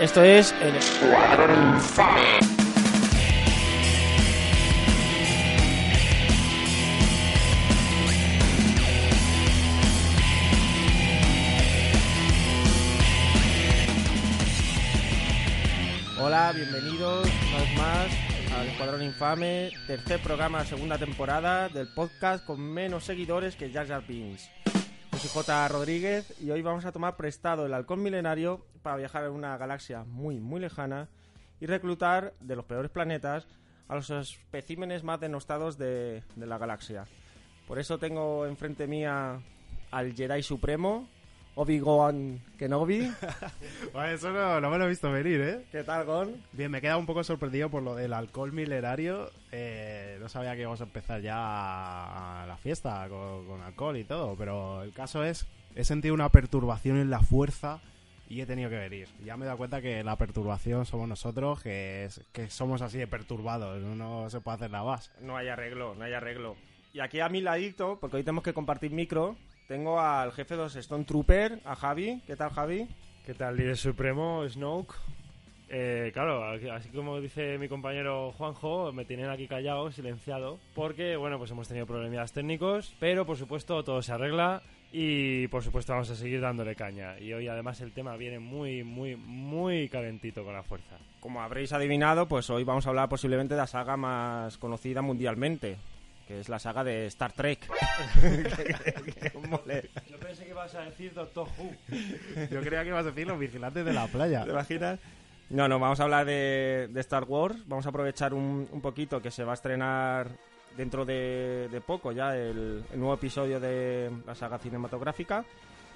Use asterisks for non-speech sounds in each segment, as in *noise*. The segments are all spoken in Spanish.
Esto es el Hola, bienvenidos una vez más al Escuadrón Infame, tercer programa, segunda temporada del podcast con menos seguidores que Jar Jar. Soy J. Rodríguez y hoy vamos a tomar prestado el halcón milenario para viajar a una galaxia muy, muy lejana y reclutar de los peores planetas a los especímenes más denostados de, de la galaxia. Por eso tengo enfrente mía al Jedi Supremo, Obi-Wan Kenobi. *laughs* Vale, eso no, no me lo he visto venir, ¿eh? ¿Qué tal, Gon? Bien, me he quedado un poco sorprendido por lo del alcohol milenario. Eh, no sabía que íbamos a empezar ya a la fiesta con, con alcohol y todo, pero el caso es, he sentido una perturbación en la fuerza y he tenido que venir. Ya me he dado cuenta que la perturbación somos nosotros, que, es, que somos así de perturbados, no, no se puede hacer nada más. No hay arreglo, no hay arreglo. Y aquí a mi ladito, porque hoy tenemos que compartir micro, tengo al jefe de los Stone Trooper, a Javi. ¿Qué tal, Javi? ¿Qué tal, líder supremo, Snoke? Eh, claro, así como dice mi compañero Juanjo, me tienen aquí callado, silenciado, porque, bueno, pues hemos tenido problemas técnicos, pero por supuesto todo se arregla y por supuesto vamos a seguir dándole caña. Y hoy además el tema viene muy, muy, muy calentito con la fuerza. Como habréis adivinado, pues hoy vamos a hablar posiblemente de la saga más conocida mundialmente, que es la saga de Star Trek. *laughs* Yo pensé que ibas a decir Doctor Who. Yo creía que ibas a decir los vigilantes de la playa. ¿Te imaginas? No, no, vamos a hablar de, de Star Wars. Vamos a aprovechar un, un poquito que se va a estrenar dentro de, de poco ya el, el nuevo episodio de la saga cinematográfica.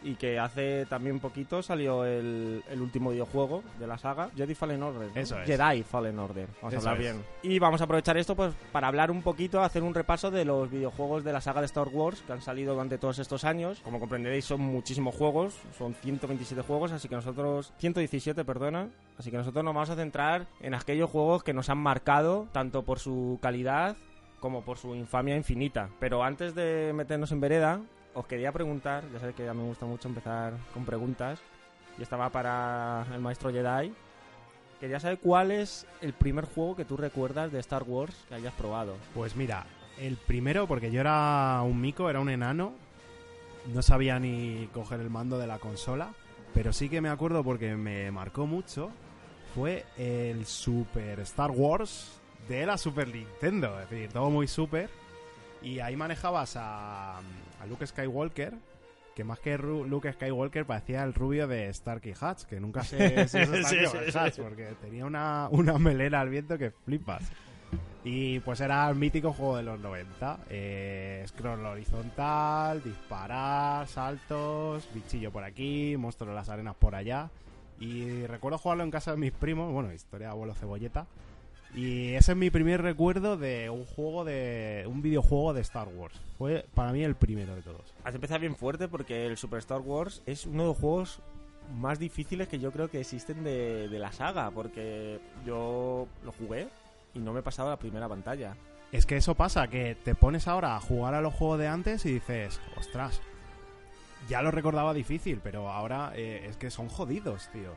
Y que hace también poquito salió el, el último videojuego de la saga, Jedi Fallen Order. ¿no? Eso es. Jedi Fallen Order. Vamos Eso a hablar es. bien. Y vamos a aprovechar esto pues para hablar un poquito, hacer un repaso de los videojuegos de la saga de Star Wars que han salido durante todos estos años. Como comprenderéis, son muchísimos juegos, son 127 juegos, así que nosotros 117, perdona. Así que nosotros nos vamos a centrar en aquellos juegos que nos han marcado tanto por su calidad como por su infamia infinita. Pero antes de meternos en vereda, os quería preguntar, ya sabéis que a mí me gusta mucho empezar con preguntas, y esta va para el maestro Jedi. Quería saber cuál es el primer juego que tú recuerdas de Star Wars que hayas probado. Pues mira, el primero, porque yo era un mico, era un enano, no sabía ni coger el mando de la consola, pero sí que me acuerdo porque me marcó mucho, fue el Super Star Wars de la Super Nintendo, es decir, todo muy super, y ahí manejabas a, a Luke Skywalker, que más que Ru- Luke Skywalker parecía el rubio de Starkey Hatch, que nunca sé *laughs* si es Sí, sí. Hutch, porque tenía una, una melena al viento que flipas. Y pues era el mítico juego de los 90. Eh, scroll horizontal, disparar, saltos, bichillo por aquí, monstruo en las arenas por allá. Y recuerdo jugarlo en casa de mis primos, bueno, historia de abuelo cebolleta. Y ese es mi primer recuerdo de un juego de. un videojuego de Star Wars. Fue para mí el primero de todos. Has empezado bien fuerte porque el Super Star Wars es uno de los juegos más difíciles que yo creo que existen de, de la saga, porque yo lo jugué y no me he pasado la primera pantalla. Es que eso pasa, que te pones ahora a jugar a los juegos de antes y dices, ostras, ya lo recordaba difícil, pero ahora eh, es que son jodidos, tío.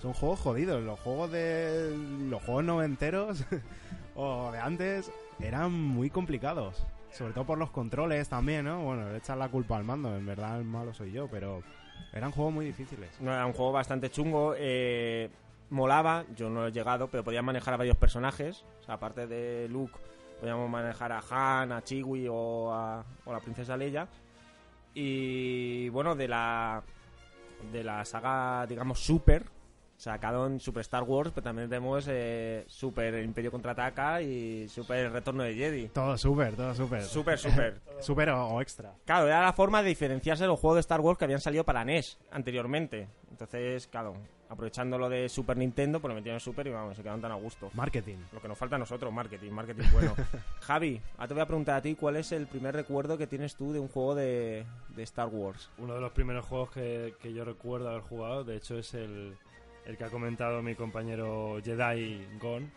Son juegos jodidos. Los juegos de. Los juegos noventeros *laughs* o de antes eran muy complicados. Sobre todo por los controles también, ¿no? Bueno, le echan la culpa al mando, en verdad el malo soy yo, pero eran juegos muy difíciles. No, era un juego bastante chungo. eh, molaba, yo no he llegado, pero podías manejar a varios personajes. O sea, aparte de Luke, podíamos manejar a Han, a Chewie o a, o la princesa Leia. Y bueno, de la de la saga, digamos, Super, sacado en Super Star Wars, pero también tenemos eh, Super Imperio Contraataca y Super Retorno de Jedi. Todo súper, todo. Super, super. *laughs* Súper o, o extra. Claro, era la forma de diferenciarse de los juegos de Star Wars que habían salido para NES anteriormente. Entonces, claro, aprovechando lo de Super Nintendo, pues lo metieron en Super y vamos, se quedaron tan a gusto. Marketing. Lo que nos falta a nosotros, marketing, marketing bueno. *laughs* Javi, ahora te voy a preguntar a ti cuál es el primer recuerdo que tienes tú de un juego de, de Star Wars. Uno de los primeros juegos que, que yo recuerdo haber jugado, de hecho, es el, el que ha comentado mi compañero Jedi Gon.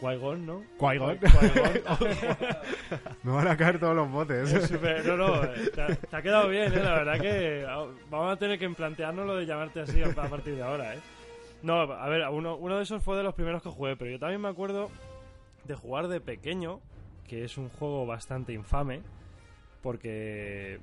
Qui-Gon, ¿no? Qui-Gon. *laughs* Me van a caer todos los botes. Es súper- no, no, te, ha- te ha quedado bien, ¿eh? La verdad que vamos a tener que plantearnos lo de llamarte así a, a partir de ahora, ¿eh? No, a ver, uno, uno de esos fue de los primeros que jugué, pero yo también me acuerdo de jugar de pequeño, que es un juego bastante infame, porque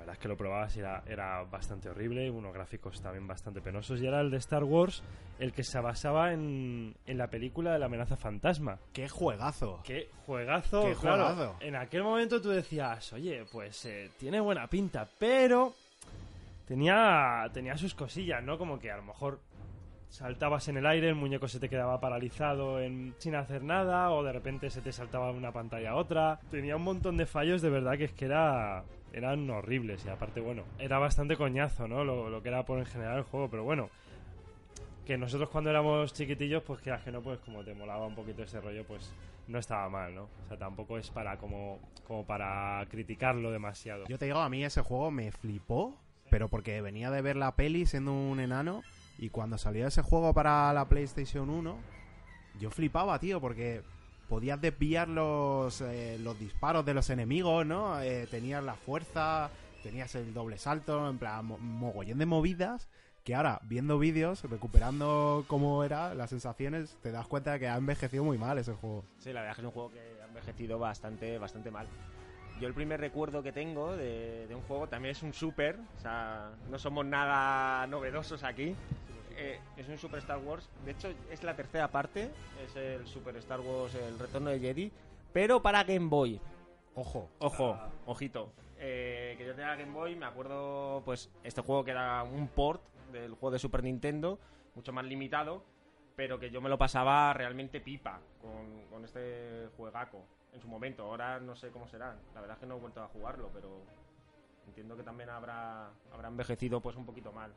verdad es que lo probabas y era, era bastante horrible, unos gráficos también bastante penosos, y era el de Star Wars, el que se basaba en, en la película de la amenaza fantasma. ¡Qué juegazo! ¡Qué juegazo! ¡Qué claro. juegazo! en aquel momento tú decías, oye, pues eh, tiene buena pinta, pero tenía, tenía sus cosillas, ¿no? Como que a lo mejor saltabas en el aire, el muñeco se te quedaba paralizado en- sin hacer nada, o de repente se te saltaba de una pantalla a otra. Tenía un montón de fallos, de verdad que es que era, eran horribles, y aparte, bueno, era bastante coñazo, ¿no? Lo, lo que era por en general el juego, pero bueno. Que nosotros cuando éramos chiquitillos, pues que que no, pues como te molaba un poquito ese rollo, pues no estaba mal, ¿no? O sea, tampoco es para como, como para criticarlo demasiado. Yo te digo, a mí ese juego me flipó, pero porque venía de ver la peli siendo un enano y cuando salió ese juego para la PlayStation 1, yo flipaba, tío, porque podías desviar los, eh, los disparos de los enemigos, ¿no? Eh, tenías la fuerza, tenías el doble salto, en plan, mo- mogollón de movidas. Que ahora, viendo vídeos, recuperando cómo era, las sensaciones, te das cuenta de que ha envejecido muy mal ese juego. Sí, la verdad es que es un juego que ha envejecido bastante, bastante mal. Yo el primer recuerdo que tengo de, de un juego también es un Super, o sea, no somos nada novedosos aquí. Eh, es un Super Star Wars, de hecho es la tercera parte, es el Super Star Wars, el Retorno de Jedi, pero para Game Boy. Ojo. Ojo, ojito. Eh, que yo tenía Game Boy, me acuerdo, pues, este juego que era un port del juego de Super Nintendo, mucho más limitado, pero que yo me lo pasaba realmente pipa con, con este juegaco en su momento. Ahora no sé cómo será. La verdad es que no he vuelto a jugarlo, pero entiendo que también habrá, habrá envejecido pues un poquito mal.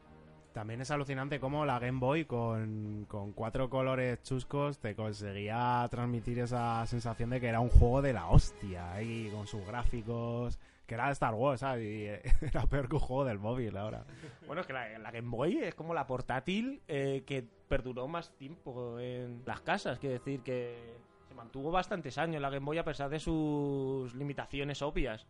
También es alucinante cómo la Game Boy con, con cuatro colores chuscos te conseguía transmitir esa sensación de que era un juego de la hostia, ahí con sus gráficos, que era de Star Wars, ¿sabes? Y eh, *laughs* era peor que un juego del móvil ahora. Bueno, es que la, la Game Boy es como la portátil eh, que perduró más tiempo en las casas. Quiere decir que se mantuvo bastantes años la Game Boy a pesar de sus limitaciones obvias.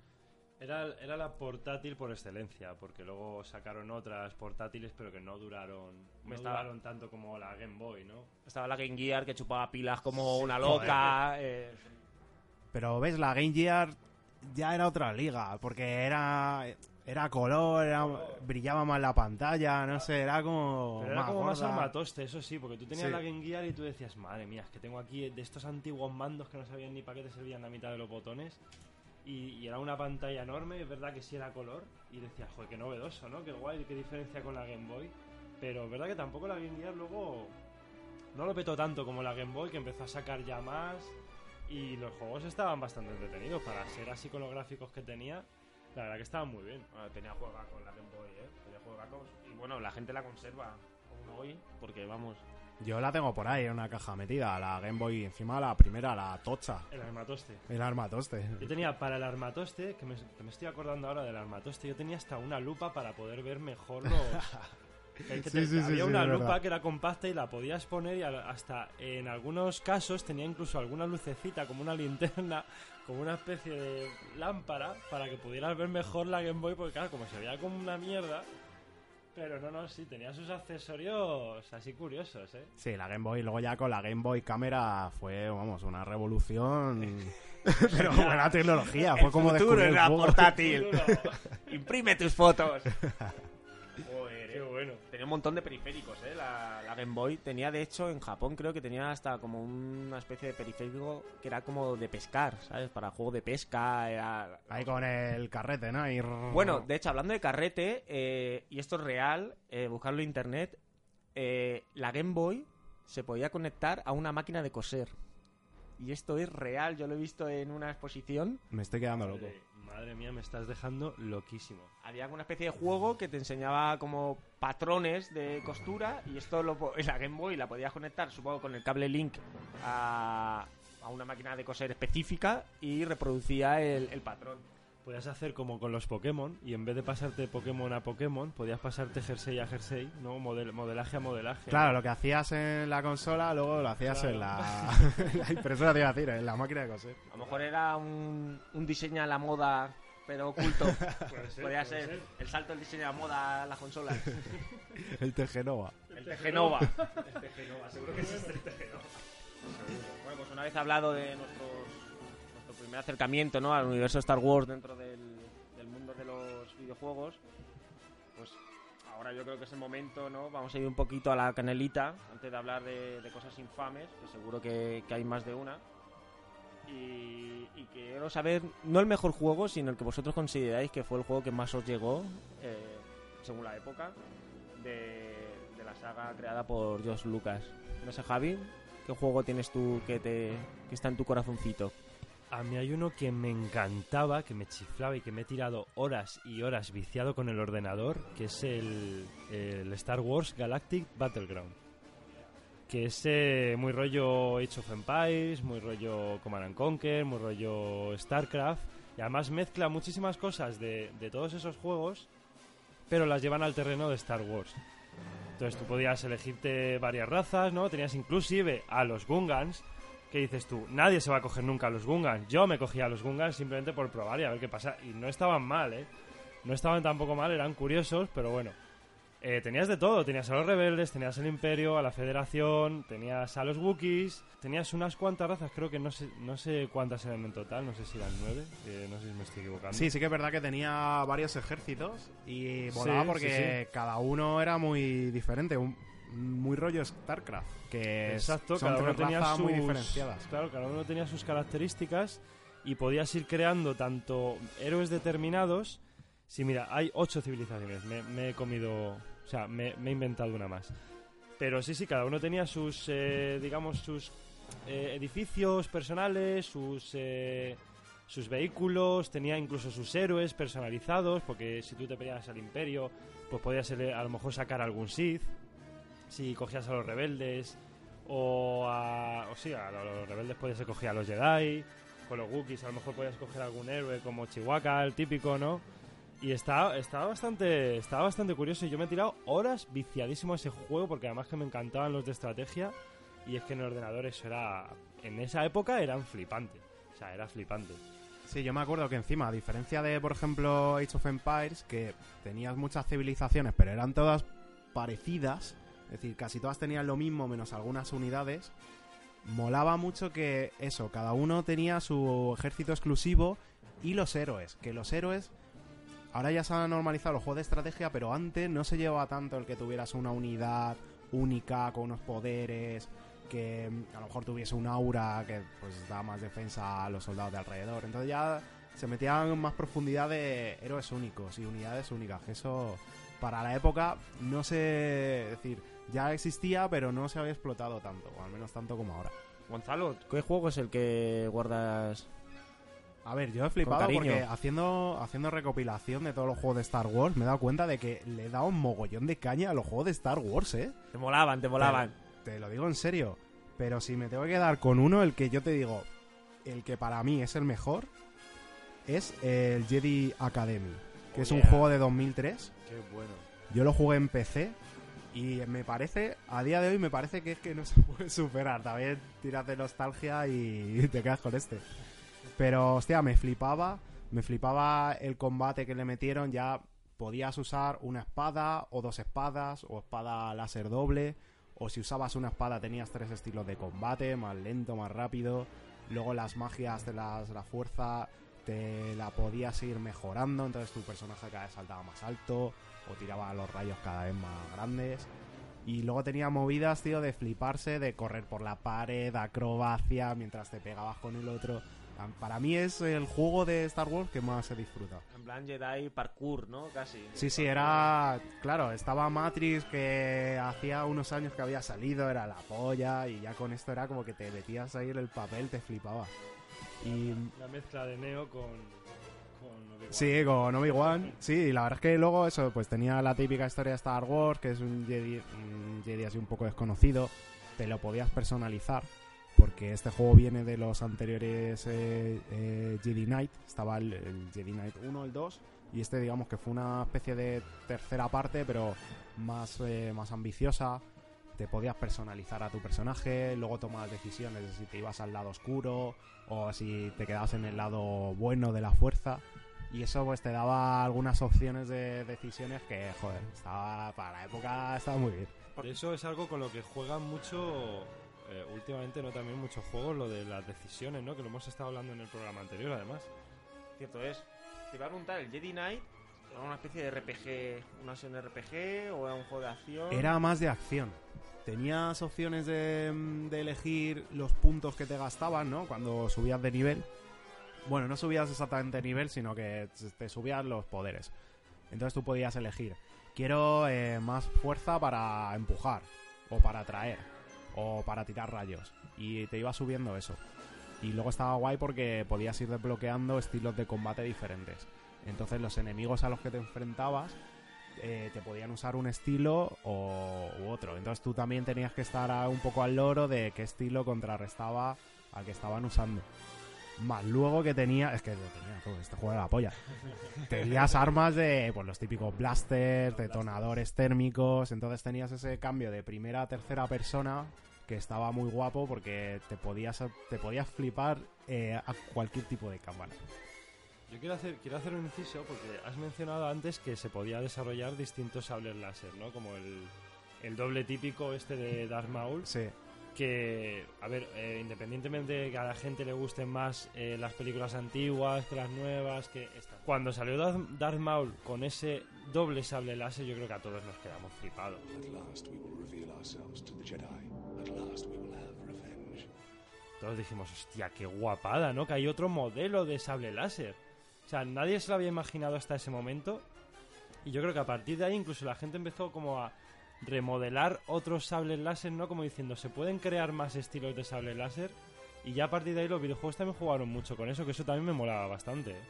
Era, era la portátil por excelencia, porque luego sacaron otras portátiles, pero que no duraron, no Me estaba- duraron tanto como la Game Boy, ¿no? Estaba la Game Gear que chupaba pilas como una loca. eh, Pero ves, la Game Gear ya era otra liga, porque era era color, era, brillaba más la pantalla, no sé, era como Pero era como más gorda. armatoste, eso sí, porque tú tenías Sí. la Game Gear y tú decías, madre mía, es que tengo aquí de estos antiguos mandos que no sabían ni para qué te servían la mitad de los botones. Y, era una pantalla enorme, es verdad que sí era color. Y decías, joder, qué novedoso, ¿no? Qué guay, qué diferencia con la Game Boy. Pero es verdad que tampoco la Game Gear luego no lo petó tanto como la Game Boy, que empezó a sacar ya más. Y los juegos estaban bastante entretenidos. Para ser así con los gráficos que tenía, la verdad que estaban muy bien. bueno, tenía juegacos la Game Boy, ¿eh? Tenía juegacos. Y bueno, la gente la conserva aún hoy porque vamos. Yo la tengo por ahí en una caja metida, la Game Boy encima la primera, la tocha, El armatoste. el armatoste. Yo tenía para el armatoste, que me, que me estoy acordando ahora del armatoste, yo tenía hasta una lupa para poder ver mejor los... *laughs* que- que Sí, te- sí, había sí, una lupa verdad. que era compacta y la podías poner y hasta en algunos casos tenía incluso alguna lucecita como una linterna, *laughs* como una especie de lámpara para que pudieras ver mejor la Game Boy, porque claro, como se veía como una mierda... Pero no, no, sí, tenía sus accesorios así curiosos, ¿eh? Sí, la Game Boy, luego ya con la Game Boy cámara fue, vamos, una revolución. *laughs* Pero buena tecnología, fue como futuro descubrir en el la portátil. *laughs* Imprime tus fotos. *laughs* Qué bueno. Tenía un montón de periféricos, ¿eh? La, la Game Boy tenía, de hecho, en Japón creo que tenía hasta como una especie de periférico que era como de pescar, ¿sabes? Para juego de pesca. Era... Ahí con el carrete, ¿no? Y... Bueno, de hecho, hablando de carrete, eh, y esto es real, eh, buscarlo en internet, eh, la Game Boy se podía conectar a una máquina de coser. Y esto es real, yo lo he visto en una exposición. Me estoy quedando loco. Madre, madre mía, me estás dejando loquísimo. Había una especie de juego que te enseñaba como patrones de costura y esto lo, *laughs* la Game Boy la podías conectar, supongo, con el cable Link a, a una máquina de coser específica y reproducía el, el patrón. Podías hacer como con los Pokémon y en vez de pasarte Pokémon a Pokémon, podías pasarte jersey a jersey, ¿no? Model- modelaje a modelaje. Claro, lo que hacías en la consola, luego lo hacías Claro. en la, *laughs* la impresora, te iba a decir, en la máquina de coser. A lo mejor era un, un diseño a la moda pero oculto. *laughs* Puede ser, Podría puede ser el salto del diseño de la moda a las consolas. *laughs* El Tegenova. El Tegenova. El Tegenova, seguro que existe el Tegenova. Bueno, pues una vez hablado de nuestro, nuestro primer acercamiento ¿no? al universo Star Wars dentro del, del mundo de los videojuegos, pues ahora yo creo que es el momento, ¿no? Vamos a ir un poquito a la canelita antes de hablar de, de cosas infames, que seguro que, que hay más de una. Y, y quiero saber, no el mejor juego, sino el que vosotros consideráis que fue el juego que más os llegó, eh, según la época, de, de la saga creada por George Lucas. No sé, Javi, ¿qué juego tienes tú que, te, que está en tu corazoncito? A mí hay uno que me encantaba, que me chiflaba y que me he tirado horas y horas viciado con el ordenador, que es el, Star Wars Galactic Battleground. Que es eh, muy rollo Age of Empires, muy rollo Command and Conquer, muy rollo StarCraft. Y además mezcla muchísimas cosas de, de todos esos juegos, pero las llevan al terreno de Star Wars. Entonces tú podías elegirte varias razas, ¿no? Tenías inclusive a los Gungans, que dices tú, nadie se va a coger nunca a los Gungans. Yo me cogía a los Gungans simplemente por probar y a ver qué pasa. Y no estaban mal, ¿eh? No estaban tampoco mal, eran curiosos, pero bueno. Eh, tenías de todo, tenías a los rebeldes, tenías al Imperio, a la Federación, tenías a los Wookiees, tenías unas cuantas razas, creo que no sé, no sé cuántas eran en total, no sé si eran nueve, eh, no sé si me estoy equivocando. Sí, sí que es verdad que tenía varios ejércitos y volaba Sí, porque cada uno era muy diferente, un- muy rollo StarCraft, que Exacto, son cada uno tenía razas sus, muy diferenciadas. Claro, cada uno tenía sus características y podías ir creando tanto héroes determinados. Sí, mira, hay ocho civilizaciones. Me, me he comido, o sea, me, me he inventado una más. Pero sí, sí, cada uno tenía sus, eh, digamos, sus eh, edificios personales, sus, eh, sus vehículos, tenía incluso sus héroes personalizados, porque si tú te peleabas al Imperio, pues podías ele- a lo mejor sacar algún Sith. Si cogías a los rebeldes, o a. O sí, a los rebeldes podías escoger a los Jedi. Con los Wookiees a lo mejor podías escoger algún héroe como Chihuahua, el típico, ¿no? Y está, está bastante está bastante curioso. Y yo me he tirado horas viciadísimo a ese juego porque además que me encantaban los de estrategia. Y es que en el ordenador eso era. En esa época eran flipantes. O sea, era flipante. Sí, yo me acuerdo que encima, a diferencia de, por ejemplo, Age of Empires, que tenías muchas civilizaciones, pero eran todas parecidas, es decir, casi todas tenían lo mismo menos algunas unidades, molaba mucho que eso, cada uno tenía su ejército exclusivo y los héroes, que los héroes... Ahora ya se han normalizado los juegos de estrategia, pero antes no se llevaba tanto el que tuvieras una unidad única con unos poderes, que mm, a lo mejor tuviese un aura que pues daba más defensa a los soldados de alrededor. Entonces ya se metían en más profundidad de héroes únicos y unidades únicas. Eso para la época no sé, decir, ya existía, pero no se había explotado tanto, o al menos tanto como ahora. Gonzalo, ¿qué juego es el que guardas? A ver, yo he flipado porque haciendo, haciendo recopilación de todos los juegos de Star Wars me he dado cuenta de que le he dado un mogollón de caña a los juegos de Star Wars, ¿eh? Te molaban, te molaban. Te lo digo en serio. Pero si me tengo que quedar con uno, el que yo te digo, el que para mí es el mejor, es el Jedi Academy, que Oh, es un yeah. juego de 2003. Qué bueno. Yo lo jugué en PC y me parece, a día de hoy me parece que es que no se puede superar. También tiras de nostalgia y *laughs* te quedas con este. Pero, hostia, me flipaba, me flipaba el combate que le metieron. Ya podías usar una espada o dos espadas o espada láser doble. O si usabas una espada tenías tres estilos de combate, más lento, más rápido. Luego las magias de las, la fuerza te la podías ir mejorando, entonces tu personaje cada vez saltaba más alto o tiraba los rayos cada vez más grandes. Y luego tenía movidas, tío, de fliparse, de correr por la pared, acrobacia, mientras te pegabas con el otro. Para mí es el juego de Star Wars que más he disfrutado. En plan Jedi parkour, ¿no? Casi. Sí, sí, era... Claro, estaba Matrix que hacía unos años que había salido, era la polla, y ya con esto era como que te metías ahí en el papel, te flipaba. Y La mezcla de Neo con. Sí, con Obi-Wan. Sí, y la verdad es que luego eso, pues tenía la típica historia de Star Wars, que es un Jedi, un Jedi así un poco desconocido. Te lo podías personalizar, porque este juego viene de los anteriores eh, eh, Jedi Knight. Estaba el, el Jedi Knight 1, el 2, y este digamos que fue una especie de tercera parte, pero más, eh, más ambiciosa. Te podías personalizar a tu personaje, luego tomabas decisiones de si te ibas al lado oscuro o si te quedabas en el lado bueno de la fuerza. Y eso pues te daba algunas opciones de decisiones que, joder, estaba para la época estaba muy bien. Eso es algo con lo que juegan mucho eh, últimamente, no también muchos juegos, lo de las decisiones, ¿no? Que lo hemos estado hablando en el programa anterior, además. Cierto es. Te iba a preguntar, ¿el Jedi Knight era una especie de RPG, una acción de RPG o era un juego de acción? Era más de acción. Tenías opciones de, mm, elegir los puntos que te gastaban, ¿no? Cuando subías de nivel. Bueno, no subías exactamente de nivel, sino que te subías los poderes. Entonces tú podías elegir. Quiero eh, más fuerza para empujar, o para atraer, o para tirar rayos. Y te iba subiendo eso. Y luego estaba guay porque podías ir desbloqueando estilos de combate diferentes. Entonces los enemigos a los que te enfrentabas eh, te podían usar un estilo o, u otro. Entonces tú también tenías que estar a- un poco al loro de qué estilo contrarrestaba al que estaban usando. Más luego que tenía. Es que tenía todo, este juego era la polla. *laughs* Tenías armas de. Pues los típicos blasters, detonadores térmicos. Entonces tenías ese cambio de primera a tercera persona que estaba muy guapo porque te podías, te podías flipar eh, a cualquier tipo de cámara. Yo quiero hacer, quiero hacer un inciso porque has mencionado antes que se podía desarrollar distintos sables láser, ¿no? Como el, el doble típico este de Darth Maul. Sí. que, a ver, eh, independientemente de que a la gente le gusten más eh, las películas antiguas que las nuevas, que esta- cuando salió Darth, Darth Maul con ese doble sable láser, yo creo que a todos nos quedamos flipados. Todos dijimos, hostia, qué guapada, ¿no? Que hay otro modelo de sable láser. O sea, nadie se lo había imaginado hasta ese momento. Y yo creo que a partir de ahí incluso la gente empezó como a remodelar otros sables láser, ¿no? Como diciendo, se pueden crear más estilos de sable láser. Y ya a partir de ahí los videojuegos también jugaron mucho con eso, que eso también me molaba bastante. ¿eh?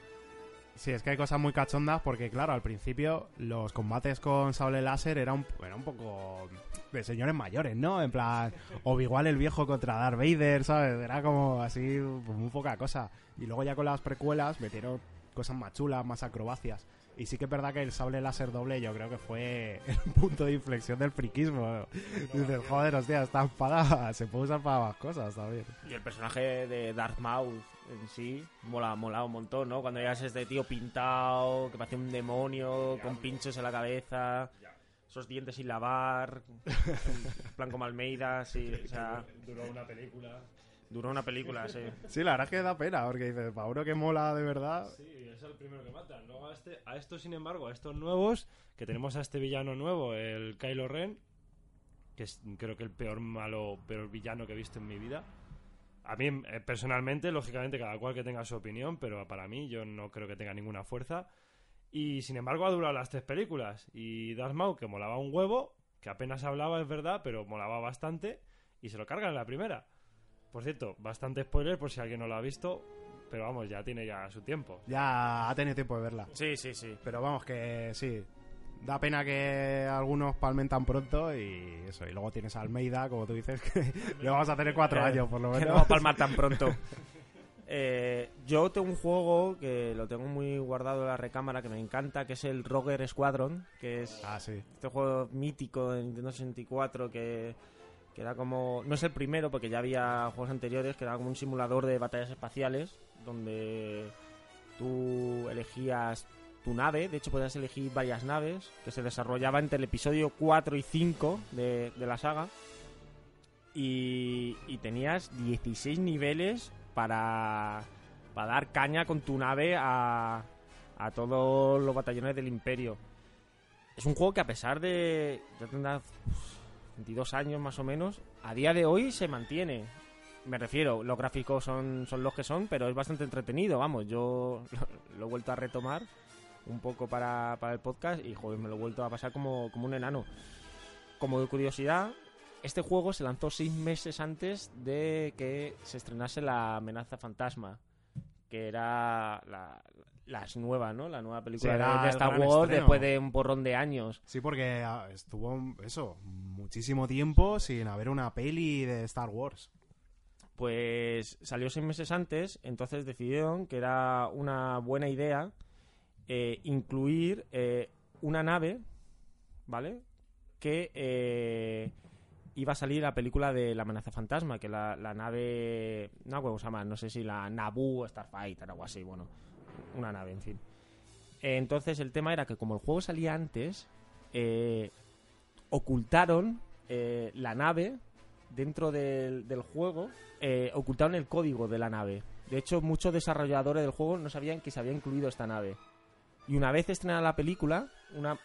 Sí, es que hay cosas muy cachondas porque, claro, al principio los combates con sable láser era un, era un poco de señores mayores, ¿no? En plan, Obi-Wan el viejo contra Darth Vader, ¿sabes? Era como así, pues, muy poca cosa. Y luego ya con las precuelas metieron cosas más chulas, más acrobacias. Y sí que es verdad que el sable láser doble yo creo que fue *laughs* el punto de inflexión del friquismo. Dices, joder, hostia, esta espada *laughs* se puede usar para más cosas también. Y el personaje de Darth Maul en sí mola, mola un montón, ¿no? Cuando veas este tío pintado, que parece un demonio, con pinchos en la cabeza, esos dientes sin lavar, en plan como Almeida, sí, o sea, Duró una película. Duró una película, sí. Sí, la verdad es que da pena, porque dices, para uno que mola de verdad, Sí, es el primero que matan. Luego a, este, a estos, sin embargo, a estos nuevos, que tenemos a este villano nuevo, el Kylo Ren, que es creo que el peor malo, peor villano que he visto en mi vida. A mí, eh, personalmente, lógicamente, cada cual que tenga su opinión, pero para mí yo no creo que tenga ninguna fuerza. Y sin embargo ha durado las tres películas. Y Darth Maul, que molaba un huevo, que apenas hablaba, es verdad, pero molaba bastante, y se lo cargan en la primera. Por cierto, bastante spoiler por si alguien no lo ha visto, pero vamos, ya tiene ya su tiempo. ya ha tenido tiempo de verla. Sí, sí, sí. Pero vamos, que sí. Da pena que algunos palmen tan pronto y eso. Y luego tienes a Almeida, como tú dices, *laughs* que le vamos a tener cuatro Eh, años por lo Que menos. no va a palmar tan pronto. *laughs* Eh, yo tengo un juego que lo tengo muy guardado en la recámara que me encanta, que es el Roger Squadron, que es Ah, sí. este juego mítico de Nintendo 64 que, que era como... No es el primero porque ya había juegos anteriores, que era como un simulador de batallas espaciales donde tú elegías tu nave, de hecho podías elegir varias naves, que se desarrollaba entre el episodio 4 y 5 de, de la saga. Y, y tenías 16 niveles para, para dar caña con tu nave a, a todos los batallones del imperio. Es un juego que a pesar de... ya tendrá uf, 22 años más o menos, a día de hoy se mantiene. Me refiero, los gráficos son, son los que son, pero es bastante entretenido, vamos, yo *laughs* lo, he vuelto a retomar un poco para, para el podcast y joder, me lo he vuelto a pasar como, como un enano. Como curiosidad, este juego se lanzó seis meses antes de que se estrenase la amenaza fantasma, que era la, la nueva, ¿no? La nueva película Sí, de- Star Wars estreno. después de un porrón de años. Sí, porque ah, estuvo, eso, muchísimo tiempo sin haber una peli de Star Wars. Pues salió seis meses antes, entonces decidieron que era una buena idea eh, incluir eh, una nave, ¿vale? Que eh, iba a salir la película de la amenaza fantasma, que la, la nave, no cómo se llama, no sé si la Naboo Starfighter o algo así, bueno, una nave, en fin. Entonces el tema era que como el juego salía antes, eh, ocultaron eh, la nave dentro del, juego, eh, ocultaron el código de la nave. De hecho, muchos desarrolladores del juego no sabían que se había incluido esta nave. Y una vez estrenada la película,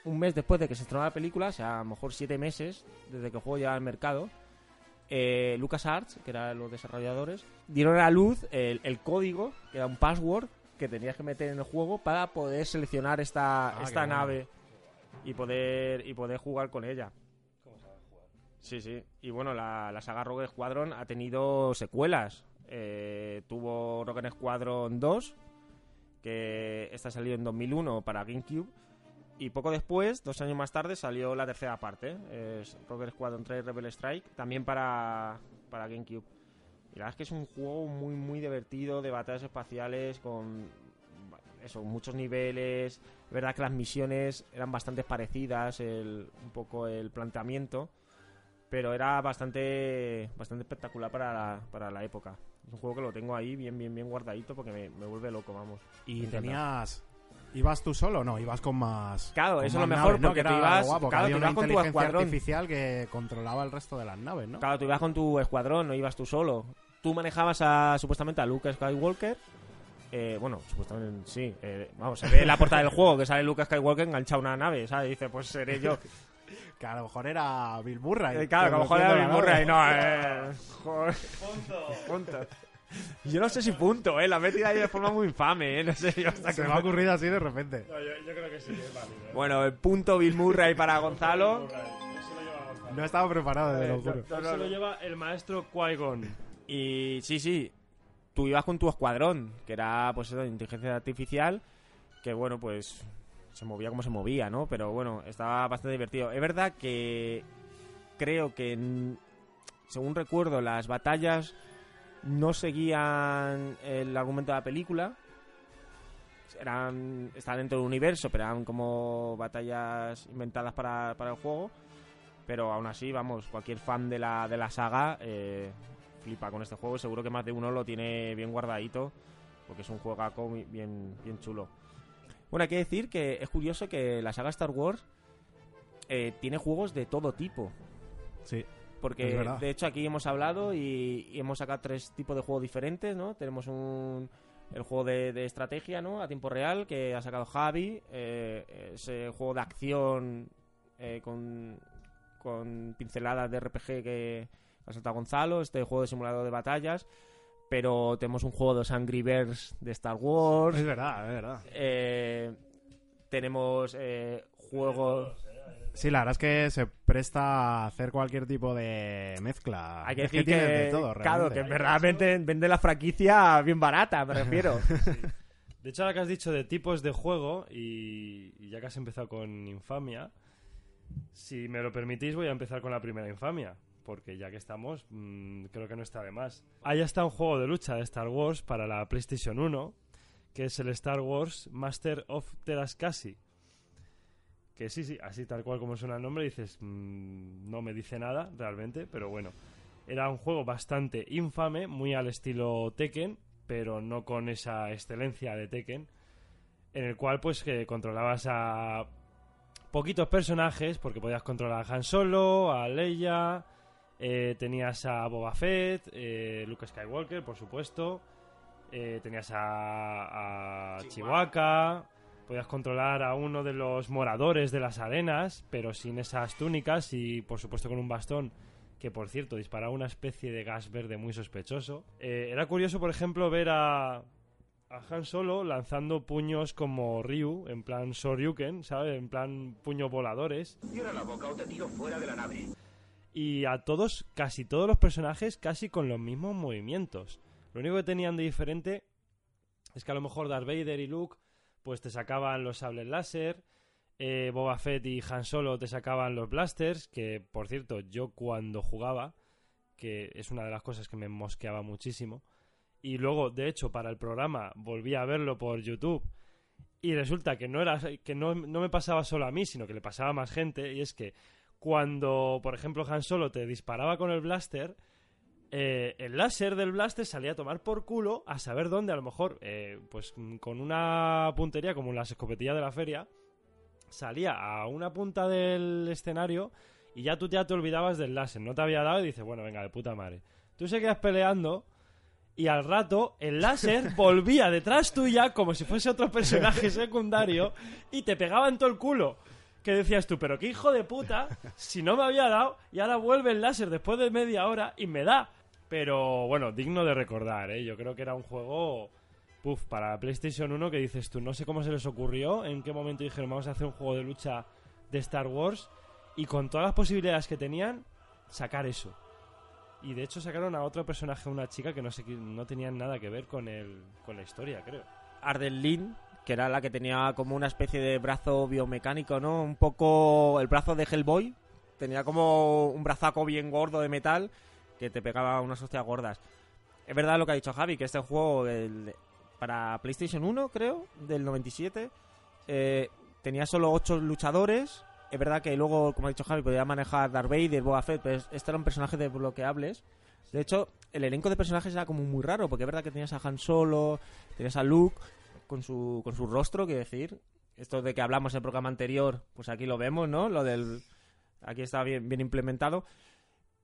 un mes después de que se estrenó la película, o sea, a lo mejor siete meses desde que el juego llegaba al mercado, eh, LucasArts, que eran los desarrolladores, dieron a luz el código, que era un password que tenías que meter en el juego para poder seleccionar esta, Ah, esta bueno. nave y poder, y poder jugar con ella. Sí, sí. Y bueno, la, la saga Rogue Squadron ha tenido secuelas. Eh, tuvo Rogue Squadron 2, que esta salió en 2001 para GameCube. Y poco después, dos años más tarde, salió la tercera parte, es Rogue Squadron 3 Rebel Strike, también para, para GameCube. Y la verdad es que es un juego muy, muy divertido, de batallas espaciales, con eso, muchos niveles. Es verdad que las misiones eran bastante parecidas, el, un poco el planteamiento, pero era bastante, bastante espectacular para la, para la época. Es un juego que lo tengo ahí bien, bien, bien guardadito porque me, me vuelve loco, vamos. Y tenías... ¿Ibas tú solo? No, ibas con más... Claro, con eso es lo mejor, naves, ¿no? porque era ibas- guapo, claro, una ibas con tu escuadrón. artificial que controlaba el resto de las naves, ¿no? Claro, tú ibas con tu escuadrón, no ibas tú solo. Tú manejabas a, supuestamente a Luke Skywalker. Eh, bueno, supuestamente sí. eh, vamos, se ve en la portada del juego que sale Luke Skywalker enganchado a una nave, ¿sabes? Y dice, pues seré yo. Que a lo mejor era Bill Murray. Eh, claro, que a lo mejor era Bill Murray. No, eh. Joder. Punto. Yo no sé si punto, eh. La he metido ahí de forma muy infame, eh. No sé yo hasta Se que me ha ocurrido así de repente. No, yo, yo creo que sí, es válido. ¿eh? Bueno, el punto Bill Murray para Gonzalo. Eso lo lleva Gonzalo. No estaba preparado, te lo juro. Eso lo lleva el maestro Qui-Gon. Y sí, sí, tú ibas con tu escuadrón, que era pues eso, inteligencia artificial, que bueno, pues se movía como se movía, ¿no? Pero bueno, estaba bastante divertido. Es verdad que creo que, según recuerdo, las batallas no seguían el argumento de la película. Eran, estaban dentro del universo, pero eran como batallas inventadas para, para el juego. Pero aún así, vamos, cualquier fan de la, de la saga eh, flipa con este juego. y Seguro que más de uno lo tiene bien guardadito, porque es un juegaco bien, bien chulo. Bueno, hay que decir que es curioso que la saga Star Wars eh, tiene juegos de todo tipo. Sí. Porque de hecho aquí hemos hablado y, y hemos sacado tres tipos de juegos diferentes, ¿no? Tenemos un el juego de, de estrategia, ¿no? A tiempo real que ha sacado Javi, eh, ese juego de acción eh, con, con pinceladas de RPG que ha saltado Gonzalo, este juego de simulador de batallas, pero tenemos un juego de los Angry Birds de Star Wars, Es verdad, es verdad. eh, tenemos eh, juegos... Sí, la verdad es que se presta a hacer cualquier tipo de mezcla. Hay que Es decir que, tienes de todo, claro, que verdaderamente vende la franquicia bien barata, me refiero. *laughs* De hecho, ahora que has dicho de tipos de juego, y, y ya que has empezado con Infamia, si me lo permitís, voy a empezar con la primera Infamia. Porque ya que estamos, mm, creo que no está de más. Ahí está un juego de lucha de Star Wars para la PlayStation 1, que es el Star Wars Master of Terascasi. Que sí, sí, así tal cual como suena el nombre, dices, mm, no me dice nada realmente, pero bueno. Era un juego bastante infame, muy al estilo Tekken, pero no con esa excelencia de Tekken, en el cual pues que controlabas a poquitos personajes, porque podías controlar a Han Solo, a Leia, eh, tenías a Boba Fett, eh, Luke Skywalker, por supuesto, eh, tenías a, a Chewbacca, podías controlar a uno de los moradores de las arenas, pero sin esas túnicas y por supuesto con un bastón que por cierto disparaba una especie de gas verde muy sospechoso. Eh, era curioso, por ejemplo, ver a, a Han Solo lanzando puños como Ryu, en plan Soryuken, ¿sabes? En plan puños voladores. Cierra la boca o te tiro fuera de la nave. Y a todos, casi todos los personajes, casi con los mismos movimientos. Lo único que tenían de diferente es que a lo mejor Darth Vader y Luke, pues te sacaban los sables láser. eh, Boba Fett y Han Solo te sacaban los blasters, que por cierto, yo cuando jugaba, que es una de las cosas que me mosqueaba muchísimo, y luego, de hecho, para el programa volví a verlo por YouTube, y resulta que no era que no, no me pasaba solo a mí, sino que le pasaba a más gente, y es que cuando, por ejemplo, Han Solo te disparaba con el blaster, eh, el láser del blaster salía a tomar por culo a saber dónde, a lo mejor, eh, pues con una puntería como las escopetillas de la feria, salía a una punta del escenario y ya tú ya te olvidabas del láser, no te había dado y dices, bueno, venga, de puta madre. Tú seguías peleando y al rato el láser *laughs* volvía detrás tuya como si fuese otro personaje secundario y te pegaba en todo el culo. Que decías tú, pero qué hijo de puta, si no me había dado y ahora vuelve el láser después de media hora y me da. Pero bueno, digno de recordar, ¿eh? Yo creo que era un juego, puf, para PlayStation 1 que dices tú, no sé cómo se les ocurrió, en qué momento dijeron vamos a hacer un juego de lucha de Star Wars y con todas las posibilidades que tenían, sacar eso. Y de hecho sacaron a otro personaje, una chica que no sé, no tenían nada que ver con el, con la historia, creo. Ardenlin, que era la que tenía como una especie de brazo biomecánico, ¿no? Un poco el brazo de Hellboy. Tenía como un brazaco bien gordo de metal que te pegaba unas hostias gordas. Es verdad lo que ha dicho Javi, que este juego el- para PlayStation 1, creo, del 97, eh, tenía solo 8 luchadores. Es verdad que luego, como ha dicho Javi, podía manejar Darth Vader, Boba Fett, pero este era un personaje desbloqueables. De hecho, el elenco de personajes era como muy raro, porque es verdad que tenías a Han Solo, tenías a Luke con su, con su rostro, quiero decir. Esto de que hablamos en el programa anterior, pues aquí lo vemos, ¿no? Lo del... Aquí está bien, bien implementado.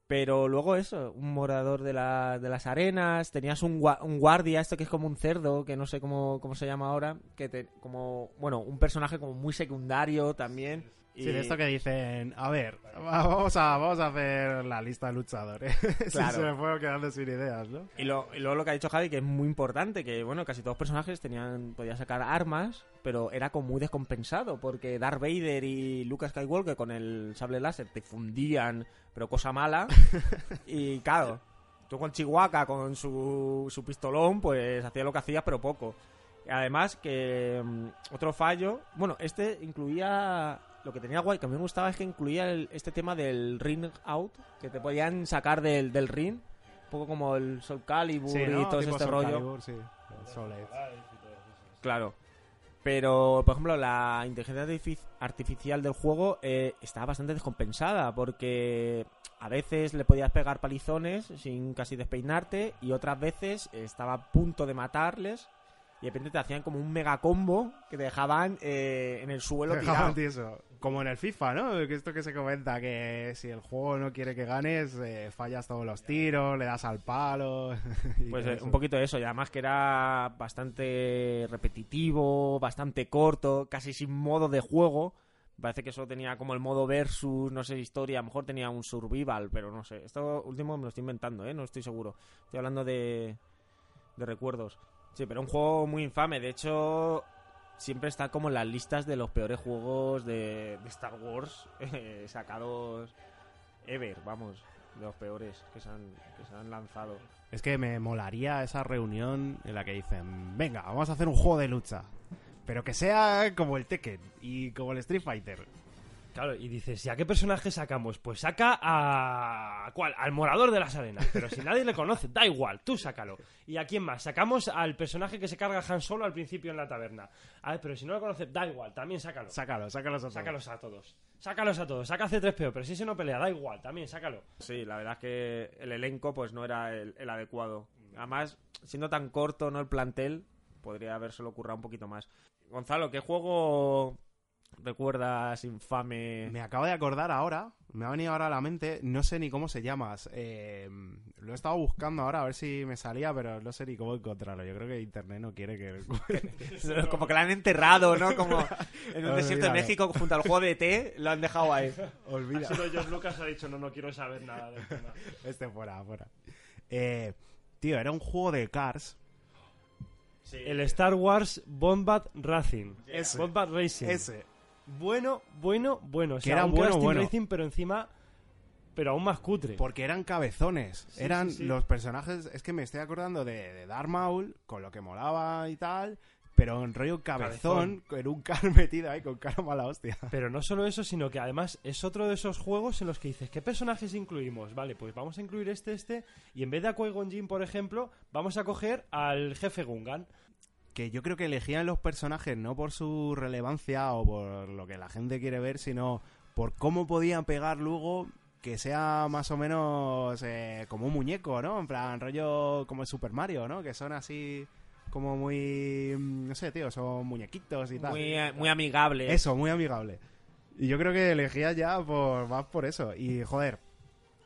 Pero luego eso, un morador de, la- de las arenas, tenías un, gua- un guardia, esto que es como un cerdo, que no sé cómo, cómo se llama ahora, que te, como, bueno, un personaje como muy secundario también. Y, Sí, de esto que dicen, a ver, va- vamos a, vamos a hacer la lista de luchadores. *laughs* Claro. se me fueron quedando sin ideas, ¿no? Y, lo- y luego lo que ha dicho Javi, que es muy importante, que bueno, casi todos los personajes tenían, podían sacar armas, pero era como muy descompensado, porque Darth Vader y Luke Skywalker con el sable láser te fundían, pero cosa mala. *laughs* y claro, tú con Chihuahua, con su, su pistolón, pues hacía lo que hacías, pero poco. Además que mm, otro fallo, bueno, este incluía lo que tenía guay, que a mí me gustaba es que incluía el- este tema del ring out, que te podían sacar del, del ring, un poco como el Soul Calibur Sí, y ¿no? todo Tipo este Soul rollo. Calibur, sí. Claro. Pero, por ejemplo, la inteligencia artific- artificial del juego eh, está bastante descompensada porque a veces le podías pegar palizones sin casi despeinarte y otras veces estaba a punto de matarles y de repente te hacían como un mega combo que te dejaban eh, en el suelo tirado. Como en el FIFA, ¿no? Que esto que se comenta, que si el juego no quiere que ganes, eh, fallas todos los tiros, le das al palo. *laughs* Pues eh, un poquito de eso, y además que era bastante repetitivo, bastante corto, casi sin modo de juego. Parece que solo tenía como el modo versus, no sé, historia, a lo mejor tenía un survival, pero no sé. Esto último me lo estoy inventando, ¿eh? No estoy seguro. Estoy hablando de, de recuerdos. Sí, pero un juego muy infame. De hecho, siempre está como en las listas de los peores juegos de, de Star Wars *laughs* eh, sacados ever, vamos. De los peores que se han, que se han lanzado. Es que me molaría esa reunión en la que dicen, venga, vamos a hacer un juego de lucha. Pero que sea como el Tekken y como el Street Fighter. Claro, y dices, ¿y a qué personaje sacamos? Pues saca a... ¿Cuál? Al morador de las arenas. Pero si nadie le conoce, da igual, tú sácalo. ¿Y a quién más? Sacamos al personaje que se carga a Han Solo al principio en la taberna. A ver, pero si no lo conoce, da igual, también sácalo. Sácalo, sácalos a todos. Sácalos a todos. Sácalos a todos. Saca C3PO, pero si ese no pelea, da igual, también sácalo. Sí, la verdad es que el elenco pues no era el, el adecuado. Además, siendo tan corto no el plantel, podría habérselo currado un poquito más. Gonzalo, ¿qué juego recuerdas infame? Me acabo de acordar ahora, me ha venido ahora a la mente, no sé ni cómo se llama. eh, lo he estado buscando ahora a ver si me salía, pero no sé ni cómo encontrarlo. Yo creo que internet no quiere que... *laughs* Como que la han enterrado, ¿no? Como en un desierto de. México junto al juego de T, lo han dejado ahí. Olvida. Ha sido George Lucas ha dicho, no, no quiero saber nada del tema. Este fuera, fuera. Eh, tío, era un juego de Cars. El Star Wars Bombat Racing. Ese. Bombat Racing. Ese. Bueno, bueno, bueno. O Que era un bueno, bueno. Racing, pero encima... Pero aún más cutre. Porque eran cabezones. Sí, eran sí, sí. los personajes. Es que me estoy acordando de, de Darth Maul, con lo que molaba y tal. Pero en rollo cabezón, en un car *laughs* metido ahí con cara mala hostia. Pero no solo eso, sino que además es otro de esos juegos en los que dices, ¿qué personajes incluimos? Vale, pues vamos a incluir este, este, y en vez de a Jinn, por ejemplo, vamos a coger al jefe Gungan. Que yo creo que elegían los personajes no por su relevancia o por lo que la gente quiere ver, sino por cómo podían pegar luego que sea más o menos eh, como un muñeco, ¿no? En plan, rollo como el Super Mario, ¿no? Que son así como muy... mm, No sé, tío, son muñequitos y tal. Muy, eh, muy amigable. Eso, muy amigable. Y yo creo que elegía ya por, más por eso. Y, joder,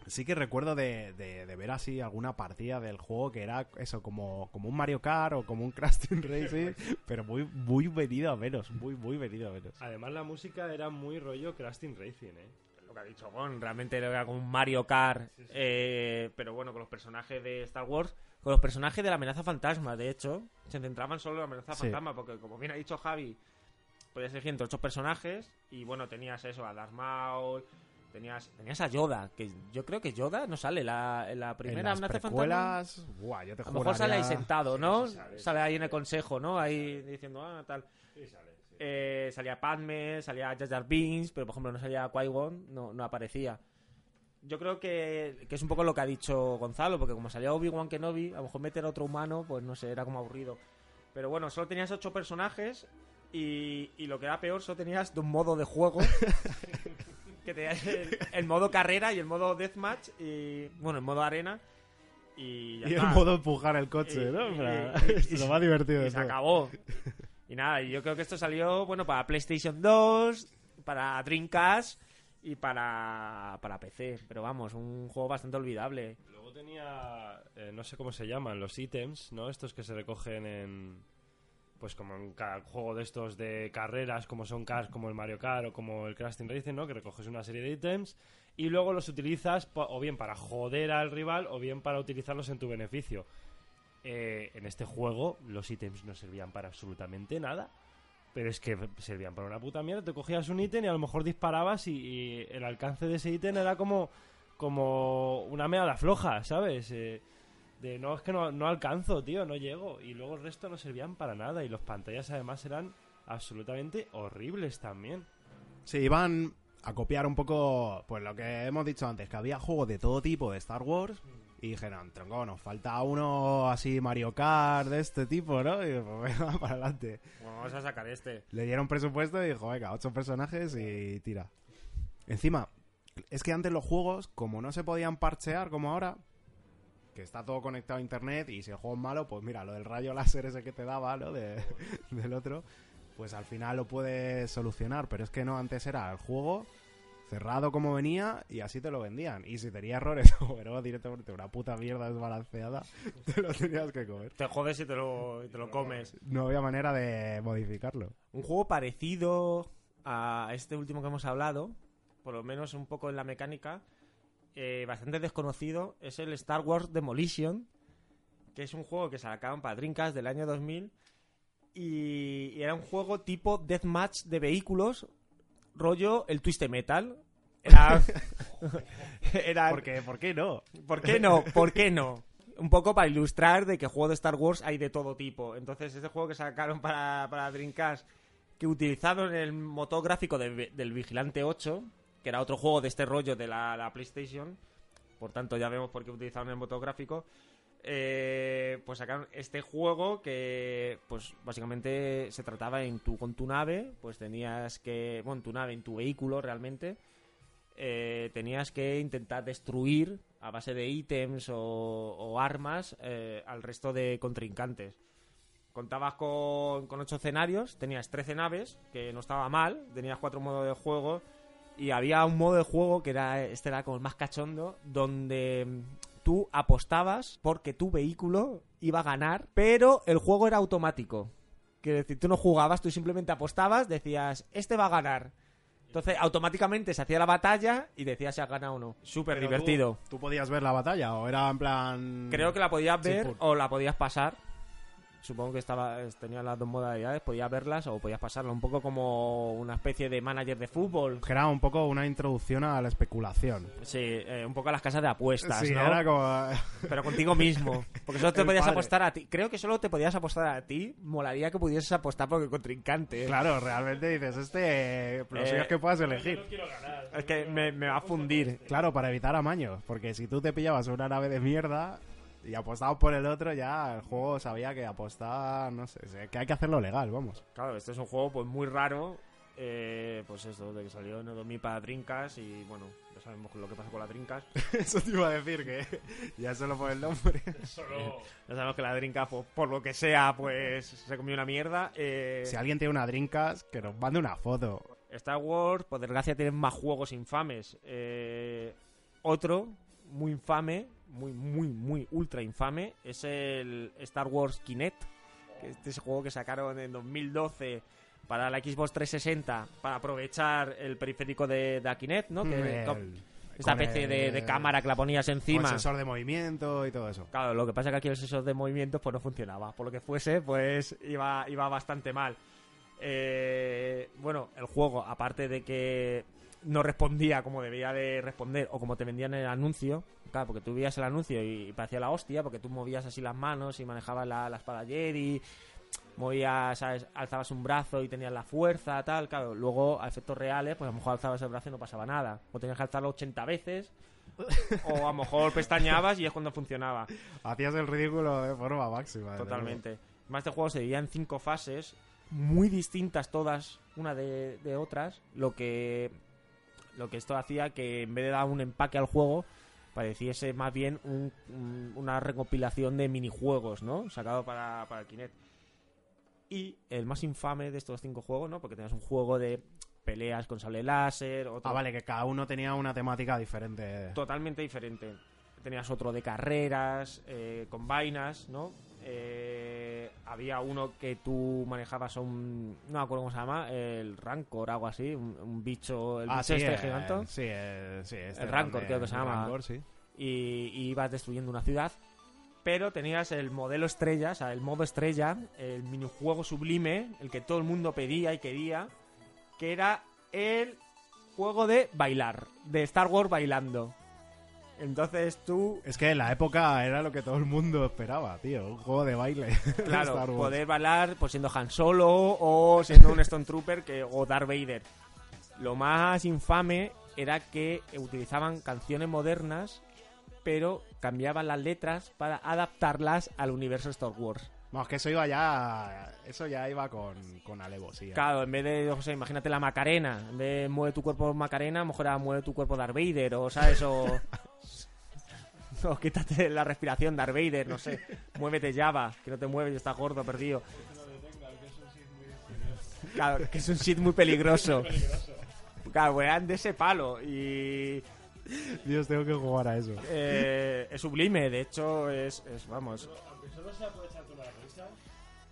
sí que recuerdo de, de- de ver así alguna partida del juego que era eso, como, como un Mario Kart o como un Crash Team *laughs* Racing, pero muy, muy venido a menos, muy, muy venido a menos. Además, la música era muy rollo Crash Team Racing, ¿eh? Lo que ha dicho Gon, realmente era como un Mario Kart, eh, pero bueno, con los personajes de Star Wars, con los personajes de la amenaza fantasma, de hecho, se centraban solo en la amenaza Sí. fantasma, porque como bien ha dicho Javi, podías elegir entre ocho personajes, y bueno, tenías eso, a Darth Maul, tenías, tenías a Yoda, que yo creo que Yoda no sale la, en la En primera las amenaza fantasma. precuelas, buah, yo te A lo mejor sale ahí sentado, ¿no? sí sale, sale ahí en el consejo, ¿no? Ahí diciendo, ah, tal. Eh, salía Padme, salía Jar Jar Binks, pero por ejemplo no salía Qui-Gon, no, no aparecía. Yo creo que, que es un poco lo que ha dicho Gonzalo, porque como salía Obi-Wan Kenobi, a lo mejor meter a otro humano, pues no sé, era como aburrido. Pero bueno, solo tenías ocho personajes y, y lo que era peor, solo tenías dos modos de juego. *laughs* que tenías *laughs* el, el modo carrera y el modo deathmatch y, bueno, el modo arena. Y, ya Y el modo empujar el coche, Y- ¿no? y- y- *laughs* lo más divertido y de se todo. acabó. Y nada, yo creo que esto salió, bueno, para PlayStation 2, para Dreamcast y para, para PC. Pero vamos, un juego bastante olvidable. Luego tenía, eh, no sé cómo se llaman, los ítems, ¿no? Estos que se recogen en, pues como en cada juego de estos de carreras, como son Cars, como el Mario Kart o como el Crash Racing, ¿no? Que recoges una serie de ítems y luego los utilizas o bien para joder al rival o bien para utilizarlos en tu beneficio. Eh, en este juego los ítems no servían para absolutamente nada. Pero es que servían para una puta mierda. Te cogías un ítem y a lo mejor disparabas y, y el alcance de ese ítem era como, como una meada floja, ¿sabes? Eh, de no, es que no, no alcanzo, tío, no llego. Y luego el resto no servían para nada. Y los pantallas además eran absolutamente horribles también. Sí, iban a copiar un poco, pues lo que hemos dicho antes, que había juegos de todo tipo de Star Wars y dijeron, tronco, nos falta uno así Mario Kart de este tipo, ¿no? Y pues *laughs* venga, para adelante. Bueno, vamos a sacar este. Le dieron presupuesto y dijo, venga, ocho personajes y tira. Encima, es que antes los juegos, como no se podían parchear como ahora, que está todo conectado a internet y si el juego es malo, pues mira, lo del rayo láser ese que te daba, ¿no? De- *laughs* del otro, pues al final lo puedes solucionar. Pero es que no, antes era el juego cerrado como venía y así te lo vendían. Y si tenía errores *laughs* o era directamente una puta mierda desbalanceada, *laughs* te lo tenías que comer. Te jodes y te lo, y te lo comes. No había manera de modificarlo. Un juego parecido a este último que hemos hablado, por lo menos un poco en la mecánica, eh, bastante desconocido, es el Star Wars Demolition, que es un juego que sacaron para Dreamcast del año 2000 y, y era un juego tipo deathmatch de vehículos, rollo el Twisted Metal. Era, *laughs* era ¿Por qué? ¿Por qué no? ¿Por qué no? ¿Por qué no? Un poco para ilustrar de que juego de Star Wars hay de todo tipo. Entonces, este juego que sacaron para, para Dreamcast, que utilizaron el motor gráfico de- del Vigilante 8, que era otro juego de este rollo de la, la PlayStation, por tanto ya vemos por qué utilizaron el motor gráfico, eh, pues sacaron este juego que, pues básicamente se trataba en tu, con tu nave, pues tenías que, bueno, en tu nave, en tu vehículo realmente, eh, tenías que intentar destruir a base de ítems o, o armas eh, al resto de contrincantes. Contabas con, con ocho escenarios, tenías 13 naves, que no estaba mal, tenías cuatro modos de juego y había un modo de juego que era este era como el más cachondo, donde mm, tú apostabas porque tu vehículo iba a ganar, pero el juego era automático. Quiere decir, tú no jugabas, tú simplemente apostabas, decías, este va a ganar. Entonces, automáticamente se hacía la batalla y decías si has ganado o no. Súper divertido. ¿Tú, tú podías ver la batalla o era en plan...? Creo que la podías Sí, ver por- o la podías pasar. Supongo que estaba tenía las dos modalidades, podías verlas o podías pasarla. Un poco como una especie de manager de fútbol. Era un poco una introducción a la especulación. Sí, eh, un poco a las casas de apuestas, sí, ¿no? era como... Pero contigo mismo. Porque solo te podías padre. apostar a ti. Creo que solo te podías apostar a ti. Molaría que pudieses apostar por el contrincante. Claro, realmente dices, este... Lo Eh, suyo es que puedas elegir. Es que me, me va a fundir. Claro, para evitar amaños. Porque si tú te pillabas una nave de mierda y apostabas por el otro, ya el juego sabía que apostar... No sé, que hay que hacerlo legal, vamos. Claro, este es un juego pues muy raro eh, pues eso, de que salió en el 2000 para Dreamcast y bueno, ya sabemos lo que pasó con la Dreamcast. *laughs* Eso te iba a decir que ya solo por el nombre. *laughs* Solo... Ya sabemos que la Dreamcast, pues, por lo que sea, pues se comió una mierda. Eh, Si alguien tiene una Dreamcast, que nos mande una foto. Star Wars, por desgracia, tiene más juegos infames. Eh, otro, muy infame, muy, muy, muy ultra infame, es el Star Wars Kinect. Que este es el juego que sacaron en 2012 para la Xbox 360 para aprovechar el periférico de, de Kinect, ¿no? Que, El- esta especie de, el- de cámara que la ponías encima. Con sensor de movimiento y todo eso. Claro, lo que pasa es que aquí el sensor de movimientos pues no funcionaba. Por lo que fuese, pues iba, iba bastante mal. Eh, bueno, el juego, aparte de que no respondía como debía de responder o como te vendían en el anuncio, claro, porque tú veías el anuncio y parecía la hostia, porque tú movías así las manos y manejabas la, la espada Jedi, movías, ¿sabes? alzabas un brazo y tenías la fuerza, tal, claro, luego a efectos reales, pues a lo mejor alzabas el brazo y no pasaba nada, o tenías que alzarlo 80 veces, o a lo mejor pestañabas y es cuando funcionaba. Hacías el ridículo de forma máxima. Totalmente. Más este juego se dividía en cinco fases, muy distintas todas, una de, de otras, lo que lo que esto hacía que en vez de dar un empaque al juego, pareciese más bien un- un- una recopilación de minijuegos, ¿no? Sacado para, para el Kinect. Y el más infame de estos cinco juegos, ¿no? Porque tenías un juego de peleas con sable láser, otro Ah, vale, que cada uno tenía una temática diferente. totalmente diferente. Tenías otro de carreras, eh, con vainas, ¿no? Eh, había uno que tú manejabas un... No me acuerdo cómo se llama, el Rancor, algo así, un, un bicho, el ah, bicho sí, este eh, gigante. sí, eh, sí, este El Rancor, creo que se el llama. Rancor, sí. y, y ibas destruyendo una ciudad. Pero tenías el modelo estrella, o sea, el modo estrella, el minijuego sublime, el que todo el mundo pedía y quería, que era el juego de bailar, de Star Wars bailando. Entonces tú, Es que en la época era lo que todo el mundo esperaba, tío. Un juego de baile. *laughs* claro, Star Wars. poder bailar pues siendo Han Solo o siendo un Stone Trooper que, o Darth Vader. Lo más infame era que utilizaban canciones modernas, pero cambiaban las letras para adaptarlas al universo Star Wars. Vamos, que eso iba ya. Eso ya iba con, con alevosía. Claro, en vez de, sé, imagínate la Macarena, en vez de mueve tu cuerpo Macarena, a lo mejor era mueve tu cuerpo Darth Vader, o sabes, o... *laughs* *laughs* o quítate la respiración Darth Vader, no sé, muévete Java, que no te mueves y estás gordo, perdido. Claro, que es un Sith muy peligroso. Claro, eran de ese palo y Dios, tengo que jugar a eso. eh, es sublime, de hecho es, es vamos,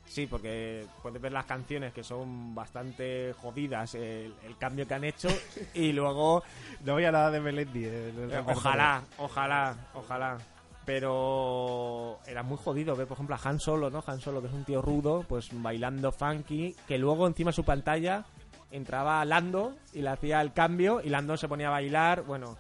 Sí, porque puedes ver las canciones que son bastante jodidas, el, el cambio que han hecho, *laughs* y luego, No voy a nada de Melendi. eh, eh, ojalá, ojalá, ojalá. Pero era muy jodido ver, por ejemplo, a Han Solo, ¿no? Han Solo, que es un tío rudo, pues bailando funky, que luego encima de su pantalla entraba Lando y le hacía el cambio, y Lando se ponía a bailar, bueno,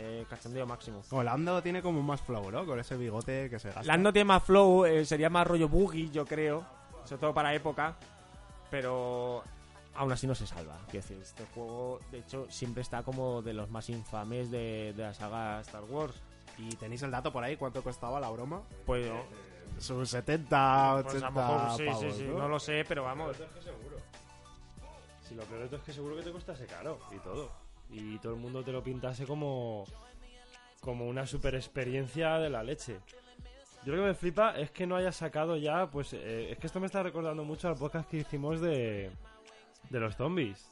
eh, cachondeo máximo. Como Lando tiene como más flow, ¿no? Con ese bigote que se gasta. Lando tiene más flow, eh, sería más rollo boogie, yo creo. Sobre todo para época. Pero aún así no se salva. Quiero decir, este juego, de hecho, siempre está como de los más infames de, de la saga Star Wars. ¿Y tenéis el dato por ahí? ¿Cuánto costaba la broma? Pues, Sus 70, 80 pues a lo mejor sí, pavos, sí, sí. ¿no? No lo sé, pero vamos. Es que seguro. Si lo peor es que seguro que te costase caro y todo. Y todo el mundo te lo pintase como, como una super experiencia de la leche. Yo lo que me flipa es que no haya sacado ya, pues eh, es que esto me está recordando mucho al podcast que hicimos de, de los zombies.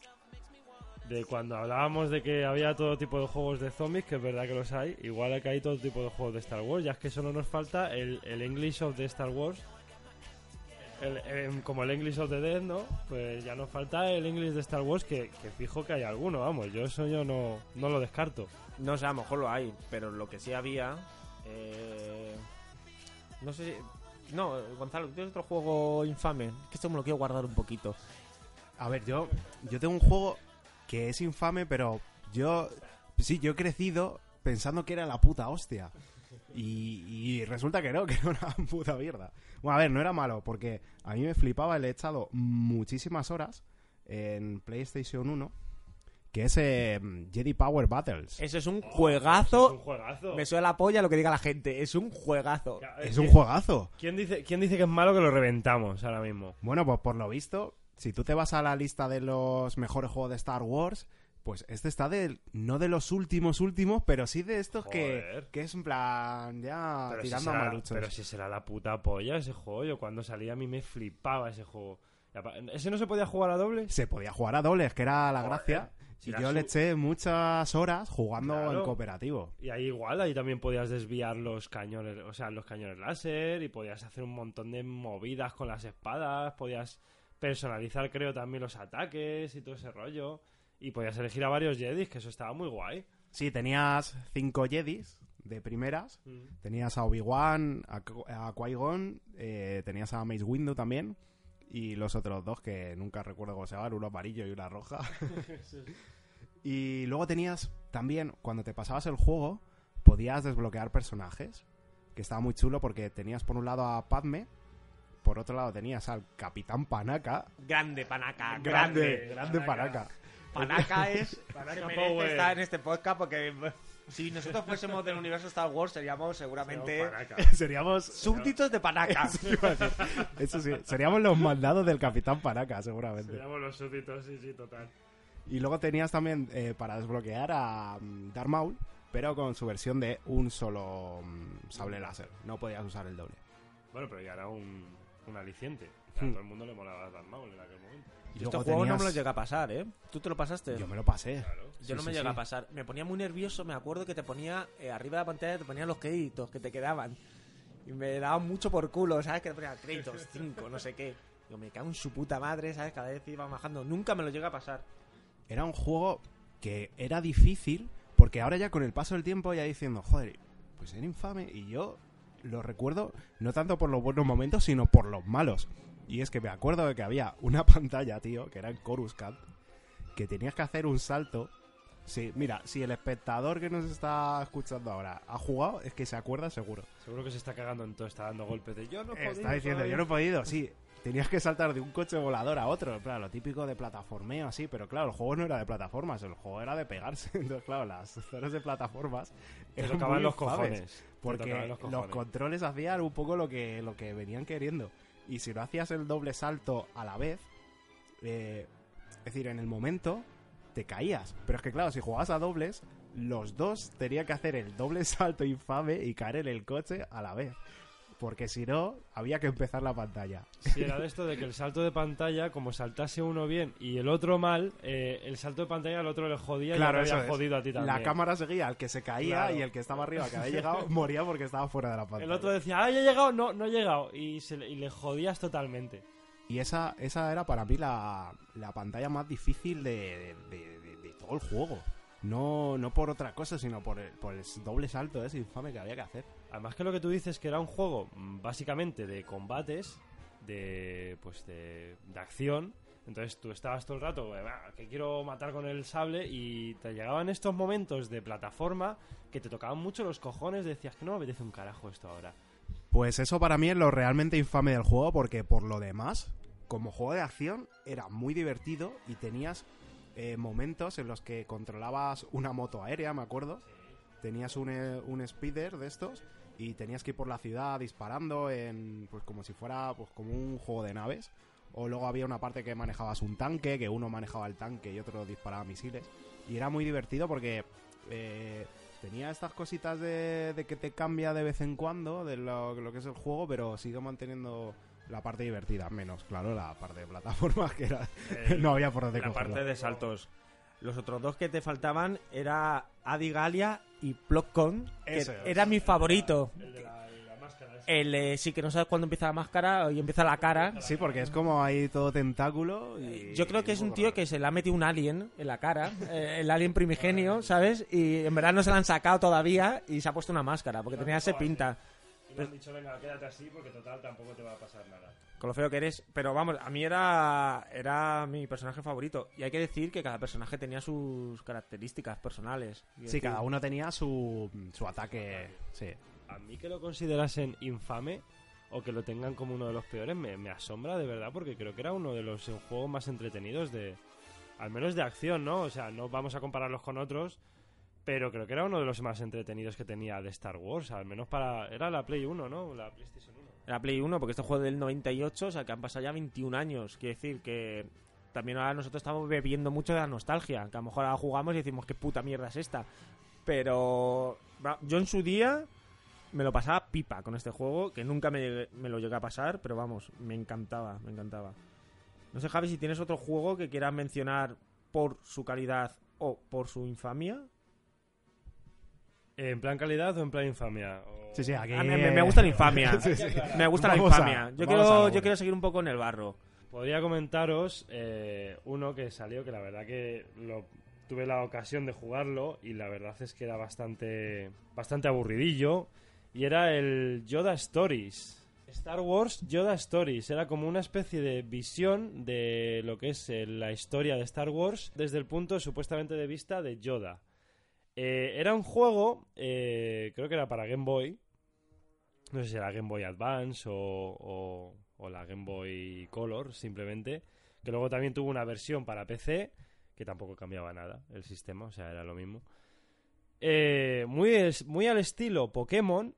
De cuando hablábamos de que había todo tipo de juegos de zombies, que es verdad que los hay, igual que hay todo tipo de juegos de Star Wars, ya es que solo nos falta el, el English of the Star Wars, el- el- como el English of the Dead, ¿no? Pues ya nos falta el English de Star Wars, que, que fijo que hay alguno, vamos, yo eso yo no, no lo descarto. No sé, a lo mejor lo hay, pero lo que sí había. eh, no sé si. No, Gonzalo, ¿tienes otro juego infame? Que esto me lo quiero guardar un poquito. A ver, yo, yo tengo un juego que es infame, pero yo. Sí, yo he crecido pensando que era la puta hostia. Y, y resulta que no, *laughs* que era una puta mierda. Bueno, a ver, no era malo, porque a mí me flipaba, le he echado muchísimas horas en PlayStation 1, que es eh, Jedi Power Battles. Ese es un Es un juegazo. juegazo. Me suena la polla lo que diga la gente. Es un juegazo. Es un juegazo. ¿Quién dice, ¿Quién dice que es malo que lo reventamos ahora mismo? Bueno, pues por lo visto, si tú te vas a la lista de los mejores juegos de Star Wars, pues este está de, no de los últimos últimos, pero sí de estos que, que es en plan ya Pero si, tirando a será, maluchos. pero si será la puta polla ese juego. Yo cuando salía a mí me flipaba ese juego. ¿Ese no se podía jugar a dobles? Se podía jugar a dobles, que era la Joder, gracia. si y yo su- le eché muchas horas jugando Claro. en cooperativo. Y ahí igual, ahí también podías desviar los cañones, o sea, los cañones láser y podías hacer un montón de movidas con las espadas, podías personalizar creo también los ataques y todo ese rollo y podías elegir a varios Jedis, que eso estaba muy guay. Sí, tenías cinco Jedis de primeras. Tenías a Obi-Wan, a, a Qui-Gon, eh, tenías a Mace Windu también. Y los otros dos que nunca recuerdo cómo se llaman, uno amarillo y una roja. *laughs* *laughs* y luego tenías también, cuando te pasabas el juego, podías desbloquear personajes. Que estaba muy chulo porque tenías por un lado a Padme, por otro lado tenías al Capitán Panaka. Grande, Panaka. Grande, grande Panaka. Panaka *laughs* es. Panaka Power. estar en este podcast porque si nosotros fuésemos del universo Star Wars seríamos seguramente Seríamos *laughs* súbditos de Panaka. *laughs* Eso sí, seríamos los mandados del Capitán Panaka, seguramente. Seríamos los súbditos, sí, sí, total. Y luego tenías también eh, para desbloquear a mm, Darth Maul, pero con su versión de un solo mm, sable láser. No podías usar el doble. Bueno, pero ya era un, un aliciente. O sea, a Hmm. todo el mundo le molaba Darth Maul en aquel momento. Y Este juego no me lo llega a pasar, ¿eh? ¿Tú te lo pasaste? Yo me lo pasé. Claro. Yo Sí, no me sí, llega sí. a pasar. Me ponía muy nervioso. Me acuerdo que te ponía eh, arriba de la pantalla, te ponían los créditos que te quedaban. Y me daban mucho por culo, ¿sabes? Que te ponía créditos 5, no sé qué. Digo, me cago en su puta madre, ¿sabes? Cada vez iba bajando. Nunca me lo llega a pasar. Era un juego que era difícil, porque ahora ya con el paso del tiempo ya diciendo, joder, pues era infame. Y yo lo recuerdo no tanto por los buenos momentos, sino por los malos. Y es que me acuerdo de que había una *laughs* pantalla, tío, que era en Coruscant, que tenías que hacer un salto. Sí, mira, si el espectador que nos está escuchando ahora ha jugado, es que se acuerda seguro. Seguro que se está cagando en todo, está dando golpes de yo no he Está diciendo, todavía". yo no he podido, sí. Tenías que saltar de un coche volador a otro, claro, lo típico de plataformeo así, pero claro, el juego no era de plataformas, el juego era de pegarse. *laughs* Entonces, claro, las zonas de plataformas Te tocaban los infames, cojones. Porque los, los controles hacían un poco lo que, lo que venían queriendo. Y si no hacías el doble salto a la vez, eh, es decir, en el momento te caías. Pero es que claro, si jugabas a dobles, los dos tenían que hacer el doble *laughs* salto infame y caer en el coche a la vez. Porque si no, había que empezar la pantalla. Sí, era de esto de que el salto de pantalla, como saltase uno bien y el otro mal, eh, el salto de pantalla al otro le jodía Claro, y te había jodido a ti también. La cámara seguía al que se caía Claro. y el que estaba arriba, que había llegado, *laughs* moría porque estaba fuera de la pantalla. El otro decía, ah, ya he llegado, no, no he llegado. Y, se y le jodías totalmente. Y esa, esa era para mí la, la pantalla más difícil de, de- de- de todo el juego. No, no por otra cosa, sino por el, por el doble salto ese infame que había que hacer. Además que lo que tú dices que era un juego mm, básicamente de combates, de pues de, de acción. Entonces tú estabas todo el rato, "Eh, que quiero matar con el sable y te llegaban estos momentos de plataforma que te tocaban mucho los cojones, decías que no me apetece un carajo esto ahora. Pues eso para mí es lo realmente infame del juego, porque por lo demás, como juego de acción, era muy divertido y tenías eh, momentos en los que controlabas una moto aérea, me acuerdo. Tenías un, eh, un speeder de estos y tenías que ir por la ciudad disparando en pues como si fuera pues como un juego de naves. O luego había una parte que manejabas un tanque, que uno manejaba el tanque y otro disparaba misiles. Y era muy divertido porque eh, tenía estas cositas de, de que te cambia de vez en cuando de lo, lo que es el juego, pero sigue manteniendo la parte divertida, menos, claro, la parte de plataformas *laughs* que era El- no había por dónde la parte de saltos. Los otros dos que te faltaban era Adi Galia y Ploccon, que Ese era mi favorito. El de la, la máscara. El eh, sí que no sabes cuándo empieza la máscara y empieza la cara. Sí, porque es como ahí todo tentáculo y... Yo creo que es un tío que se le ha metido un alien en la cara, eh, el alien primigenio, ¿sabes? Y en verdad no se la han sacado todavía y se ha puesto una máscara, porque tenía ese pinta. Y me han dicho, venga, quédate así porque total tampoco te va a pasar nada. Con lo feo que eres. Pero vamos, a mí era, era mi personaje favorito. Y hay que decir que cada personaje tenía sus características personales. Sí, cada uno tenía su, su ataque, sí. A mí que lo considerasen infame o que lo tengan como uno de los peores me, me asombra de verdad porque creo que era uno de los juegos más entretenidos de... Al menos de acción, ¿no? O sea, no vamos a compararlos con otros, pero creo que era uno de los más entretenidos que tenía de Star Wars, al menos para... Era la Play 1, ¿no? La PlayStation 1. Era Play 1, porque este juego del 98, o sea que han pasado ya 21 años. Quiere decir que también ahora nosotros estamos bebiendo mucho de la nostalgia. Que a lo mejor ahora jugamos y decimos, ¿qué puta mierda es esta? Pero yo en su día me lo pasaba pipa con este juego, que nunca me, me lo llegué a pasar, pero vamos, me encantaba, me encantaba. No sé, Javi, si tienes otro juego que quieras mencionar por su calidad o por su infamia. ¿En plan calidad o en plan infamia? O- Sí, sí, aquí... A mí me, me gusta la infamia. *laughs* Sí, sí. Me gusta Vamos la a- infamia. yo, quiero, yo quiero seguir un poco en el barro. Podría comentaros eh, uno que salió que la verdad que lo tuve la ocasión de jugarlo y la verdad es que era bastante bastante aburridillo y era el Yoda Stories. Star Wars Yoda Stories era como una especie de visión de lo que es eh, la historia de Star Wars desde el punto supuestamente de vista de Yoda. Eh, era un juego, eh, creo que era para Game Boy, no sé si era Game Boy Advance o, o- o la Game Boy Color, simplemente. Que luego también tuvo una versión para PC, que tampoco cambiaba nada el sistema, o sea, era lo mismo. Eh, muy, es- muy al estilo Pokémon,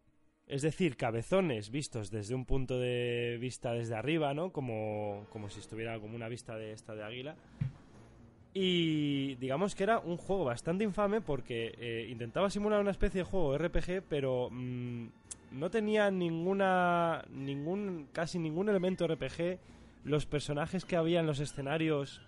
es decir, cabezones vistos desde un punto de vista desde arriba, ¿no? Como, como si estuviera como una vista de esta de águila. Y digamos que era un juego bastante infame porque eh, intentaba simular una especie de juego RPG, pero mm, no tenía ninguna ningún casi ningún elemento RPG. Los personajes que había en los escenarios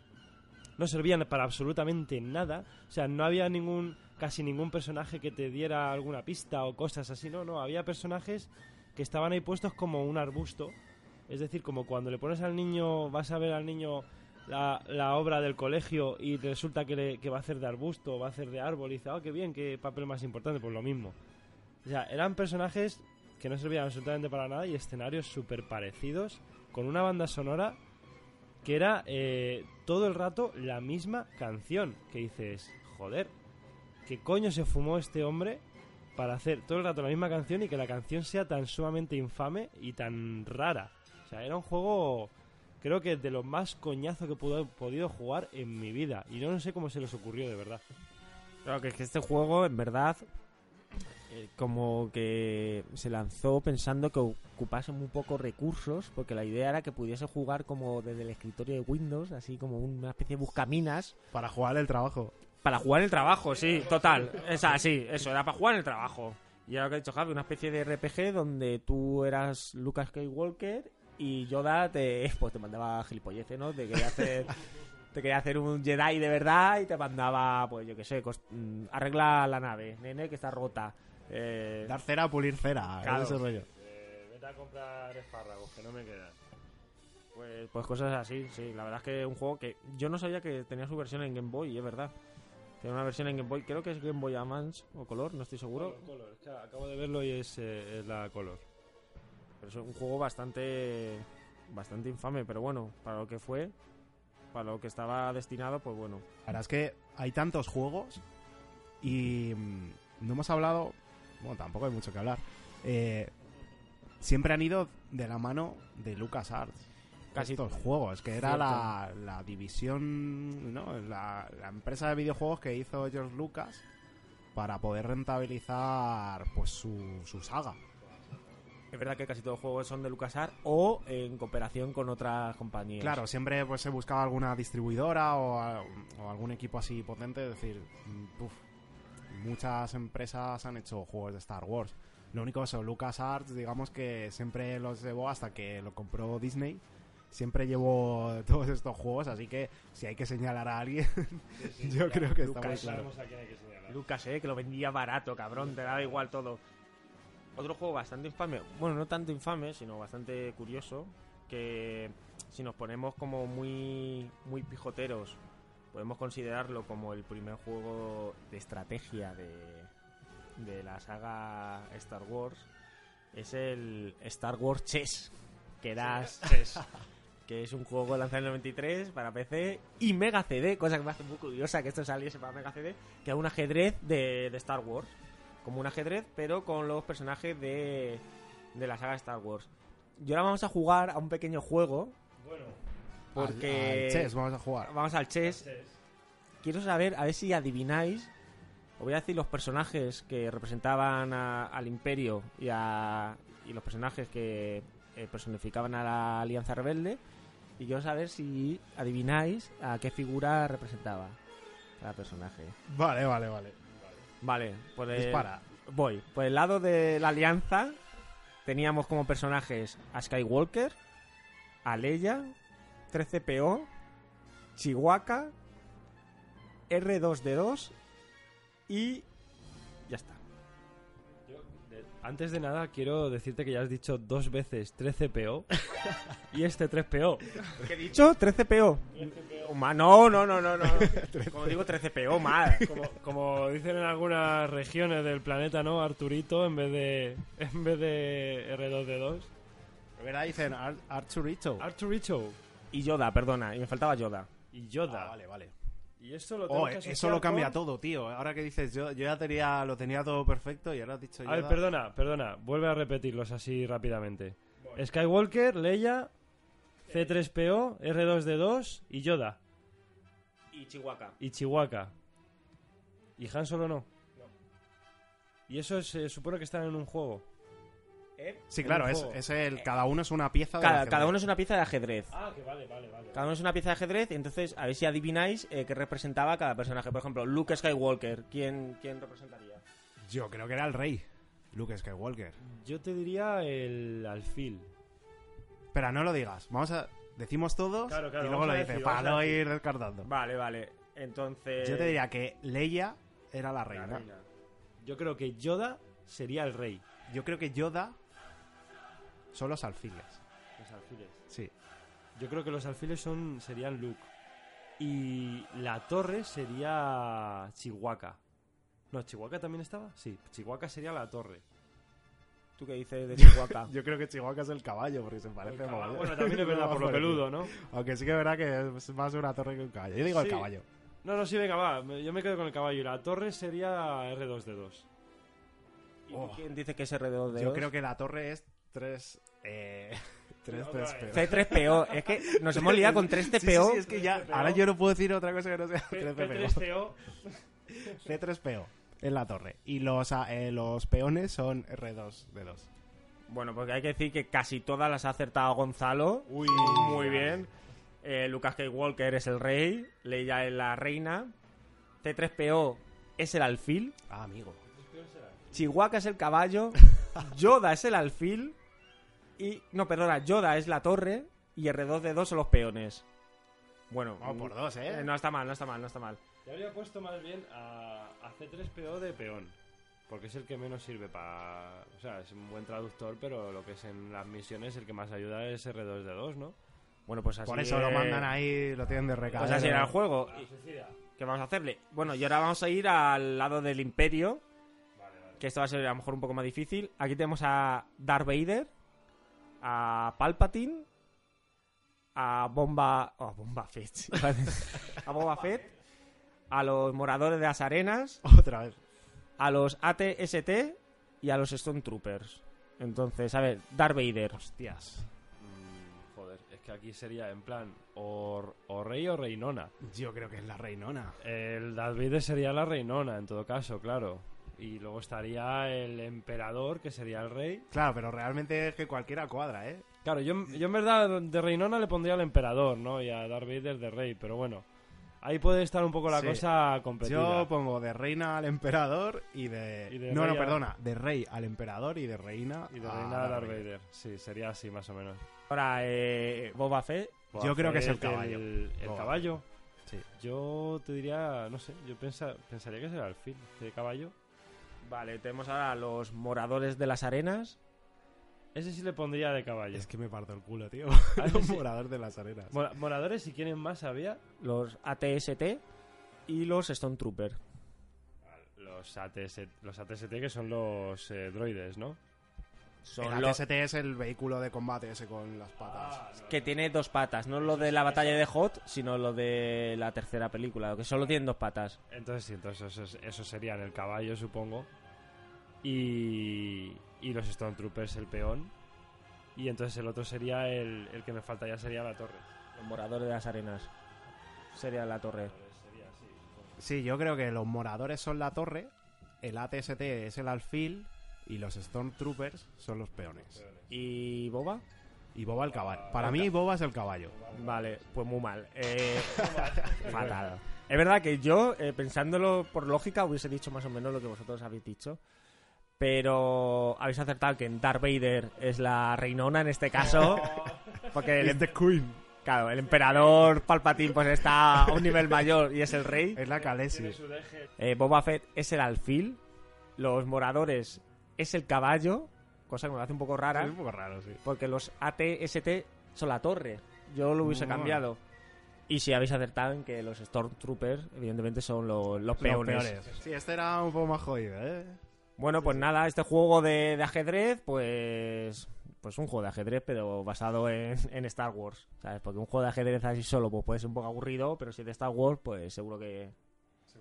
no servían para absolutamente nada. O sea, no había ningún casi ningún personaje que te diera alguna pista o cosas así. No, no, había personajes que estaban ahí puestos como un arbusto. Es decir, como cuando le pones al niño, vas a ver al niño la, obra del colegio y resulta que va a hacer de arbusto, va a hacer de árbol y dice, oh, qué bien, qué papel más importante, pues lo mismo. O sea, eran personajes que no servían absolutamente para nada y escenarios súper parecidos, con una banda sonora que era eh, todo el rato la misma canción. Que dices, joder, ¿qué coño se fumó este hombre para hacer todo el rato la misma canción y que la canción sea tan sumamente infame y tan rara? O sea, era un juego, creo que de lo más coñazo que he podido jugar en mi vida. Y no sé cómo se les ocurrió, de verdad. Claro, que es que este juego, en verdad, eh, como que se lanzó pensando que ocupase muy pocos recursos, porque la idea era que pudiese jugar como desde el escritorio de Windows, así como una especie de buscaminas, Para jugar el trabajo. para jugar el trabajo, sí, total. Es así, eso, era para jugar el trabajo. Y era lo que ha dicho Javi, una especie de RPG donde tú eras Lucas Skywalker y Yoda te, *laughs* pues te mandaba gilipolleces, ¿no? Te quería hacer... *laughs* Te quería hacer un Jedi de verdad y te mandaba, pues yo qué sé, mm, arregla la nave, nene, que está rota. Eh, Dar cera, pulir cera. Claro. Ese rollo. Eh, vete a comprar espárragos, que no me quedan. pues, pues cosas así, sí. La verdad es que es un juego que yo no sabía que tenía su versión en Game Boy, es verdad. Tiene una versión en Game Boy, creo que es Game Boy Advance o Color, no estoy seguro. Color, color. Es que acabo de verlo y es, eh, es la color. Pero es un juego bastante bastante infame, pero bueno, para lo que fue, para lo que estaba destinado, pues bueno. La verdad es que hay tantos juegos y mm, no hemos hablado, bueno, tampoco hay mucho que hablar. Eh, siempre han ido de la mano de LucasArts. Casi estos juegos, que era la, la división, ¿no? La, la empresa de videojuegos que hizo George Lucas para poder rentabilizar pues su, su saga. Es verdad que casi todos los juegos son de LucasArts o en cooperación con otras compañías. Claro, siempre pues se buscaba alguna distribuidora o, a- o algún equipo así potente, es decir, mm, uf, muchas empresas han hecho juegos de Star Wars. Lo único eso, LucasArts, digamos que siempre los llevó hasta que lo compró Disney. Siempre llevó *laughs* todos estos juegos, así que si hay que señalar a alguien, *laughs* yo creo que está muy Lucas, claro. Lucas, eh, que lo vendía barato, cabrón, te daba igual todo. Otro juego bastante infame, bueno, no tanto infame, sino bastante curioso, que si nos ponemos como muy, muy pijoteros, podemos considerarlo como el primer juego de estrategia de, de la saga Star Wars, es el Star Wars Chess, que eras... *laughs* *laughs* que es un juego lanzado en el 93 para PC y Mega CD, cosa que me hace muy curiosa que esto saliese para Mega CD, que es un ajedrez de, de Star Wars. Como un ajedrez, pero con los personajes de, de la saga Star Wars. Y ahora vamos a jugar a un pequeño juego, Bueno, porque... Al- al chess vamos a jugar. Vamos al chess. Quiero saber, a ver si adivináis. Os voy a decir los personajes que representaban a- al Imperio y, a, y los personajes que, eh, personificaban a la Alianza Rebelde. Y quiero saber si adivináis a qué figura representaba cada personaje. Vale, vale, vale. Vale, pues Dispara. voy. Por el lado de la Alianza teníamos como personajes a Skywalker, a Leia, 13PO, Chihuahua, R2D2 y Antes de nada, quiero decirte que ya has dicho dos veces 13PO y este 3PO. ¿Qué he dicho? 13PO. Ma- No, no, no, no, no. *laughs* Como digo 13PO, mal. Como, como dicen en algunas regiones del planeta, ¿no? Arturito en vez de en vez de R2D2. De verdad dicen Ar- Arturito. Arturito Y Yoda, perdona, y me faltaba Yoda. y Yoda. Ah, vale, vale. Y esto lo tengo Oh, que eh, eso lo cambia con- todo, tío. Ahora que dices, yo, yo ya tenía, lo tenía todo perfecto y ahora has dicho A ver, perdona, perdona. Vuelve a repetirlos así rápidamente. Skywalker, Leia, C3PO, R2D2 y Yoda. Y Chihuahua. Y Chihuahua. ¿Y Han Solo no? Y eso se supone que están en un juego. Sí, en claro, es, es el, cada uno es una pieza de Cada, ajedrez. cada uno es una pieza de ajedrez. Ah, que vale, vale, vale. Cada uno es una pieza de ajedrez y entonces a ver si adivináis eh, qué representaba cada personaje. Por ejemplo, Luke Skywalker, ¿quién, quién representaría? Yo creo que era el rey. Luke Skywalker. Yo te diría el alfil. Espera, no lo digas. Vamos a... Decimos todos Claro, claro, y luego vamos lo a dices decir, para vamos a no decir. ir descartando. Vale, vale. Entonces... Yo te diría que Leia era la La reina. reina. Yo creo que Yoda sería el rey. Yo creo que Yoda son los alfiles. Los alfiles. Sí. Yo creo que los alfiles son serían Luke. Y la torre sería Chihuahua. No, Chihuahua también estaba. Sí, Chihuahua sería la torre. ¿Tú qué dices de Chihuahua? *laughs* Yo creo que Chihuahua es el caballo, porque se parece caballo. Bueno, también es *laughs* verdad, por lo peludo, ¿no? Aunque sí que es verdad que es más una torre que un caballo. Yo digo el caballo. No, no, sí, venga, va. Yo me quedo con el caballo. Y la torre sería R2D2. ¿Y Oh. quién dice que es R2D2? Yo creo que la torre es 3... Eh, *laughs* 3 Otra 3 vez. C3PO. Es que nos hemos liado con 3CPO. Sí, sí, sí, es que ya... 3PO. Ahora yo no puedo decir otra cosa que no sea 3PO. P3PO. C3PO en la torre. Y los, eh, los peones son R2D2. Bueno, porque hay que decir que casi todas las ha acertado Gonzalo. Uy. Muy bien. Eh, Lucas Skywalker es el rey. Leia es la reina. C3PO es el alfil. Ah, amigo. Chihuahua es el caballo. *laughs* Yoda es el alfil. Y. No, perdona, Yoda es la torre. Y R2D2 son los peones. Bueno. Vamos por dos, ¿eh? eh, No está mal, no está mal, no está mal. Yo habría puesto más bien a, a C3PO de peón. Porque es el que menos sirve para. O sea, es un buen traductor, pero lo que es en las misiones, el que más ayuda es R2D2, ¿no? Bueno, pues así. Por eso lo mandan ahí, lo tienen de recado. Pues así era el juego. ¿Qué vamos a hacerle? Bueno, y ahora vamos a ir al lado del Imperio. Que esto va a ser a lo mejor un poco más difícil. Aquí tenemos a Darth Vader, a Palpatine, a Bomba. Oh, Bomba Fett. *laughs* a Bomba Fett, a los moradores de las arenas, Otra vez. a los ATST y a los Stormtroopers. Entonces, a ver, Darth Vader. Hostias. Mm, joder, es que aquí sería en plan o, o rey o reinona. Yo creo que es la reinona. El Darth Vader sería la reinona, en todo caso, claro. Y luego estaría el emperador, que sería el rey. Claro, pero realmente es que cualquiera cuadra, ¿eh? Claro, yo, yo en verdad de reinona le pondría al emperador, ¿no? Y a Darth Vader de rey, pero bueno. Ahí puede estar un poco la Sí. cosa competida. Yo pongo de reina al emperador y de... Y de no, no, a- perdona. De rey al emperador y de reina Y de a reina a Darth Vader. Sí, sería así más o menos. Ahora, eh, Boba Fett. Yo creo que es el caballo. El, caballo. Sí. Yo te diría, no sé, yo pensa- pensaría que será el fin de caballo. Vale, tenemos ahora a los moradores de las arenas. Ese sí le pondría de caballo. Es que me parto el culo, tío. *laughs* Ah, Los sí, moradores de las arenas. Mora- Moradores, ¿y quiénes más había? los ATST y los Stormtrooper. Los, ATS, los ATST, que son los eh, droides, ¿no? Son el los ATST es el vehículo de combate ese con las patas. que tiene dos patas, no lo de la batalla de Hot, sino lo de la tercera película, que solo tienen dos patas. Entonces sí, entonces eso, eso serían el caballo, supongo. Y, y los Stormtroopers el peón. Y entonces el otro sería el, el que me falta ya sería la torre. Los moradores de las arenas. Sería la torre. Sí, yo creo que los moradores son la torre, el ATST es el alfil y los Stormtroopers son los peones. ¿Y Boba? Y Boba el caballo. Para mí, Boba es el caballo. Vale, pues muy mal. Eh, *laughs* fatal. Es verdad que yo, eh, pensándolo por lógica, hubiese dicho más o menos lo que vosotros habéis dicho. Pero habéis acertado que Darth Vader es la reinona en este caso. *laughs* Porque el, Es The Queen. claro, el emperador Palpatine pues está a un nivel mayor y es el rey. Es la Khaleesi. Eh, Boba Fett es el alfil. Los moradores es el caballo. Cosa que me hace un poco rara. Es un poco raro, sí. Porque los AT-ST son la torre. Yo lo hubiese No. cambiado. Y si habéis acertado en que los Stormtroopers, evidentemente, son lo- los Los peones. peores. Sí, este era un poco más jodido, ¿eh? Bueno, pues nada, este juego de, de ajedrez, pues. Pues un juego de ajedrez, pero basado en, en Star Wars. ¿Sabes? Porque un juego de ajedrez así solo pues puede ser un poco aburrido, pero si es de Star Wars, pues seguro que.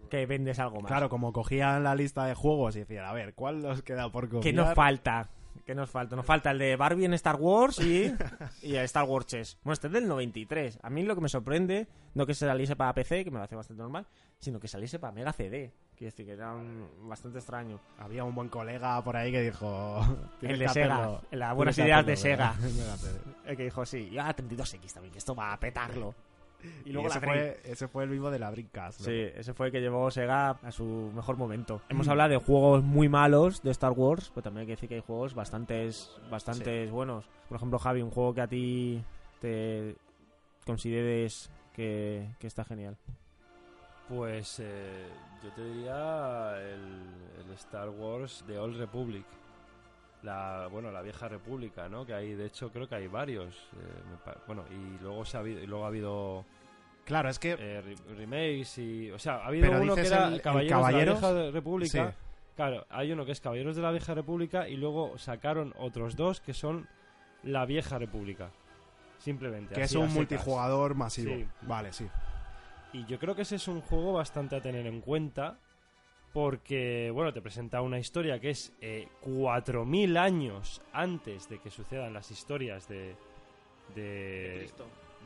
Que vendes algo más. Claro, como cogían la lista de juegos y decían, a ver, ¿cuál nos queda por copiar? ¿Qué nos falta? ¿Qué nos falta? Nos falta el de Barbie en Star Wars y, *laughs* y el Star Wars Chess. Bueno, este es del 93. A mí lo que me sorprende, no que se saliese para PC, que me parece bastante normal, sino que saliese para Mega CD. Quiero decir que era un- bastante extraño. Había un buen colega por ahí que dijo... *laughs* "Tienes El de Sega. hacerlo". En las buenas ideas de Sega. *laughs* El que dijo, sí, ya 32X también, que esto va a petarlo. *laughs* Y Y luego ese la fue, ese fue el mismo de la Dreamcast. ¿no? Sí, ese fue el que llevó Sega a su mejor momento. *clears throat* Hemos hablado de juegos muy malos de Star Wars, pero también hay que decir que hay juegos bastantes, bastantes buenos. Por ejemplo, Javi, un juego que a ti te consideres que, que está genial. Pues eh, yo te diría el, el Star Wars de Old Republic. La, bueno, la vieja república, ¿no? Que hay, de hecho, creo que hay varios. eh, bueno, y luego, se ha habido, y luego ha habido Claro, es que... eh, re- remakes y... O sea, ha habido Pero uno que era el- el Caballeros, de la Vieja República. sí. Claro, hay uno que es Caballeros de la Vieja República y luego sacaron otros dos que son la Vieja República. Simplemente. que es así un multijugador masivo. Sí. Vale, sí. Y yo creo que ese es un juego bastante a tener en cuenta porque, bueno, te presenta una historia que es eh, 4.000 años antes de que sucedan las historias de... De,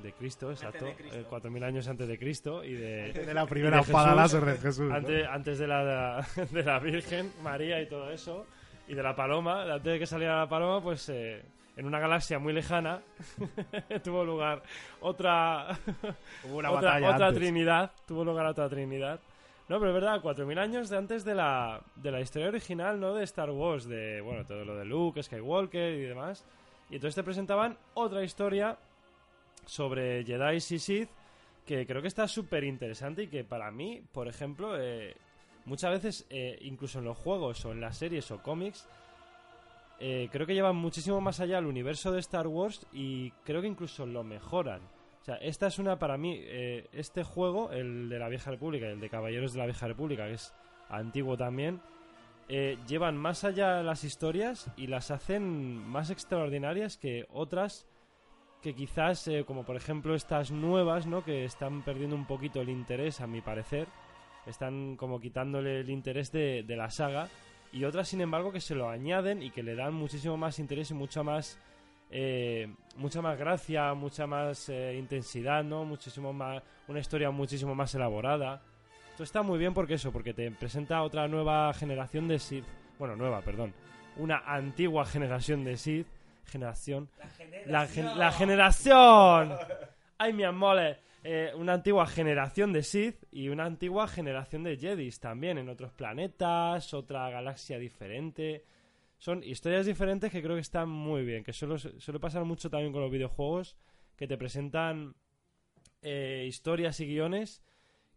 de Cristo, exacto. de Cristo. Eh, 4.000 años antes de Cristo y de... *laughs* De la primera espada láser de Jesús. ¿no? Antes, antes de, la, *laughs* de la Virgen, María y todo eso, y de la paloma, antes de que saliera la paloma, pues eh, en una galaxia muy lejana *laughs* tuvo lugar otra, *laughs* Hubo una otra, batalla otra trinidad, tuvo lugar otra trinidad. No, pero es verdad, 4.000 años de antes de la, de la historia original, ¿no? De Star Wars, de, bueno, todo lo de Luke, Skywalker y demás. Y entonces te presentaban otra historia sobre Jedi y Sith que creo que está súper interesante y que para mí, por ejemplo, eh, muchas veces, eh, incluso en los juegos o en las series o cómics, eh, creo que llevan muchísimo más allá el universo de Star Wars y creo que incluso lo mejoran. O sea, esta es una para mí, eh, este juego, el de la Vieja República el de Caballeros de la Vieja República, que es antiguo también, eh, llevan más allá las historias y las hacen más extraordinarias que otras que quizás, eh, como por ejemplo estas nuevas, ¿no? Que están perdiendo un poquito el interés, a mi parecer. Están como quitándole el interés de, de la saga. Y otras, sin embargo, que se lo añaden y que le dan muchísimo más interés y mucha más... eh, mucha más gracia, mucha más eh, intensidad, ¿no? Muchísimo más... Una historia muchísimo más elaborada. Esto está muy bien porque eso, porque te presenta otra nueva generación de Sith. Bueno, nueva, perdón. Una antigua generación de Sith. Generación. La, gen- la generación. Ay, mi amor. Eh, una antigua generación de Sith y una antigua generación de Jedis también en otros planetas, otra galaxia diferente. Son historias diferentes que creo que están muy bien, que suele, suele pasar mucho también con los videojuegos, que te presentan eh, historias y guiones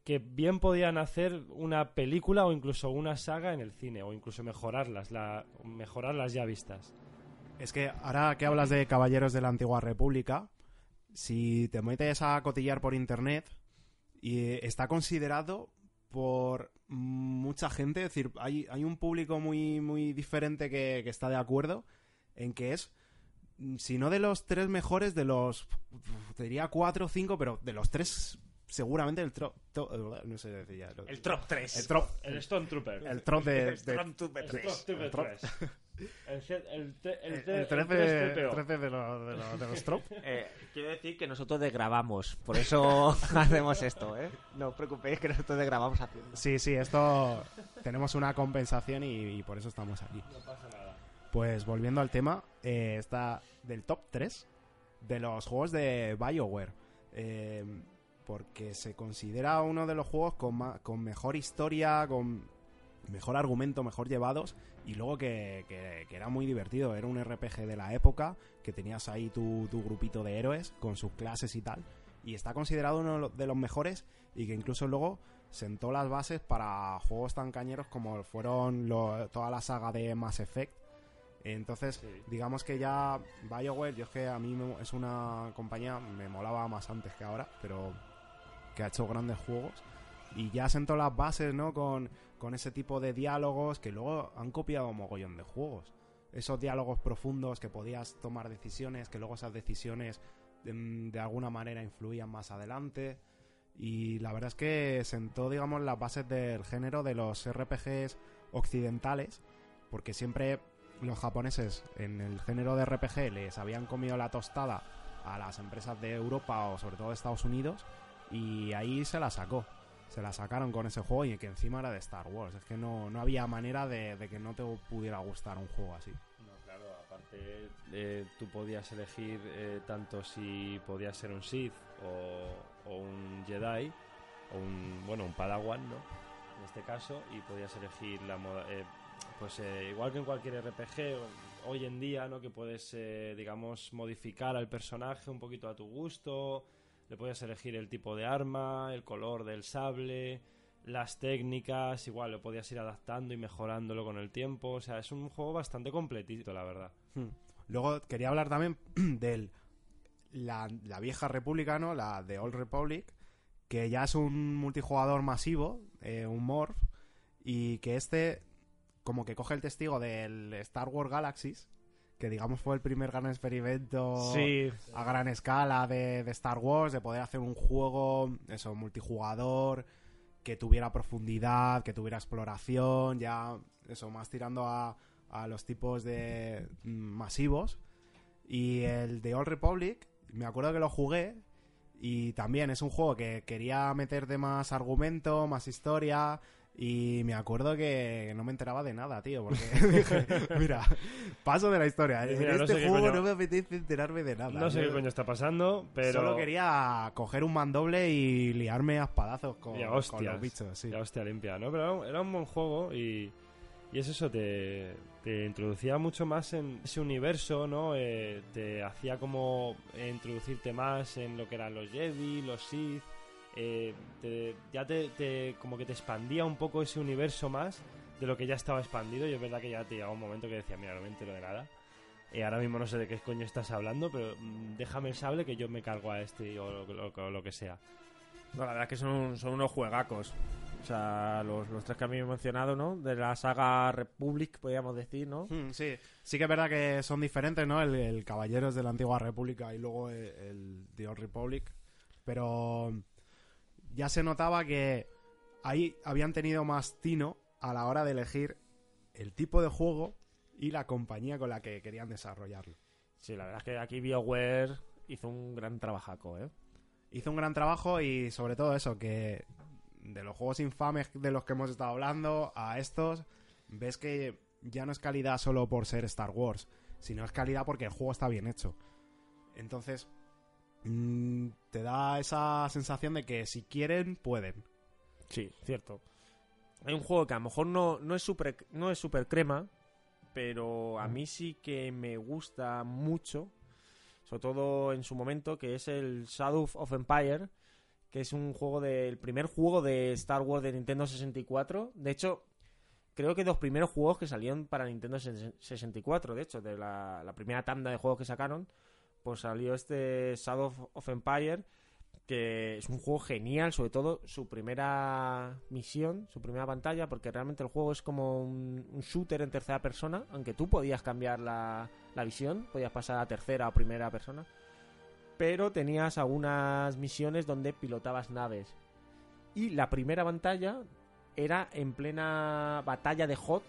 que bien podían hacer una película o incluso una saga en el cine, o incluso mejorarlas, la, mejorarlas ya vistas. Es que ahora que hablas de Caballeros de la Antigua República, si te metes a cotillar por internet, y está considerado por mucha gente, es decir, hay, hay un público muy, muy diferente que, que está de acuerdo en que es, si no de los tres mejores, de los, te diría cuatro o cinco, pero de los tres, seguramente el trop, to- no sé decir ya. El Trop 3. El trop, El Stone Trooper. el trop de, El de- Stormtrooper El 3. Stone Trooper 3. El, C- el, T- el, el, T- el 13, 3PO. 13 de, los- de los- de los trop. Eh, quiero decir que nosotros desgrabamos, por eso *laughs* hacemos esto, ¿eh? No os preocupéis que nosotros desgrabamos haciendo. Sí, sí, esto tenemos una compensación y, y por eso estamos aquí. No pasa nada. Pues volviendo al tema, eh, está del top 3. de los juegos de BioWare. Eh, porque se considera uno de los juegos con, ma- con mejor historia, con mejor argumento, mejor llevados y luego que, que- que era muy divertido. Era un RPG de la época que tenías ahí tu, tu grupito de héroes con sus clases y tal. Y está considerado uno de los mejores y que incluso luego sentó las bases para juegos tan cañeros como fueron lo- toda la saga de Mass Effect. Entonces, Sí. digamos que ya BioWare, yo es que a mí me- es una compañía, me molaba más antes que ahora, pero que ha hecho grandes juegos. Y ya sentó las bases, ¿no? Con, con ese tipo de diálogos que luego han copiado un mogollón de juegos. Esos diálogos profundos que podías tomar decisiones, que luego esas decisiones mm, de alguna manera influían más adelante. Y la verdad es que sentó, digamos, las bases del género de los RPGs occidentales, porque siempre los japoneses en el género de RPG les habían comido la tostada a las empresas de Europa o sobre todo de Estados Unidos y ahí se la sacó. Se la sacaron con ese juego y que encima era de Star Wars. Es que no, no había manera de, de que no te pudiera gustar un juego así. No, claro, aparte eh, tú podías elegir eh, tanto si podías ser un Sith o, un Jedi o un, bueno, un Padawan, ¿no? En este caso, y podías elegir la moda, eh, pues eh, igual que en cualquier RPG hoy en día, ¿no? Que puedes, digamos, modificar al personaje un poquito a tu gusto, le podías elegir el tipo de arma, el color del sable, las técnicas, igual lo podías ir adaptando y mejorándolo con el tiempo. O sea, es un juego bastante completito, la verdad. Hmm. Luego quería hablar también *clears throat* del la, la vieja república, ¿no? La de Old Republic, que ya es un multijugador masivo, eh, un morph, y que este como que coge el testigo del Star Wars Galaxies, que digamos fue el primer gran experimento Sí, a gran escala de, de Star Wars, de poder hacer un juego, eso, multijugador, que tuviera profundidad, que tuviera exploración, ya, eso, más tirando a, a los tipos de mm, masivos. Y el de Old Republic, me acuerdo que lo jugué y también es un juego que quería meterte más argumento, más historia. Y me acuerdo que no me enteraba de nada, tío, porque *laughs* *laughs* dije, mira, paso de la historia. En Mira, no este juego coño- no me apetece enterarme de nada. No sé Yo- qué coño está pasando, pero... Solo quería coger un mandoble y liarme a espadazos con, los bichos, sí. Ya hostia limpia, ¿no? Pero era un, buen juego y, y es eso, te, te introducía mucho más en ese universo, ¿no? Eh, te hacía como eh, introducirte más en lo que eran los Jedi, los Sith. Eh, te- ya te, te- como que te expandía un poco ese universo más de lo que ya estaba expandido y es verdad que ya te llegaba un momento que decía, mira, no me entero de nada. Eh, ahora mismo no sé de qué coño estás hablando, pero mm, déjame el sable que yo me cargo a este o lo, lo- lo que sea. No, la verdad es que son, son unos juegacos. O sea, los, los tres que a mí me he mencionado, ¿no? De la saga Republic, podríamos decir, ¿no? Mm, sí, sí que es verdad que son diferentes, ¿no? El, el Caballeros de la Antigua República y luego el, el The Old Republic. Pero ya se notaba que ahí habían tenido más tino a la hora de elegir el tipo de juego y la compañía con la que querían desarrollarlo. Sí, la verdad es que aquí BioWare hizo un gran trabajaco, ¿eh? hizo un gran trabajo y sobre todo eso, que de los juegos infames de los que hemos estado hablando a estos, ves que ya no es calidad solo por ser Star Wars, sino es calidad porque el juego está bien hecho. Entonces, mm, te da esa sensación de que si quieren, pueden. Sí, cierto. Hay un juego que a lo mejor no, no es super no es super crema, pero a mí sí que me gusta mucho, sobre todo en su momento, que es el Shadow of Empire, que es un juego del primer juego de Star Wars de Nintendo 64. De hecho, creo que de los primeros juegos que salieron para Nintendo 64, de hecho, de la, la primera tanda de juegos que sacaron, pues salió este Shadow of- Empire, que es un juego genial, sobre todo su primera misión, su primera pantalla, porque realmente el juego es como un, un shooter en tercera persona, aunque tú podías cambiar la, la visión, podías pasar a tercera o primera persona, pero tenías algunas misiones donde pilotabas naves. Y la primera pantalla era en plena batalla de Hot,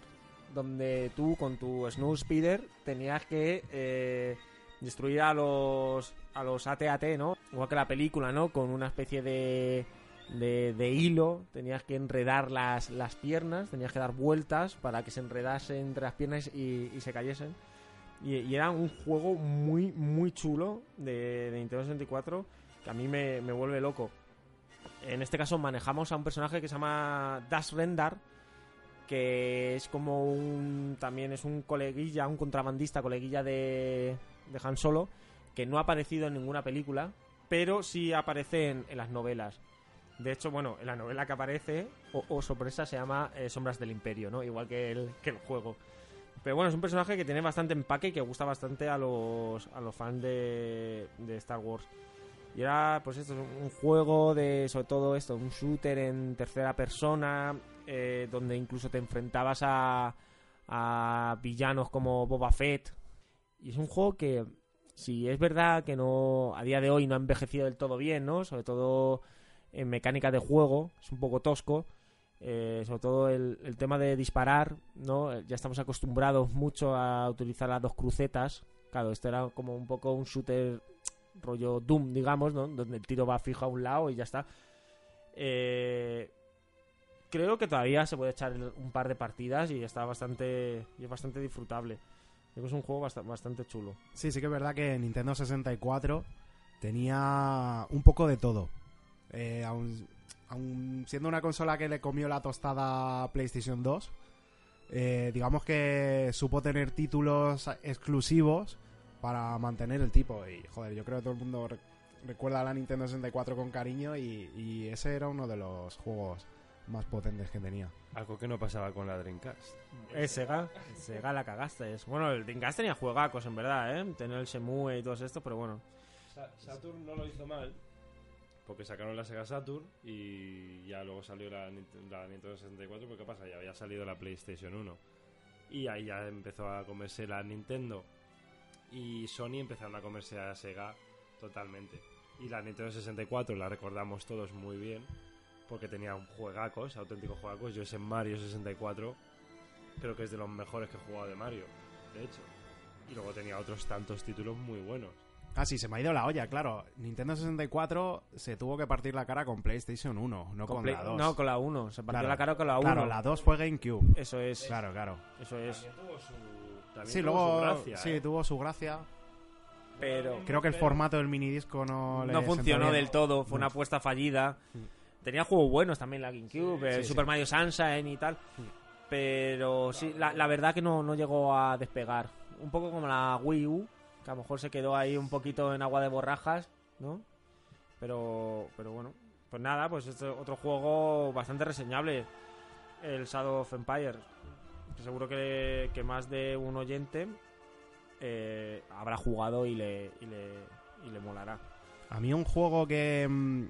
donde tú con tu Snow Speeder tenías que eh, destruir a los a los AT-AT, ¿no? Igual que la película, ¿no? Con una especie de, de, de hilo, tenías que enredar las, las piernas, tenías que dar vueltas para que se enredasen entre las piernas y, y se cayesen. Y, era un juego muy, muy chulo de, de Nintendo 64 que a mí me, me vuelve loco. En este caso manejamos a un personaje que se llama Dash Rendar, que es como un. También es un coleguilla, un contrabandista, coleguilla de, de Han Solo, que no ha aparecido en ninguna película, pero sí aparece en, las novelas. De hecho, bueno, en la novela que aparece, o, o sorpresa, se llama eh, Sombras del Imperio, ¿no? Igual que el, que el juego. Pero bueno, es un personaje que tiene bastante empaque y que gusta bastante a los, a los fans de, de Star Wars. Y era, pues esto, es un juego de, sobre todo esto, un shooter en tercera persona, eh, donde incluso te enfrentabas a, a villanos como Boba Fett. Y es un juego que, si es verdad que no a día de hoy no ha envejecido del todo bien, ¿no? Sobre todo en mecánica de juego, es un poco tosco. Eh, sobre todo el, tema de disparar, ¿no? Eh, Ya estamos acostumbrados mucho a utilizar las dos crucetas. Claro, esto era como un poco un shooter rollo Doom, digamos, ¿no? Donde el tiro va fijo a un lado y ya está. Eh, creo que todavía se puede echar un par de partidas y está bastante y es bastante disfrutable. Creo que es un juego bast- bastante chulo. Sí, sí que es verdad que Nintendo 64 tenía un poco de todo. Eh, aun siendo una consola que le comió la tostada PlayStation 2, eh, digamos que supo tener títulos exclusivos para mantener el tipo. Y joder, yo creo que todo el mundo re- recuerda a la Nintendo 64 con cariño y ese era uno de los juegos más potentes que tenía. Algo que no pasaba con la Dreamcast. Eh, Sega, Sega la cagaste. Es- Bueno, el Dreamcast tenía juegacos en verdad, ¿eh? Tener el Semue y todo esto, pero bueno. Sa- Saturn no lo hizo mal. Porque sacaron la Sega Saturn y ya luego salió la, la Nintendo 64. Porque ¿qué pasa? Ya había salido la PlayStation 1. Y ahí ya empezó a comerse la Nintendo. Y Sony empezaron a comerse a Sega totalmente. Y la Nintendo 64 la recordamos todos muy bien. Porque tenía juegacos, auténticos juegacos. Yo ese Mario 64 creo que es de los mejores que he jugado de Mario. De hecho. Y luego tenía otros tantos títulos muy buenos. Ah, sí, se me ha ido la olla, claro. Nintendo 64 se tuvo que partir la cara con PlayStation 1, no con, Con Play- la 2. No, con la 1. Se partió Claro. la cara con la 1. Claro, la 2 fue GameCube. Eso es. Claro, claro. Eso es. También tuvo su, también Sí, tuvo luego su gracia, sí, ¿eh? tuvo su gracia. Pero Creo que el formato del minidisco no le no sentó funcionó del todo. Fue una apuesta fallida. Mm. Tenía juegos buenos también la GameCube, sí, Super sí. Mario Sunshine y tal. Pero sí, la, la verdad que no, no llegó a despegar. Un poco como la Wii U, que a lo mejor se quedó ahí un poquito en agua de borrajas, ¿no? Pero, pero bueno, pues nada, pues este otro juego bastante reseñable, el Shadow of Empires. Que seguro que, que más de un oyente eh, habrá jugado y le, y le, y le molará. A mí un juego que mm,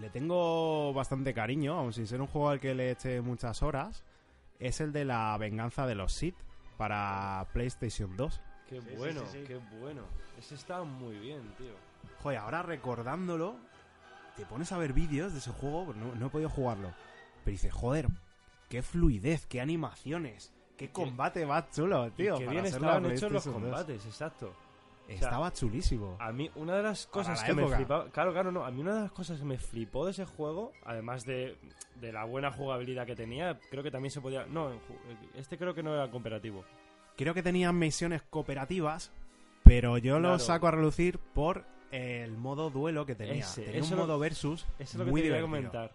le tengo bastante cariño, aun sin ser un juego al que le eche muchas horas, es el de la venganza de los Sith para PlayStation 2. Qué Sí, bueno, sí, sí, sí. qué bueno. Ese está muy bien, tío. Joder, ahora recordándolo, te pones a ver vídeos de ese juego, no, no he podido jugarlo. Pero dices, joder, qué fluidez, qué animaciones, qué combate más chulo, tío. y qué para bien estaban hechos los PlayStation 2. combates, exacto. Estaba chulísimo. A mí, una de las cosas que me flipaba. Claro, claro, no. A mí, una de las cosas que me flipó de ese juego, además de, de la buena jugabilidad que tenía, creo que también se podía. No, este creo que no era cooperativo. Creo que tenían misiones cooperativas, pero yo lo saco a relucir por el modo duelo que tenía. Ese, tenía un lo- modo versus Eso es lo que muy te quería comentar.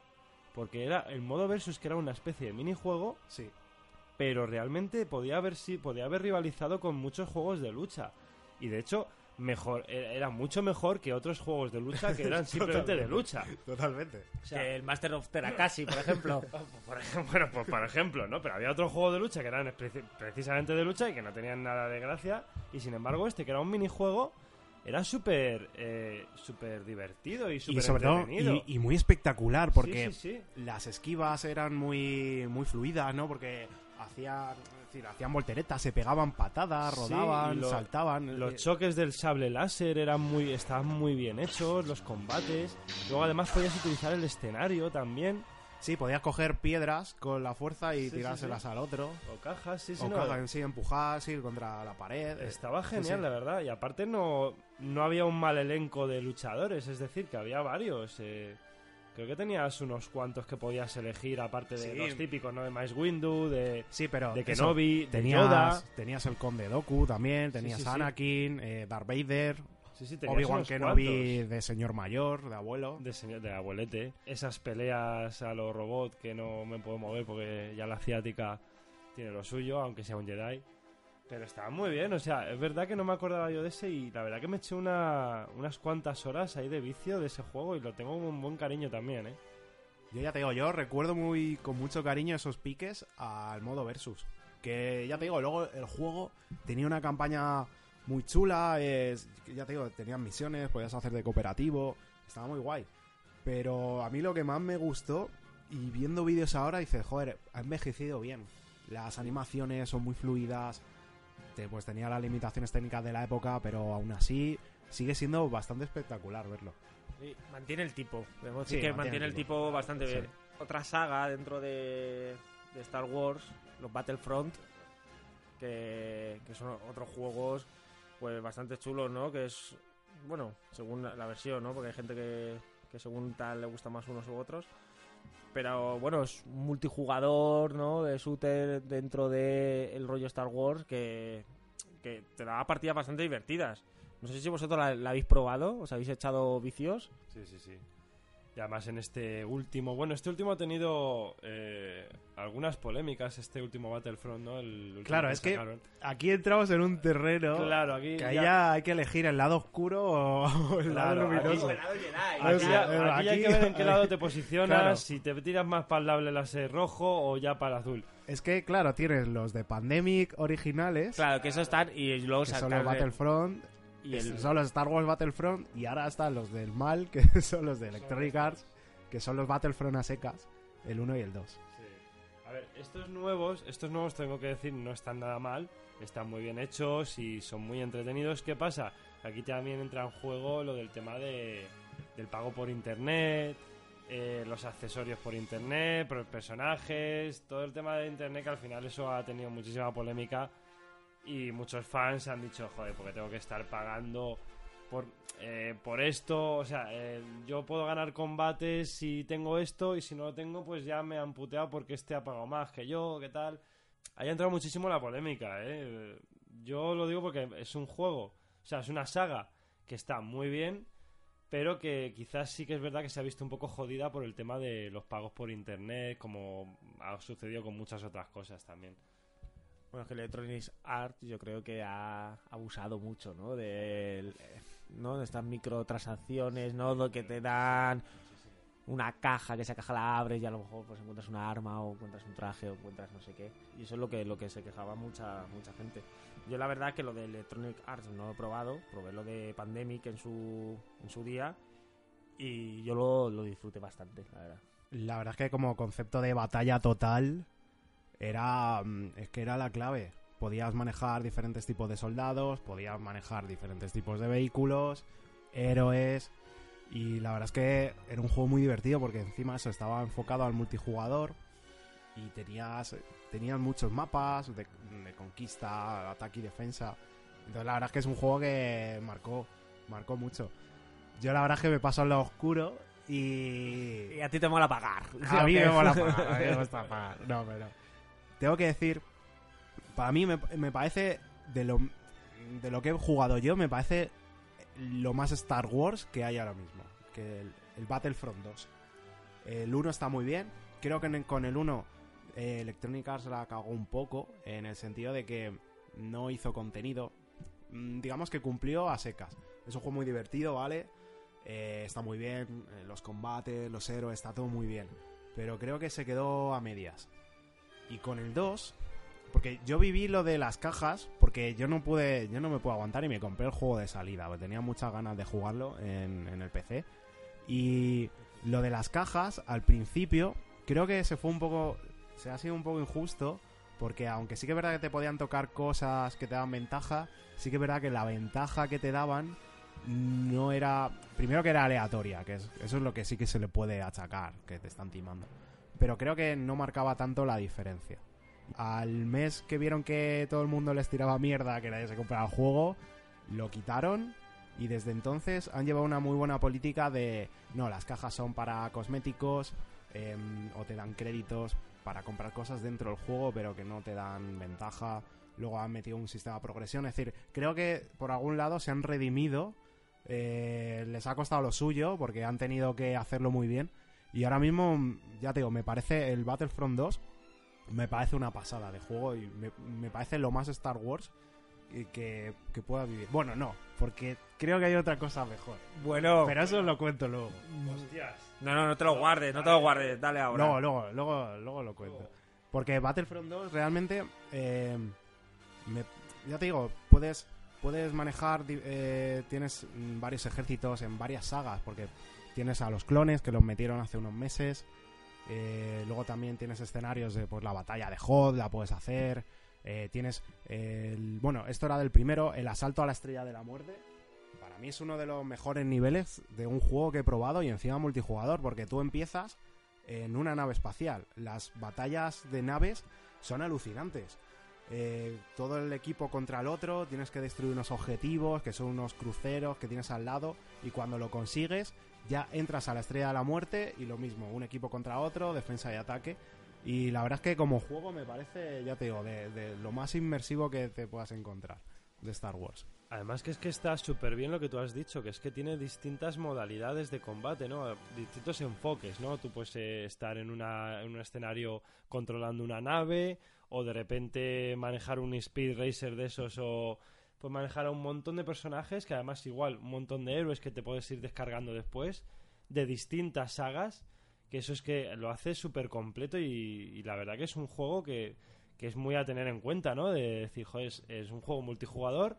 Porque era el modo versus, que era una especie de minijuego, Sí. pero realmente podía haber, sí, podía haber rivalizado con muchos juegos de lucha. Y de hecho, mejor e- era mucho mejor que otros juegos de lucha que eran *laughs* simplemente de lucha. Totalmente. O sea, que el Master of Terakashi, por ejemplo. *laughs* por ejemplo, *laughs* bueno, pues por ejemplo, ¿no? Pero había otros juegos de lucha que eran preci- precisamente de lucha y que no tenían nada de gracia. Y sin embargo, este que era un minijuego era súper eh, súper divertido y súper sobre todo, entretenido. y, y muy espectacular, porque Sí, sí, sí. las esquivas eran muy, muy fluidas, ¿no? Porque hacían, es decir, hacían volteretas, se pegaban patadas, rodaban, lo- saltaban. Los choques del sable láser eran muy, estaban muy bien hechos, los combates. Luego además podías utilizar el escenario también. Sí, podías coger piedras con la fuerza y Sí, sí, tirárselas al otro. O cajas, sí, sí, o no. cajas en sí, empujar, sí, contra la pared. Estaba genial, la verdad. Y aparte no, no había un mal elenco de luchadores, es decir, que había varios. eh, Creo que tenías unos cuantos que podías elegir, aparte de Sí. los típicos, ¿no? De Mace Windu, de, Sí, pero de eso, Kenobi, de tenías, Yoda. tenías el Conde Doku también, tenías sí, sí. Anakin, eh, Darth Vader, Sí, sí, Obi-Wan Kenobi cuantos. de señor mayor, de abuelo. De, señor, de abuelete. Esas peleas a los robots que no me puedo mover porque ya la asiática tiene lo suyo, aunque sea un Jedi. Pero estaba muy bien, o sea, es verdad que no me acordaba yo de ese y la verdad que me eché una, unas cuantas horas ahí de vicio de ese juego y lo tengo con un buen cariño también, ¿eh? Yo ya te digo, yo recuerdo muy con mucho cariño esos piques al modo versus. Que ya te digo, luego el juego tenía una campaña muy chula, es, ya te digo, tenían misiones, podías hacer de cooperativo, estaba muy guay. Pero a mí lo que más me gustó, y viendo vídeos ahora, dices, joder, ha envejecido bien. Las animaciones son muy fluidas, pues tenía las limitaciones técnicas de la época, pero aún así sigue siendo bastante espectacular verlo. Sí, mantiene el tipo. Sí, que mantiene mantiene el el tipo. tipo bastante Sí. bien. Otra saga dentro de, de Star Wars, los Battlefront, que, que son otros juegos pues bastante chulos, ¿no? Que es, bueno, según la la versión, ¿no? Porque hay gente que, que según tal le gusta más unos u otros. Pero bueno, es un multijugador, ¿no? De shooter dentro del el rollo Star Wars que, que te da partidas bastante divertidas. No sé si vosotros la, la habéis probado, os habéis echado vicios. Sí, sí, sí. Y además en este último... Bueno, este último ha tenido eh, algunas polémicas, este último Battlefront, ¿no? El último Claro, es que aquí entramos en un terreno Claro, aquí que ahí ya- hay que elegir el lado oscuro o o *laughs* el Claro, lado luminoso. aquí- O Aquí, sea, ya- eh, aquí hay aquí- que ver en *laughs* qué lado te posicionas, Claro. si te tiras más para el láser rojo o ya para el azul. Es que, claro, tienes los de Pandemic originales, Claro, que eso están y luego que son sacar los Battlefront, y el, son los Star Wars Battlefront, y ahora están los del mal, que *laughs* son los de Electronic Arts, que son los Battlefront a secas, el 1 y el 2. A ver, estos nuevos, estos nuevos tengo que decir no están nada mal, están muy bien hechos y son muy entretenidos. ¿Qué pasa? Aquí también entra en juego lo del tema de, del pago por internet, eh, los accesorios por internet, por personajes, todo el tema de internet que al final eso ha tenido muchísima polémica y muchos fans han dicho, joder, porque tengo que estar pagando por, eh, por esto, o sea, eh, yo puedo ganar combates si tengo esto y si no lo tengo, pues ya me han puteado porque este ha pagado más que yo, ¿qué tal? Ahí ha entrado muchísimo la polémica, ¿eh? Yo lo digo porque es un juego, o sea, es una saga que está muy bien, pero que quizás sí que es verdad que se ha visto un poco jodida por el tema de los pagos por internet, como ha sucedido con muchas otras cosas también. Bueno, es que Electronic Arts yo creo que ha abusado mucho, ¿no? De, ¿no? de estas microtransacciones, ¿no? Lo que te dan una caja, que esa caja la abres y a lo mejor pues encuentras una arma o encuentras un traje o encuentras no sé qué. Y eso es lo que, lo que se quejaba mucha, mucha gente. Yo la verdad que lo de Electronic Arts no lo he probado, probé lo de Pandemic en su, en su día y yo lo, lo disfruté bastante, la verdad. La verdad es que como concepto de batalla total era mm, es que era la clave. Podías manejar diferentes tipos de soldados, podías manejar diferentes tipos de vehículos, héroes y la verdad es que era un juego muy divertido porque encima eso estaba enfocado al multijugador y tenías tenías muchos mapas de, de conquista, ataque y defensa. Entonces la verdad es que es un juego que marcó marcó mucho. Yo la verdad es que me paso al lado oscuro y Y a ti te mola pagar. a mí me *laughs* mola pagar, a mí me gusta pagar. No, pero. Tengo que decir. Para mí me, parece. De lo, de lo que he jugado yo, me parece lo más Star Wars que hay ahora mismo. Que el, Battlefront 2. El 1 está muy bien. Creo que con el 1 eh, Electronic Arts la cagó un poco. En el sentido de que no hizo contenido. Mm, Digamos que cumplió a secas. Es un juego muy divertido, ¿vale? Eh, está muy bien, eh, los combates, los héroes, está todo muy bien. Pero creo que se quedó a medias. Y con el 2, porque yo viví lo de las cajas, porque yo no pude, yo no me puedo aguantar y me compré el juego de salida, porque tenía muchas ganas de jugarlo en, en el PC. Y lo de las cajas, al principio, creo que se fue un poco, se ha sido un poco injusto, porque aunque sí que es verdad que te podían tocar cosas que te daban ventaja, sí que es verdad que la ventaja que te daban no era. Primero que era aleatoria, que es- eso es lo que sí que se le puede achacar, que te están timando. Pero creo que no marcaba tanto la diferencia. Al mes que vieron que todo el mundo les tiraba mierda, que nadie se compraba el juego, lo quitaron Y desde entonces han llevado una muy buena política de, no, las cajas son para cosméticos em, o te dan créditos para comprar cosas dentro del juego, pero que no te dan ventaja. Luego han metido un sistema de progresión. Es decir, creo que por algún lado se han redimido. eh, les ha costado lo suyo porque han tenido que hacerlo muy bien. Y ahora mismo, ya te digo, me parece el Battlefront 2 me parece una pasada de juego y me, me parece lo más Star Wars que, que, pueda vivir. Bueno, no, porque creo que hay otra cosa mejor. Bueno, Pero eso lo cuento luego. Hostias. no, no, no te lo guardes, no te lo guardes, dale ahora. Luego, luego, luego, luego lo cuento. Porque Battlefront 2 realmente, eh, me- ya te digo, puedes, puedes manejar, eh, tienes varios ejércitos en varias sagas, porque tienes a los clones que los metieron hace unos meses, eh, luego también tienes escenarios de pues, la batalla de Hoth, la puedes hacer, eh, tienes, bueno, esto era del primero, el asalto a la estrella de la muerte. Para mí es uno de los mejores niveles de un juego que he probado y encima multijugador, porque tú empiezas en una nave espacial. Las batallas de naves son alucinantes. Eh, todo el equipo contra el otro, tienes que destruir unos objetivos, que son unos cruceros que tienes al lado, y cuando lo consigues, ya entras a la estrella de la muerte y lo mismo, un equipo contra otro, defensa y ataque. Y la verdad es que como juego me parece, ya te digo, de, lo más inmersivo que te puedas encontrar de Star Wars. Además que es que está súper bien lo que tú has dicho, que es que tiene distintas modalidades de combate, ¿no? Distintos enfoques, ¿no? Tú puedes eh, estar en, una, en un escenario controlando una nave, o de repente manejar un Speed Racer de esos, o pues manejar a un montón de personajes, que además igual, un montón de héroes que te puedes ir descargando después, de distintas sagas, que eso es que lo hace súper completo y, la verdad que es un juego que, que es muy a tener en cuenta, ¿no? De decir, joder, es, es un juego multijugador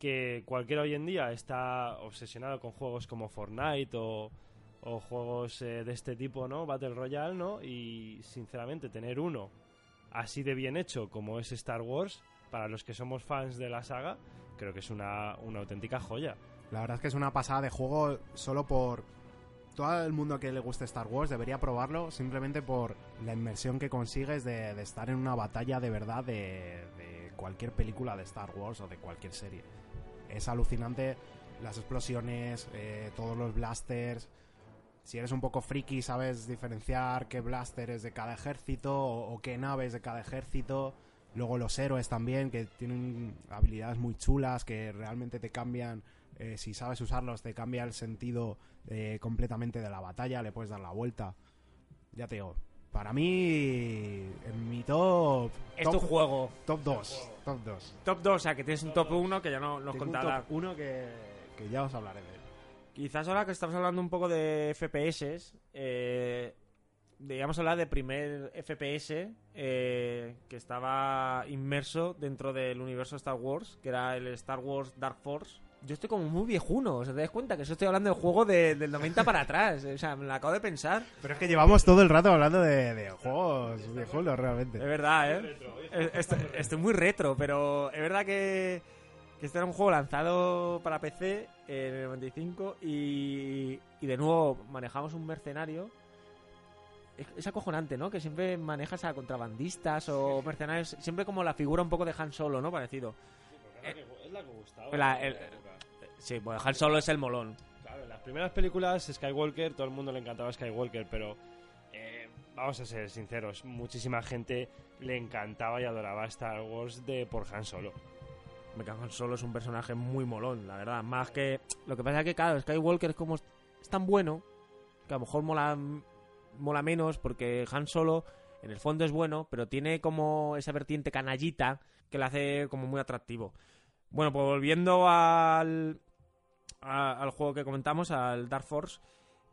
que cualquiera hoy en día está obsesionado con juegos como Fortnite o, o juegos eh, de este tipo, ¿no? Battle Royale, ¿no? Y sinceramente tener uno así de bien hecho como es Star Wars, para los que somos fans de la saga, creo que es una, una auténtica joya. La verdad es que es una pasada de juego solo por todo el mundo que le guste Star Wars debería probarlo simplemente por la inmersión que consigues de, estar en una batalla de verdad de, de cualquier película de Star Wars o de cualquier serie. Es alucinante las explosiones, eh, todos los blasters. Si eres un poco friki sabes diferenciar qué blaster es de cada ejército o, o qué nave es de cada ejército. Luego los héroes también, que tienen habilidades muy chulas que realmente te cambian eh, si sabes usarlos, te cambia el sentido eh, completamente de la batalla, le puedes dar la vuelta. Ya te digo, para mí, en mi top. Es top, tu juego. Top 2. Top 2. Top 2, o sea, que tienes un top 1 que ya no nos Tengo un contará. top 1 que, que ya os hablaré de él. Quizás ahora que estamos hablando un poco de FPS, eh, digamos hablar de primer FPS eh, que estaba inmerso dentro del universo Star Wars, que era el Star Wars Dark Force. Yo estoy como muy viejuno, ¿os dais cuenta? Que eso estoy hablando de juego de- del 90 para atrás. O sea, me lo acabo de pensar. Pero es que llevamos todo el rato hablando de, de juegos viejunos, realmente. Es verdad, ¿eh? Eh, Estoy, estoy muy retro, pero es verdad que, que este era un juego lanzado para PC en el 95 y, y de nuevo manejamos un mercenario. Es, es acojonante, ¿no? Que siempre manejas a contrabandistas o mercenarios, siempre como la figura un poco de Han Solo, ¿no? Parecido. es la que gustaba. Eh, La- el- Sí, bueno, Han Solo es el molón. Claro, en las primeras películas Skywalker, todo el mundo le encantaba Skywalker, pero eh, vamos a ser sinceros, muchísima gente le encantaba y adoraba Star Wars de por Han Solo. Me cago en Han Solo es un personaje muy molón, la verdad. Más que. Lo que pasa es que, claro, Skywalker es como. Es tan bueno que a lo mejor mola, mola menos porque Han Solo en el fondo es bueno, pero tiene como esa vertiente canallita que le hace como muy atractivo. Bueno, pues volviendo al, al juego que comentamos, al Dark Force,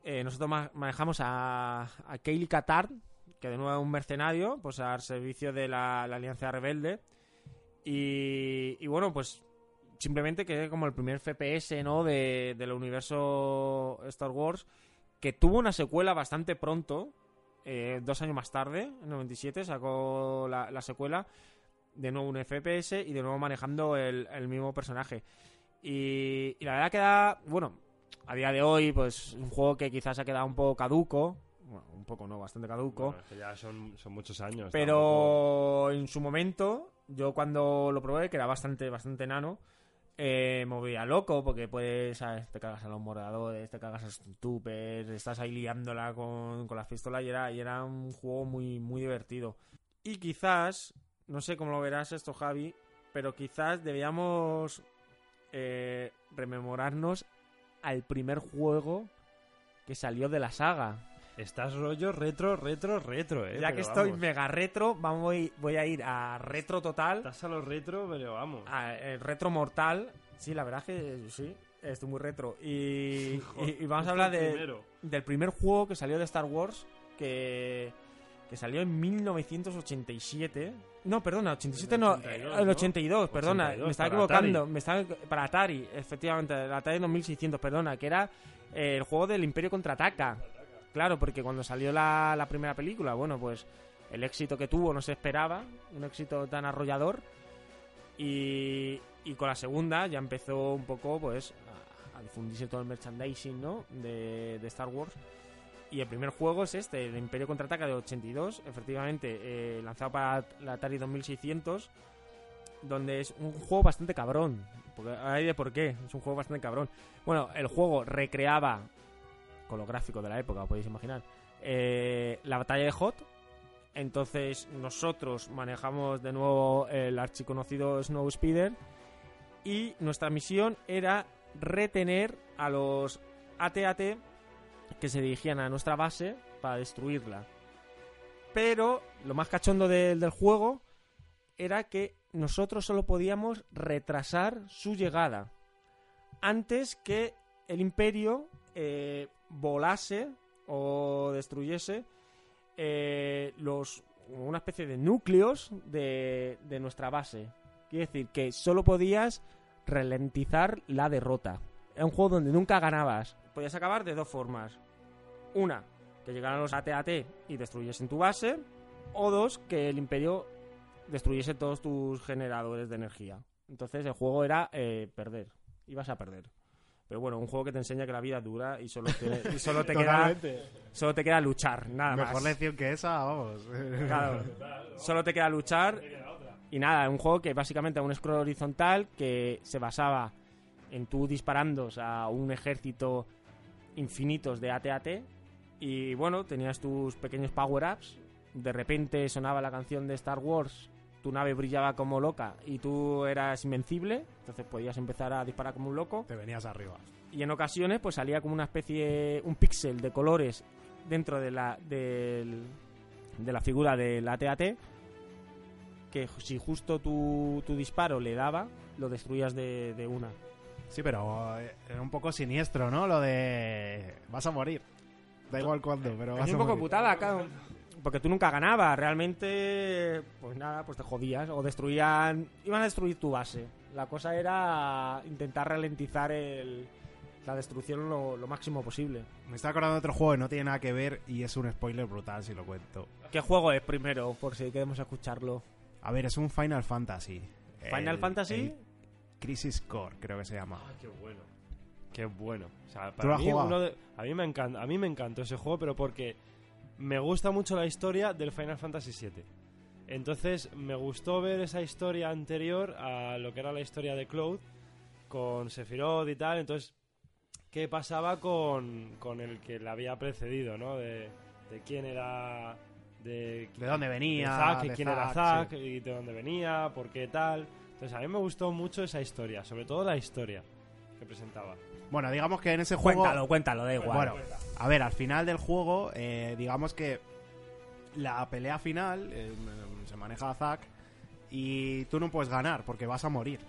eh, nosotros ma- manejamos a, a Kaylee Katar, que de nuevo es un mercenario, pues al servicio de la, la Alianza Rebelde. Y, y bueno, pues simplemente que es como el primer FPS, ¿no? De, del universo Star Wars, que tuvo una secuela bastante pronto, eh, dos años más tarde, en 97, sacó la, la secuela, de nuevo un FPS y de nuevo manejando el, el mismo personaje. Y, y la verdad que da, bueno, a día de hoy, pues un juego que quizás ha quedado un poco caduco, bueno, un poco no, bastante caduco. Bueno, es que ya son, son muchos años. tampoco- Pero en su momento, yo cuando lo probé, que era bastante, bastante enano, eh, me volvía loco porque puedes, ¿sabes? te cagas a los moradores, te cagas a los tupers, estás ahí liándola con, con las pistolas y era, y era un juego muy, muy divertido. Y quizás, no sé cómo lo verás esto, Javi, pero quizás debíamos eh, rememorarnos al primer juego que salió de la saga. Estás rollo retro, retro, retro, eh. ya pero que estoy vamos. mega retro, vamos, voy, voy a ir a retro total. Estás a los retro, pero vamos. Ah, el retro mortal. Sí, la verdad es que sí, estoy muy retro. Y, *laughs* y- y vamos a hablar de, del primer juego que salió de Star Wars, que, que salió en 1987. No, perdona, 87 no, 82, el ¿no? 82, perdona, 82, me estaba equivocando. Atari. Me estaba, para Atari, efectivamente, el Atari 2600, perdona, que era eh, el juego del Imperio Contraataca. Claro, porque cuando salió la, la primera película, bueno, pues el éxito que tuvo no se esperaba, un éxito tan arrollador. Y, y con la segunda ya empezó un poco, pues, a, difundirse todo el merchandising, ¿no? De, de Star Wars. Y el primer juego es este, el Imperio Contraataca de 82, efectivamente, eh, lanzado para la Atari 2600, donde es un juego bastante cabrón. Porque hay de por qué, es un juego bastante cabrón. Bueno, el juego recreaba, con los de la época, podéis imaginar, eh, la batalla de Hot. Entonces nosotros manejamos de nuevo el archiconocido Snow Speeder y nuestra misión era retener a los AT-AT que se dirigían a nuestra base para destruirla. Pero lo más cachondo del- del juego era que nosotros solo podíamos retrasar su llegada antes que el imperio eh, volase o destruyese eh, los una especie de núcleos de, de nuestra base. Quiere decir que solo podías ralentizar la derrota. Era un juego donde nunca ganabas. Podías acabar de dos formas. Una, que llegaran los AT-AT y destruyesen tu base. O dos, que el imperio destruyese todos tus generadores de energía. Entonces el juego era eh, perder. Ibas a perder. Pero bueno, un juego que te enseña que la vida es dura y solo te, y solo te, *laughs* queda, solo te queda luchar, nada Mejor más. lección que esa, vamos. *laughs* Claro. Solo te queda luchar. Y nada, un juego que básicamente era un scroll horizontal que se basaba en tú disparando a un ejército infinitos de AT-AT. Y bueno, tenías tus pequeños power-ups. De repente sonaba la canción de Star Wars. Tu nave brillaba como loca y tú eras invencible. Entonces podías empezar a disparar como un loco Te venías arriba. y en ocasiones pues salía como una especie un píxel de colores dentro de la del- de la figura del AT-AT que si justo tu, tu disparo le daba lo destruías de, de una Sí, pero eh, era un poco siniestro, ¿no? Lo de... Vas a morir. Da igual cuándo, pero vas es a un poco morir. putada claro, porque tú nunca ganabas realmente pues nada pues te jodías o destruían iban a destruir tu base la cosa era intentar ralentizar el, la destrucción lo, lo máximo posible Me está acordando de otro juego que no tiene nada que ver y es un spoiler brutal si lo cuento. ¿Qué juego es primero? Por si queremos escucharlo. A ver, es un Final Fantasy. ¿Final El- Fantasy? el Crisis Core, creo que se llama. Ah, qué bueno. Qué bueno. O sea, ¿Tú para lo has mí, jugado? uno de- a, mí me encanta, a mí me encantó ese juego, pero porque me gusta mucho la historia del Final Fantasy VII. Entonces, me gustó ver esa historia anterior a lo que era la historia de Cloud, con Sephiroth y tal. Entonces, ¿qué pasaba con, con el que le había precedido, no? De, de quién era... De, ¿De dónde venía? de Zack, de quién era Zack, Zack, y de dónde venía, por qué tal. Entonces, a mí me gustó mucho esa historia, sobre todo la historia que presentaba. Bueno, digamos que en ese juego... Cuéntalo, cuéntalo, da igual. Bueno, a ver, al final del juego, eh, digamos que la pelea final eh, se maneja a Zack y tú no puedes ganar porque vas a morir.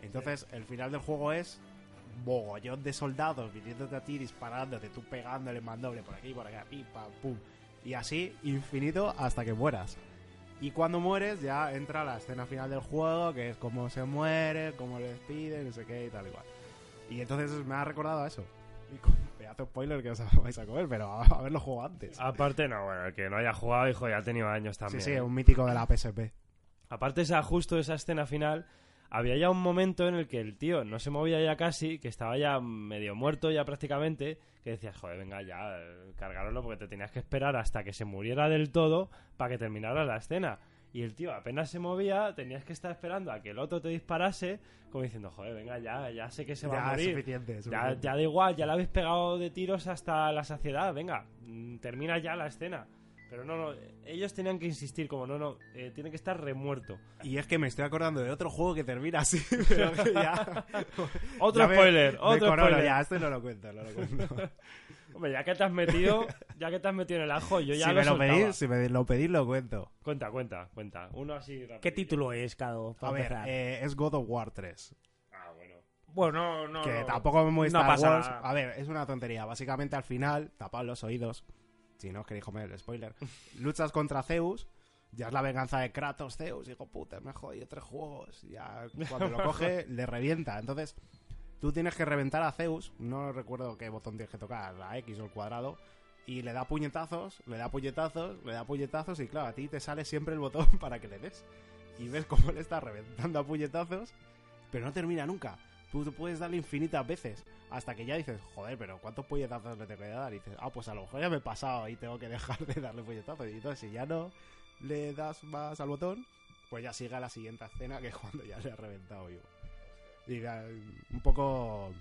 Entonces, el final del juego es bogollón de soldados viniéndote a ti, disparándote, tú pegándole mandoble por aquí, por allá, pim, pam, pum. Y así, infinito, hasta que mueras. Y cuando mueres, ya entra la escena final del juego, que es cómo se muere, cómo le despiden, no sé qué y tal igual. Y entonces me ha recordado a eso. Y con pedazo spoiler que os *laughs* vais a comer, pero a haberlo jugado antes. Aparte, no, bueno, el que no haya jugado, hijo, ya ha tenido años sí, también. sí, ¿eh? un mítico de la PSP. Aparte, esa, justo esa escena final, había ya un momento en el que el tío no se movía ya casi, que estaba ya medio muerto ya prácticamente, que decías, joder, venga ya, eh, cargároslo porque te tenías que esperar hasta que se muriera del todo para que terminara la escena. Y el tío apenas se movía, tenías que estar esperando a que el otro te disparase, como diciendo, joder, venga, ya, ya sé que se va Ya, a morir. suficiente, Ya, suficiente. ya da igual, ya le habéis pegado de tiros hasta la saciedad, venga, mm, termina ya la escena. Pero no, no, ellos tenían que insistir, como no, no, eh, tiene que estar remuerto. Y es que me estoy acordando de otro juego que termina así, *laughs* pero que ya... *laughs* Otro ya me- spoiler, me otro corono, spoiler. Ya, este no lo cuento, no lo cuento. *laughs* Hombre, ya que te has metido, ya que te has metido en el ajo, yo ya si lo, me lo soltaba. pedís, si me lo pedís, lo cuento. Cuenta, cuenta, cuenta. Uno así rápido. ¿Qué título es, Cado? A ver, eh, es God of War 3. Ah, bueno. bueno, no, que no. tampoco me no Star pasa Wars. nada. A ver, es una tontería. Básicamente al final, tapad los oídos. Si no os queréis comer el spoiler. *laughs* Luchas contra Zeus. Ya es la venganza de Kratos, Zeus. Hijo puta, me jodido tres juegos. Ya cuando lo *laughs* coge, le revienta. Entonces, tú tienes que reventar a Zeus. No recuerdo qué botón tienes que tocar, la X o el cuadrado. Y le da puñetazos, le da puñetazos, le da puñetazos. Y claro, a ti te sale siempre el botón *laughs* para que le des. Y ves cómo le está reventando a puñetazos. Pero no termina nunca. Tú puedes darle infinitas veces. Hasta que ya dices, joder, pero ¿cuántos puñetazos le tengo que dar? Y dices, ah, pues a lo mejor ya me he pasado y tengo que dejar de darle puñetazos. Y entonces, si ya no le das más al botón, pues ya sigue la siguiente escena, que es cuando ya le ha reventado vivo. Y ya, un poco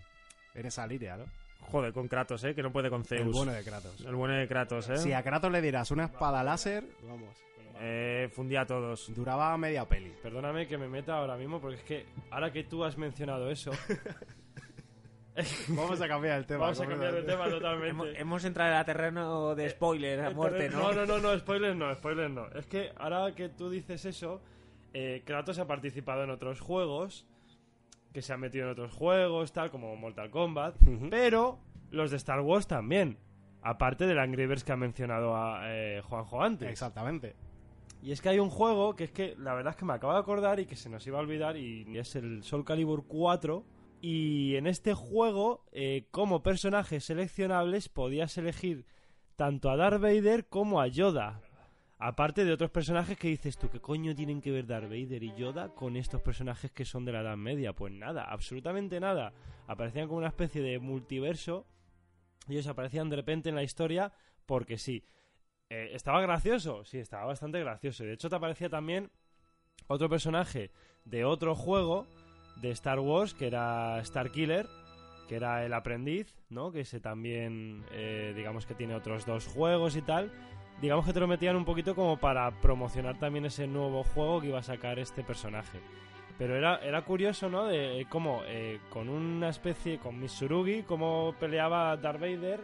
en esa línea, ¿no? Joder, con Kratos, ¿eh? Que no puede con Zeus. El bueno de Kratos. El bueno de Kratos, ¿eh? Si a Kratos le dieras una espada láser, vamos, Eh, fundía a todos. duraba media peli. Perdóname que me meta ahora mismo, porque es que ahora que tú has mencionado eso, Vamos a cambiar el tema. vamos a cambiar de tema Hemos, totalmente. hemos entrado a terreno de spoiler a muerte, ¿no? No, no, no, no, spoilers no, spoilers no. Es que ahora que tú dices eso, eh, Kratos ha participado en otros juegos, que se ha metido en otros juegos, tal como Mortal Kombat, pero los de Star Wars también. Aparte del Angry Birds que ha mencionado a eh, Juanjo antes. Exactamente. Y es que hay un juego que es que la verdad es que me acabo de acordar y que se nos iba a olvidar y es el Soul Calibur 4. Y en este juego, eh, como personajes seleccionables, podías elegir tanto a Darth Vader como a Yoda. Aparte de otros personajes que dices tú, ¿qué coño tienen que ver Darth Vader y Yoda con estos personajes que son de la Edad Media? Pues nada, absolutamente nada. Aparecían como una especie de multiverso. Ellos aparecían de repente en la historia porque sí. Eh, ¿Estaba gracioso? Sí, estaba bastante gracioso. Y de hecho te aparecía también otro personaje de otro juego de Star Wars, que era Star Killer, que era el aprendiz, ¿no? Que ese también, eh, digamos que tiene otros dos juegos y tal. Digamos que te lo metían un poquito como para promocionar también ese nuevo juego que iba a sacar este personaje. Pero era, era curioso, ¿no? De cómo eh, con una especie, con Mitsurugi, cómo peleaba Darth Vader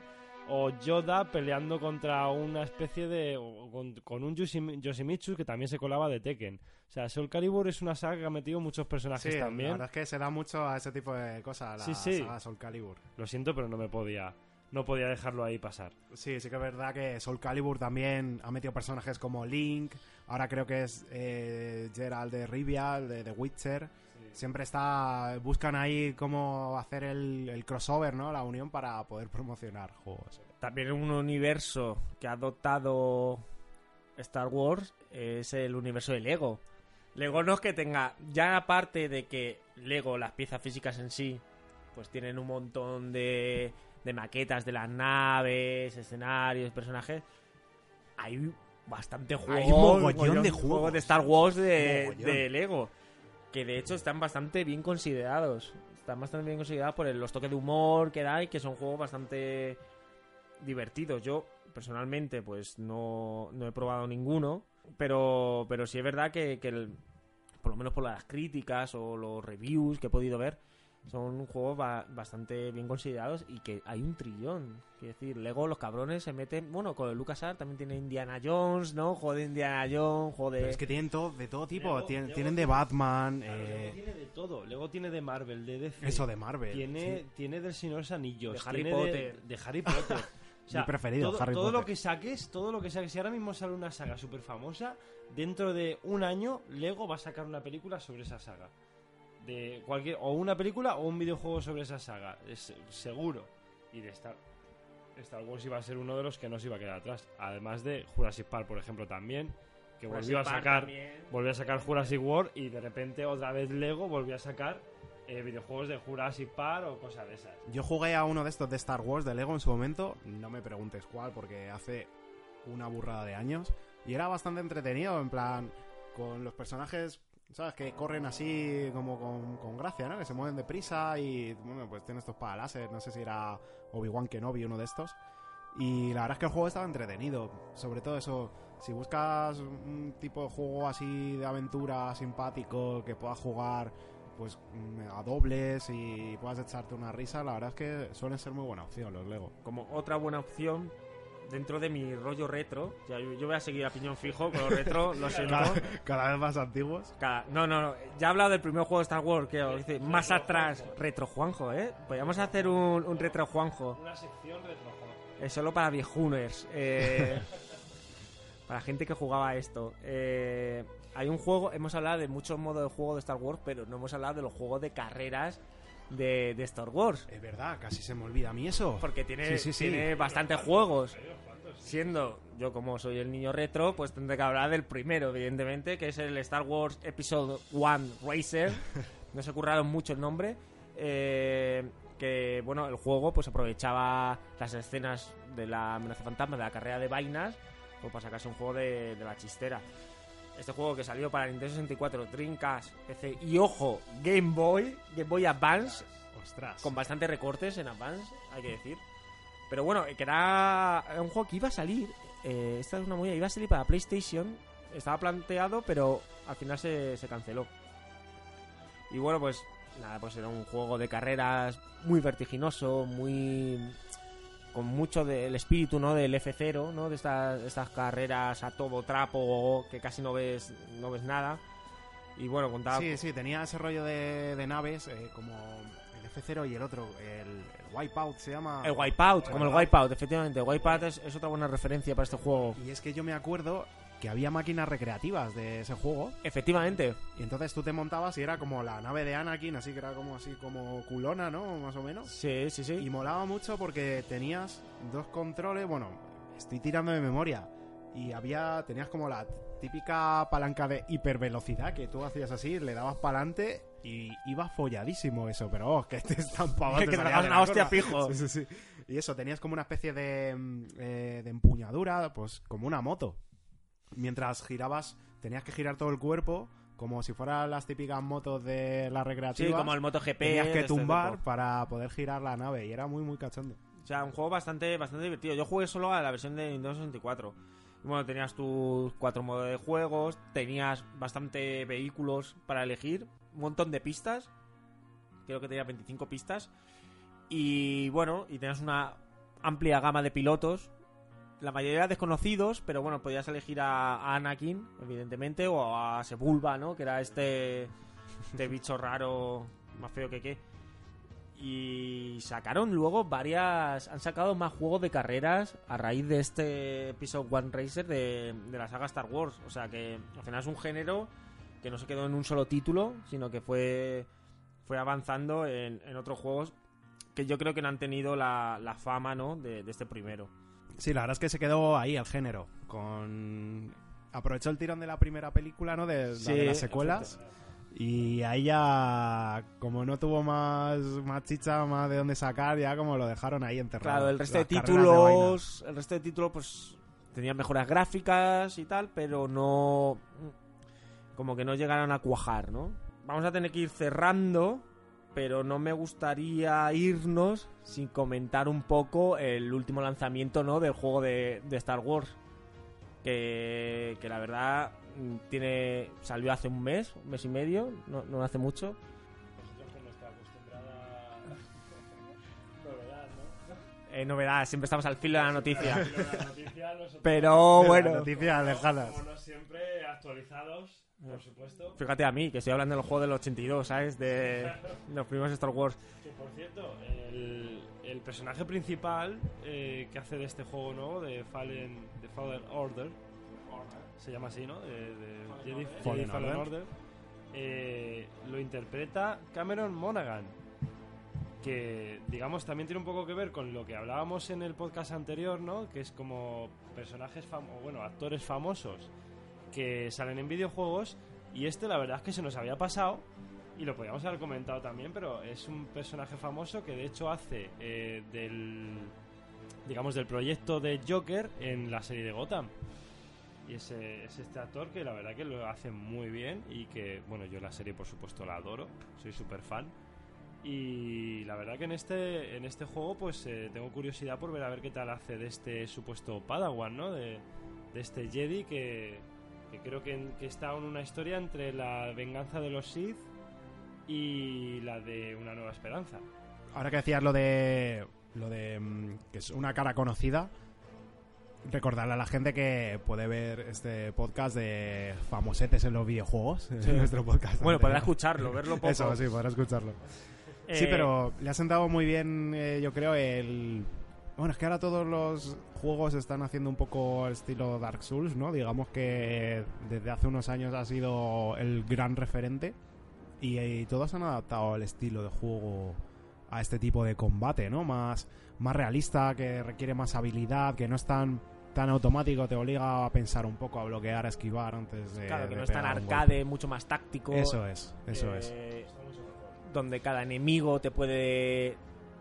o Yoda peleando contra una especie de. o con, con un Yoshimi- Yoshimitsu que también se colaba de Tekken. O sea, Soul Calibur es una saga que ha metido muchos personajes Sí, también. la verdad es que se da mucho a ese tipo de cosas, la Sí, sí. saga Soul Calibur. Lo siento, pero no me podía. No podía dejarlo ahí pasar. Sí, sí que es verdad que Soul Calibur también ha metido personajes como Link, ahora creo que es eh, Gerald de Rivia, de The Witcher. Siempre está buscan ahí cómo hacer el, el crossover, ¿no? La unión para poder promocionar juegos. También un universo que ha adoptado Star Wars es el universo de Lego. Lego no es que tenga, ya aparte de que Lego, las piezas físicas en sí, pues tienen un montón de, de maquetas de las naves, escenarios, personajes, hay bastante juegos, mogollón de juegos. de Star Wars de, Lego, que de hecho están bastante bien considerados. Están bastante bien considerados por el- los toques de humor que da y que son juegos bastante divertidos. Yo, personalmente, pues no, no he probado ninguno, pero, pero sí es verdad que, que el- por lo menos por las críticas o los reviews que he podido ver, son juegos ba- bastante bien considerados y que hay un trillón. Quiero decir, Lego, los cabrones se meten. Bueno, con el LucasArts también tiene Indiana Jones, ¿no? Juego de Indiana Jones, juego de. Pero es que tienen todo, de todo tipo, Lego- tienen, Lego tienen de tiene- Batman, Claro, eh, Lego tiene de todo. Luego tiene de Marvel, de DC. eso de Marvel. Tiene, sí. tiene del Señor de los Anillos. De Harry tiene de- Potter. De, Harry Potter. *laughs* O sea, Mi preferido, todo, Harry todo lo que saques, todo lo que saques. Si ahora mismo sale una saga súper famosa, dentro de un año Lego va a sacar una película sobre esa saga. De cualquier, o una película o un videojuego sobre esa saga. Es seguro. Y de Star, Star Wars iba a ser uno de los que no se iba a quedar atrás. Además de Jurassic Park, por ejemplo, también. Que Jurassic volvió a sacar también. volvió a sacar Jurassic World y de repente otra vez Lego volvió a sacar eh, videojuegos de Jurassic Park o cosas de esas. Yo jugué a uno de estos de Star Wars de Lego en su momento, no me preguntes cuál porque hace una burrada de años y era bastante entretenido, en plan con los personajes, ¿sabes? Que corren así como con, con gracia, ¿no? Que se mueven deprisa y, bueno, pues tiene estos láser, no sé si era Obi-Wan Kenobi, uno de estos. Y la verdad es que el juego estaba entretenido. Sobre todo eso, si buscas un tipo de juego así de aventura simpático que puedas jugar pues mm, a dobles y puedas echarte una risa, la verdad es que suelen ser muy buena opción los Lego. Como otra buena opción dentro de mi rollo retro, ya yo, yo voy a seguir a piñón fijo con los retro, lo *laughs* siento. Cada, cada vez más antiguos. Cada- no, no, no. Ya he hablado del primer juego de Star Wars, que dice más atrás. Retro Juanjo, ¿eh? Podríamos hacer un, un retro Juanjo. Una sección retrojuego. Es solo para viejuners. Eh, *laughs* para gente que jugaba esto. Eh, hay un juego, hemos hablado de muchos modos de juego de Star Wars, pero no hemos hablado de los juegos de carreras de, de Star Wars. Es verdad, casi se me olvida a mí eso. Porque tiene, Sí, sí, sí. tiene bastantes juegos. Siendo yo como soy el niño retro, pues tendré que hablar del primero, evidentemente, que es el Star Wars Episode 1 Racer. *laughs* No se curraron mucho el nombre. Eh, que, bueno, el juego pues aprovechaba las escenas de la amenaza fantasma, de la carrera de vainas, pues para sacarse un juego de, de la chistera. Este juego que salió para Nintendo 64, Dreamcast, PC y, ojo, Game Boy, Game Boy Advance, Ostras. con bastantes recortes en Advance, hay que decir. Pero bueno, que era era un juego que iba a salir. eh, esta es una movida, iba a salir para PlayStation. Estaba planteado, pero al final se, se canceló. Y bueno, pues nada, pues era un juego de carreras muy vertiginoso, muy. Con mucho del espíritu, ¿no? Del F0, ¿no? De estas, estas carreras a todo trapo que casi no ves, no ves nada. Y bueno, contaba. Sí, sí, tenía ese rollo de, de naves eh, como el F0 y el otro, el, el Wipeout se llama. El Wipeout, como el Wipeout, efectivamente. Wipeout es, es otra buena referencia para este juego. Y es que yo me acuerdo que había máquinas recreativas de ese juego Efectivamente. y entonces tú te montabas y era como la nave de Anakin, así que era como así como culona, ¿no? Más o menos. Sí, sí, sí. Y molaba mucho porque tenías dos controles, bueno, estoy tirando de memoria. Y había, tenías como la típica palanca de hipervelocidad que tú hacías así, le dabas para adelante y iba folladísimo eso, pero oh, que te *laughs* estampaba. Que te una hostia fijo. Sí, sí, sí. Y eso, tenías como una especie de, mm, eh, de empuñadura, pues como una moto. Mientras girabas, tenías que girar todo el cuerpo como si fueran las típicas motos de la recreativa. Sí, como el MotoGP. Tenías que este tumbar para poder girar la nave y era muy, muy cachondo. O sea, un juego bastante, bastante divertido. Yo jugué solo a la versión de Nintendo 64. Y bueno, tenías tus cuatro modos de juegos, tenías bastante vehículos para elegir, un montón de pistas. Creo que tenía 25 pistas. Y bueno, y tenías una amplia gama de pilotos. La mayoría desconocidos, pero bueno, podías elegir a, Anakin, evidentemente, o a Sebulba, ¿no? Que era este, este *laughs* bicho raro, más feo que qué. Y sacaron luego varias. Han sacado más juegos de carreras a raíz de este Episode One Racer de, de la saga Star Wars. O sea que al final es un género que no se quedó en un solo título, sino que fue, fue avanzando en, en otros juegos que yo creo que no han tenido la, la fama ¿no? de, de este primero. Sí, la verdad es que se quedó ahí el género. Con. Aprovechó el tirón de la primera película, ¿no? De, la Sí, de las secuelas. Y ahí ya, como no tuvo más, más chicha, más de dónde sacar, ya como lo dejaron ahí enterrado. Claro, el resto de Las títulos, el resto de títulos, pues tenían mejoras gráficas y tal, pero no, como que no llegaron a cuajar, ¿no? Vamos a tener que ir cerrando, pero no me gustaría irnos sin comentar un poco el último lanzamiento, ¿no? Del juego de, de Star Wars, que, que la verdad mm, tiene salió hace un mes, un mes y medio, no, no hace mucho. Nosotros con nuestra acostumbrada *laughs* novedad, ¿no? Eh, novedad, siempre estamos al filo de la noticia. *laughs* Pero bueno. Noticias lejanas. como no siempre, actualizados, por supuesto. Fíjate a mí, que estoy hablando del juego del 82, ¿sabes? De los primeros Star Wars. Que por cierto, el, el personaje principal eh, que hace de este juego nuevo, de Fallen, de Fallen Order, se llama así, ¿no? De, de Jedi, Jedi Fallen Fallen, Order. Order, eh, lo interpreta Cameron Monaghan. Que, digamos, también tiene un poco que ver con lo que hablábamos en el podcast anterior, ¿no? Que es como personajes famosos, bueno, actores famosos que salen en videojuegos. Y este, la verdad es que se nos había pasado y lo podríamos haber comentado también, pero es un personaje famoso que de hecho hace eh, del digamos del proyecto de Joker en la serie de Gotham. Y ese, es este actor que la verdad que lo hace muy bien y que, bueno, yo la serie por supuesto la adoro, soy súper fan. Y la verdad que en este, en este juego pues eh, tengo curiosidad por ver a ver qué tal hace de este supuesto Padawan, ¿no? De, de este Jedi que, que creo que, que está en una historia entre la venganza de los Sith y la de una nueva esperanza. Ahora que decías lo de. Lo de. mm, que es una cara conocida. Recordarle a la gente que puede ver este podcast de famosetes en los videojuegos. en nuestro podcast. Bueno, podrá escucharlo, verlo poco. Eso, sí, podrá escucharlo. Sí, Eh, pero le ha sentado muy bien, eh, yo creo, el... Bueno, es que ahora todos los juegos están haciendo un poco el estilo Dark Souls, ¿no? Digamos que desde hace unos años ha sido el gran referente y, y todos han adaptado el estilo de juego a este tipo de combate, ¿no? Más, más realista, que requiere más habilidad, que no es tan, tan automático, te obliga a pensar un poco, a bloquear, a esquivar antes de... Claro, que de no es tan arcade, mucho más táctico. Eso es, eso es. eh, Donde cada enemigo te puede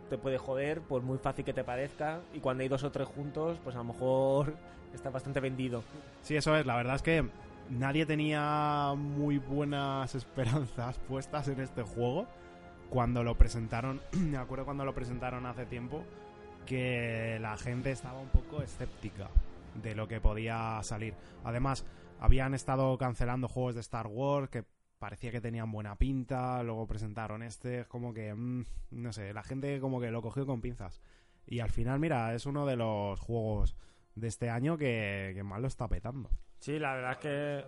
te puede joder, por muy fácil que te parezca. Y cuando hay dos o tres juntos, pues a lo mejor *laughs* está bastante vendido. Sí, eso es. La verdad es que nadie tenía muy buenas esperanzas puestas en este juego. Cuando lo presentaron, *clears throat* me acuerdo cuando lo presentaron hace tiempo, que la gente estaba un poco escéptica de lo que podía salir. Además, habían estado cancelando juegos de Star Wars que parecía que tenían buena pinta, luego presentaron este, es como que, mm, no sé, la gente como que lo cogió con pinzas. Y al final, mira, es uno de los juegos de este año que, que más lo está petando. Sí, la verdad es que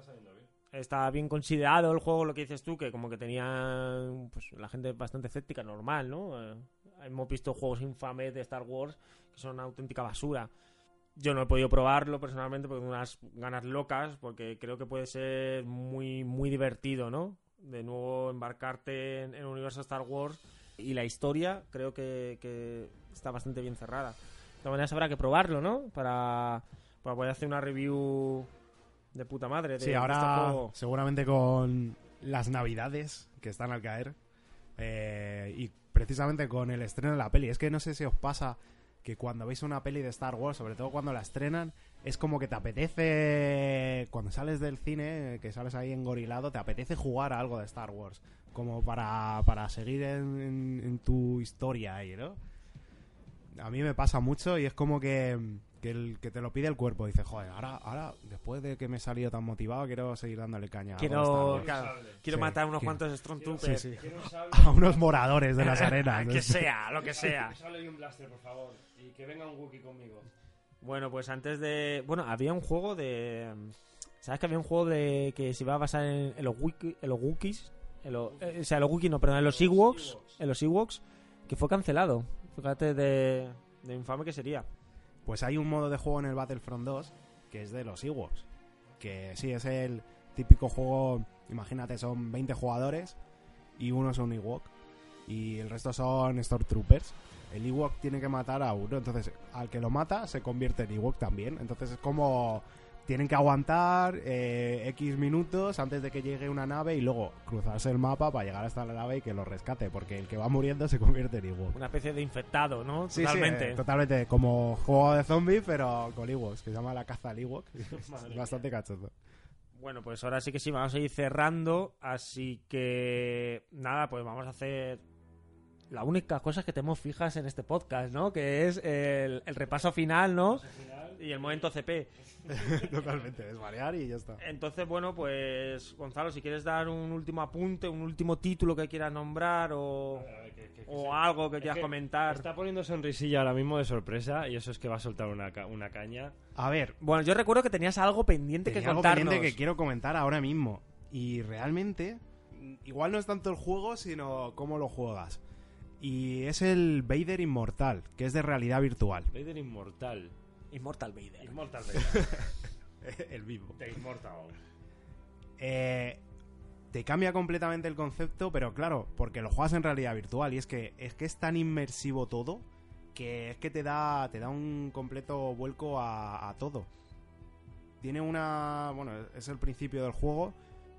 está bien considerado el juego, lo que dices tú, que como que tenía pues, la gente bastante escéptica, normal, ¿no? Eh, hemos visto juegos infames de Star Wars que son una auténtica basura. Yo no he podido probarlo personalmente porque tengo unas ganas locas, porque creo que puede ser muy, muy divertido, ¿no? De nuevo embarcarte en, el universo Star Wars y la historia creo que, que está bastante bien cerrada. De todas maneras habrá que probarlo, ¿no? Para, para poder hacer una review de puta madre. De, Sí, de ahora este juego. seguramente con las navidades que están al caer eh, y precisamente con el estreno de la peli. Es que no sé si os pasa que cuando veis una peli de Star Wars, sobre todo cuando la estrenan, es como que te apetece, cuando sales del cine, que sales ahí engorilado, te apetece jugar a algo de Star Wars, como para, para seguir en, en- en tu historia ahí, ¿no? A mí me pasa mucho y es como que, que, el, que te lo pide el cuerpo. Dices, joder, ahora, ahora, después de que me he salido tan motivado, quiero seguir dándole caña. a Star Quiero, Wars". claro, quiero Sí, matar unos quiero- cuantos Stormtroopers. Sí, sí. Quiero un sable, *laughs* A unos moradores de las *laughs* arenas. que sea, lo que sea. un sable y un blaster, por favor. Y que venga un Wookiee conmigo. Bueno, pues antes de. Bueno, había un juego de. ¿Sabes que había un juego de que se iba a basar en, en los, wiki, en los Wookiees? En los- eh, o sea, en los Wookiees, no, perdón, en los Ewoks. En los Ewoks, que fue cancelado. Fíjate de, de infame que sería. Pues hay un modo de juego en el Battlefront 2 que es de los Ewoks. Que sí, es el típico juego, imagínate, son 20 jugadores y uno es un Ewok y el resto son Stormtroopers. El Ewok tiene que matar a uno, entonces al que lo mata se convierte en Ewok también. Entonces es como tienen que aguantar eh, X minutos antes de que llegue una nave y luego cruzarse el mapa para llegar hasta la nave y que lo rescate, porque el que va muriendo se convierte en Ewok. Una especie de infectado, ¿no? Sí, Totalmente. sí, eh, totalmente. Como juego de zombies, pero con Ewoks, que se llama la caza al Ewok. *laughs* Bastante cachondo. Bueno, pues ahora sí que sí, vamos a ir cerrando. Así que nada, pues vamos a hacer la única cosa que tenemos fijas en este podcast, ¿no? Que es el, el repaso final, ¿no? Y el momento CP. *laughs* totalmente, desvariar y ya está. Entonces, bueno, pues Gonzalo, si quieres dar un último apunte, un último título que quieras nombrar o, A ver, que- que- que o se- algo que quieras que comentar. Está poniendo sonrisilla ahora mismo de sorpresa y eso es que va a soltar una, ca- una caña. A ver, Bueno, yo recuerdo que tenías algo pendiente tenía que algo contarnos. pendiente que quiero comentar ahora mismo. Y realmente, igual no es tanto el juego, sino cómo lo juegas. Y es el Vader Inmortal, que es de realidad virtual. Vader Inmortal. Immortal Vader. Inmortal *laughs* Vader. *laughs* el vivo. The Immortal. Eh, te cambia completamente el concepto, pero claro, porque lo juegas en realidad virtual y es que es que es tan inmersivo todo que es que te da te da un completo vuelco a, a todo. Tiene una, bueno, es el principio del juego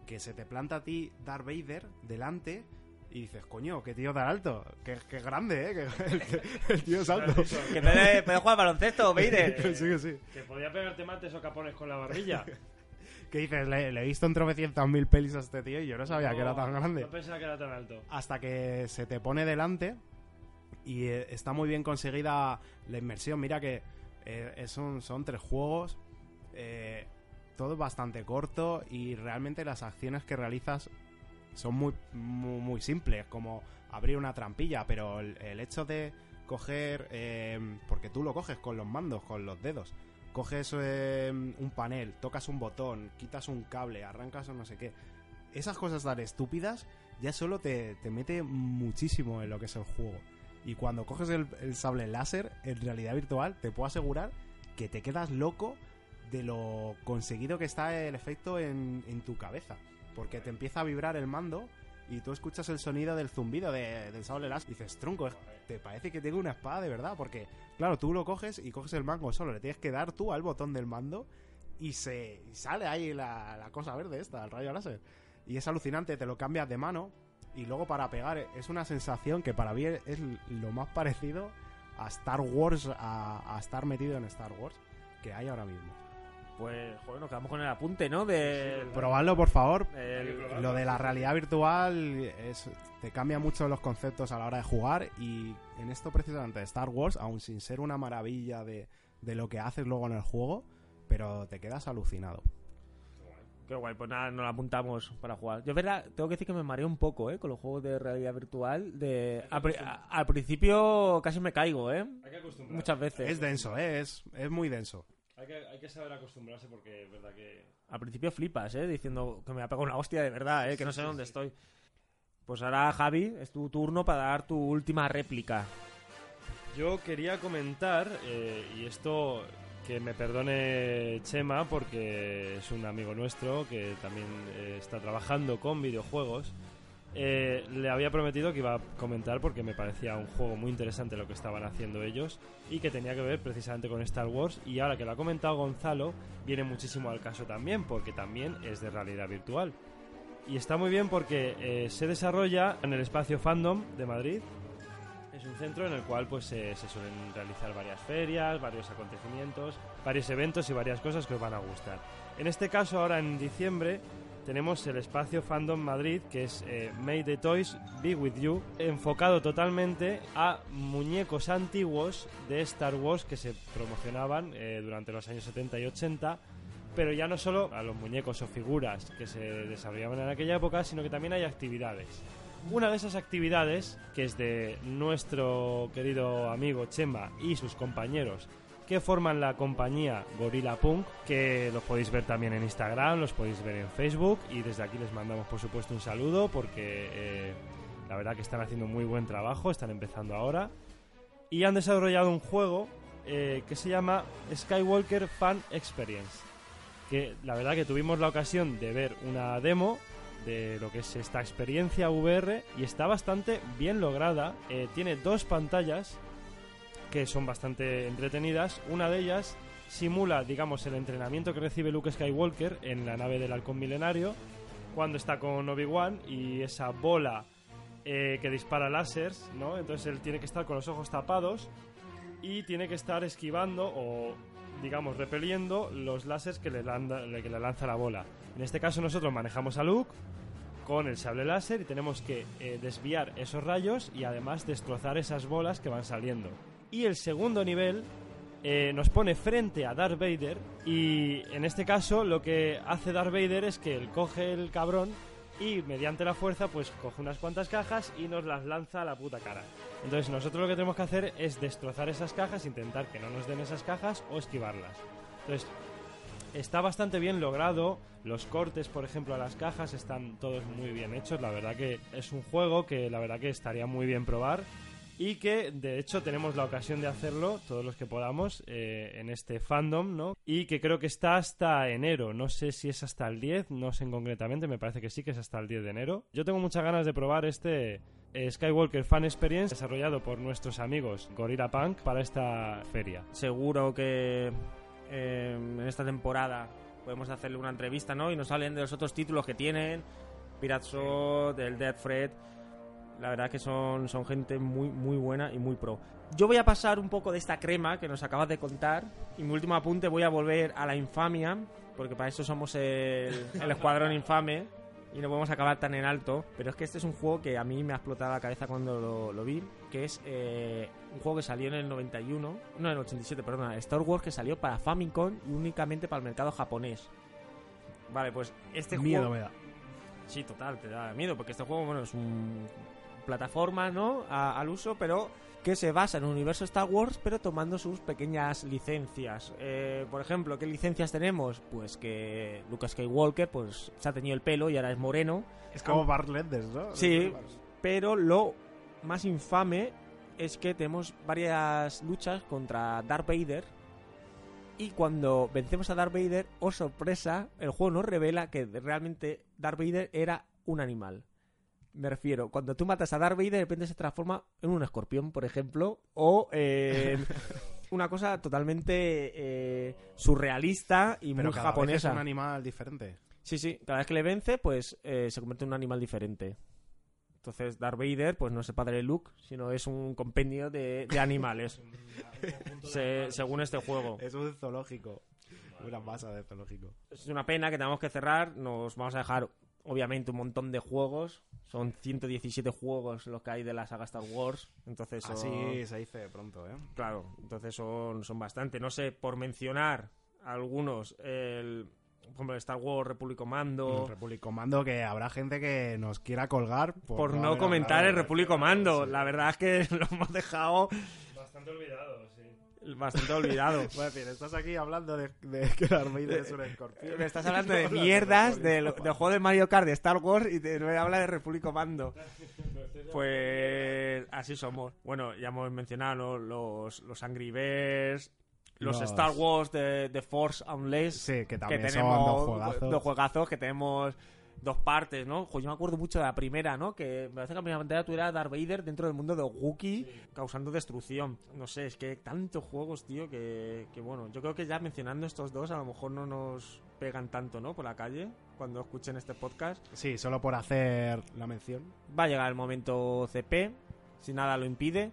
que se te planta a ti Darth Vader delante y dices, coño, qué tío tan alto, qué, qué grande, ¿eh? Que *laughs* el, el tío es alto. Que puede, puede jugar baloncesto, *laughs* Vader. sí, que sí. Que podía pegarte mates o capones con la barbilla. *laughs* que dices, le, le he visto en tropecientas mil pelis a este tío y yo no sabía que era tan grande. No pensaba que era tan alto. hasta que se te pone delante y eh, está muy bien conseguida la inmersión. Mira que eh, es un- son tres juegos, eh, todo es bastante corto y realmente las acciones que realizas son muy, muy, simples, como abrir una trampilla, pero el, hecho de coger, eh, porque tú lo coges con los mandos, con los dedos, coges eh, un panel, tocas un botón, quitas un cable, arrancas o no sé qué. Esas cosas tan estúpidas ya solo te, te mete muchísimo en lo que es el juego. Y cuando coges el, el sable láser en realidad virtual, te puedo asegurar que te quedas loco de lo conseguido que está el efecto en, en tu cabeza. Porque te empieza a vibrar el mando y tú escuchas el sonido del zumbido de- del sable láser y dices, tronco, te parece que tengo una espada de verdad. Porque, claro, tú lo coges y coges el mango solo, le tienes que dar tú al botón del mando y se y sale ahí la, la cosa verde esta, el rayo láser. Y es alucinante, te lo cambias de mano y luego para pegar es una sensación que para mí es lo más parecido a Star Wars, a, a estar metido en Star Wars que hay ahora mismo. Pues, joder, nos quedamos con el apunte, ¿no? De... Probadlo, por favor. el- Lo de la realidad virtual es, te cambia mucho los conceptos a la hora de jugar y en esto precisamente Star Wars, aun sin ser una maravilla de, de lo que haces luego en el juego, pero te quedas alucinado. Qué guay, pues nada, nos lo apuntamos para jugar. Yo, es verdad, tengo que decir que me mareé un poco, ¿eh? Con los juegos de realidad virtual. De... Al, pri- a- al principio casi me caigo, ¿eh? Hay que acostumbrarse. Muchas veces. Es denso, ¿eh? es, es muy denso. Hay que, hay que saber acostumbrarse porque es verdad que... Al principio flipas, ¿eh? Diciendo que me ha pegado una hostia de verdad, ¿eh? Que no sé dónde estoy. Pues ahora, Javi, es tu turno para dar tu última réplica. Yo quería comentar, eh, y esto que me perdone Chema porque es un amigo nuestro que también eh, está trabajando con videojuegos. Eh, le había prometido que iba a comentar porque me parecía un juego muy interesante lo que estaban haciendo ellos y que tenía que ver precisamente con Star Wars. Y ahora que lo ha comentado Gonzalo viene muchísimo al caso también porque también es de realidad virtual. Y está muy bien porque eh, se desarrolla en el espacio Fandom de Madrid. Es un centro en el cual pues se, se suelen realizar varias ferias, varios acontecimientos, varios eventos y varias cosas que os van a gustar. En este caso, ahora en diciembre, tenemos el espacio Fandom Madrid, que es eh, May the Toys Be With You, enfocado totalmente a muñecos antiguos de Star Wars que se promocionaban eh, durante los años 70 y 80 pero ya no solo a los muñecos o figuras que se desarrollaban en aquella época, sino que también hay actividades. Una de esas actividades, que es de nuestro querido amigo Chema y sus compañeros, que forman la compañía Gorilla Punk, que los podéis ver también en Instagram, los podéis ver en Facebook, y desde aquí les mandamos por supuesto un saludo, porque eh, la verdad que están haciendo muy buen trabajo, están empezando ahora, y han desarrollado un juego eh, que se llama Skywalker Fan Experience que la verdad que tuvimos la ocasión de ver una demo de lo que es esta experiencia VR y está bastante bien lograda. Eh, tiene dos pantallas que son bastante entretenidas. Una de ellas simula, digamos, el entrenamiento que recibe Luke Skywalker en la nave del halcón milenario cuando está con Obi-Wan y esa bola eh, que dispara láseres, ¿no? Entonces él tiene que estar con los ojos tapados y tiene que estar esquivando o digamos repeliendo los láseres que le, landa- que le lanza la bola. En este caso nosotros manejamos a Luke con el sable láser y tenemos que eh, desviar esos rayos y además destrozar esas bolas que van saliendo. Y el segundo nivel eh, nos pone frente a Darth Vader y en este caso lo que hace Darth Vader es que él coge el cabrón y mediante la fuerza pues coge unas cuantas cajas y nos las lanza a la puta cara. Entonces nosotros lo que tenemos que hacer es destrozar esas cajas, intentar que no nos den esas cajas o esquivarlas. Entonces está bastante bien logrado, los cortes por ejemplo a las cajas están todos muy bien hechos, la verdad que es un juego que la verdad que estaría muy bien probar y que de hecho tenemos la ocasión de hacerlo todos los que podamos eh, en este fandom, ¿no? Y que creo que está hasta enero, no sé si es hasta el 10, no sé en concretamente, me parece que sí que es hasta el 10 de enero. Yo tengo muchas ganas de probar este eh, Skywalker Fan Experience desarrollado por nuestros amigos Gorilla Punk para esta feria. Seguro que eh, en esta temporada podemos hacerle una entrevista, ¿no? Y nos salen de los otros títulos que tienen, Pirate Sword, el Dead Fred. La verdad que son, son gente muy, muy buena y muy pro. Yo voy a pasar un poco de esta crema que nos acabas de contar. Y mi último apunte voy a volver a la infamia. porque para eso somos el, el escuadrón infame y no podemos acabar tan en alto. Pero es que este es un juego que a mí me ha explotado la cabeza cuando lo, lo vi, que es eh, un juego que salió en el 91, no en el 87, perdona, Star Wars que salió para Famicom y únicamente para el mercado japonés. Vale, pues este Miedo juego... me da. Sí, total, te da miedo, porque este juego, bueno, es un plataforma, ¿no? A- al uso, pero que se basa en un universo Star Wars, pero tomando sus pequeñas licencias. Eh, por ejemplo, ¿qué licencias tenemos? Pues que Luke Skywalker, pues se ha teñido el pelo y ahora es moreno. Es como Bart Lendes, ¿no? Sí, pero lo más infame es que tenemos varias luchas contra Darth Vader. Y cuando vencemos a Darth Vader, oh sorpresa, el juego nos revela que realmente Darth Vader era un animal. Me refiero, cuando tú matas a Darth Vader, de repente se transforma en un escorpión, por ejemplo, o en *laughs* una cosa totalmente eh, surrealista y Pero muy cada vez japonesa. es un animal diferente. Sí, sí, cada vez que le vence, pues eh, se convierte en un animal diferente. Entonces, Darth Vader, pues no es el padre de Luke, sino es un compendio de, de animales, *laughs* se- según este juego. Es un zoológico. Una masa de zoológico. Es una pena que tengamos que cerrar, nos vamos a dejar, obviamente, un montón de juegos. Son 117 juegos los que hay de la saga Star Wars, entonces son... Así se dice pronto, ¿eh? Claro, entonces son, son bastante. No sé, por mencionar algunos, el, por ejemplo, el Star Wars Republic Commando... Republic Commando que habrá gente que nos quiera colgar por, por no comentar hablado el Republic Commando. Sí. La verdad es que *laughs* lo hemos dejado Bastante olvidado, sí. Bastante olvidado. Voy a decir, estás aquí hablando de, de que Darth Vader es un escorpión. Me estás hablando de *laughs* mierdas del, Commando. del juego de Mario Kart de Star Wars y te me habla de Republic Commando. *laughs* Pues así somos. Bueno, ya hemos mencionado ¿no? los, los Angry Birds, los, Los- Star Wars de, de Force Unleashed. Sí, que que también tenemos son dos juegazos. dos juegazos, que tenemos dos partes, ¿no? Yo me acuerdo mucho de la primera, ¿no? Que me parece que la primera pantalla tú eras Darth Vader dentro del mundo de Wookiee causando destrucción. No sé, es que tantos juegos, tío, que, que bueno, yo creo que ya mencionando estos dos a lo mejor no nos pegan tanto, ¿no? Por la calle, cuando escuchen este podcast. Sí, solo por hacer la mención. Va a llegar el momento CP, si nada lo impide.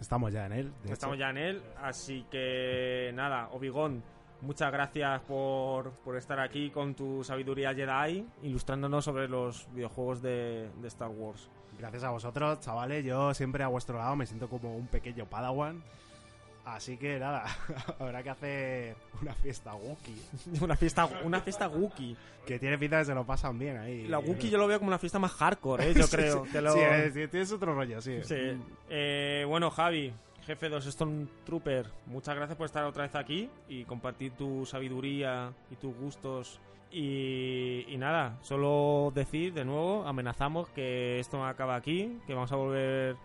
Estamos ya en él. Estamos hecho. ya en él, así que nada, Obigón, muchas gracias por, por estar aquí con tu sabiduría Jedi, ilustrándonos sobre los videojuegos de, de Star Wars. Gracias a vosotros, chavales. Yo siempre a vuestro lado me siento como un pequeño padawan. Así que nada, *laughs* habrá que hacer una fiesta Wookiee. *laughs* una fiesta una fiesta Wookiee. Que tiene pinta de que se lo pasan bien ahí. La Wookiee yo lo veo como una fiesta más hardcore, ¿eh? yo *laughs* creo. sí, tienes otro rollo, sí. Sí. Eh, bueno, Javi, jefe de los Stormtrooper, muchas gracias por estar otra vez aquí y compartir tu sabiduría y tus gustos. Y, nada, solo decir de nuevo, amenazamos que esto acaba aquí, que vamos a volver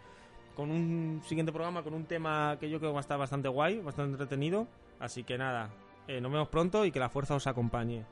con un siguiente programa, con un tema que yo creo que va a estar bastante guay, bastante entretenido. Así que nada, eh, nos vemos pronto y que la fuerza os acompañe.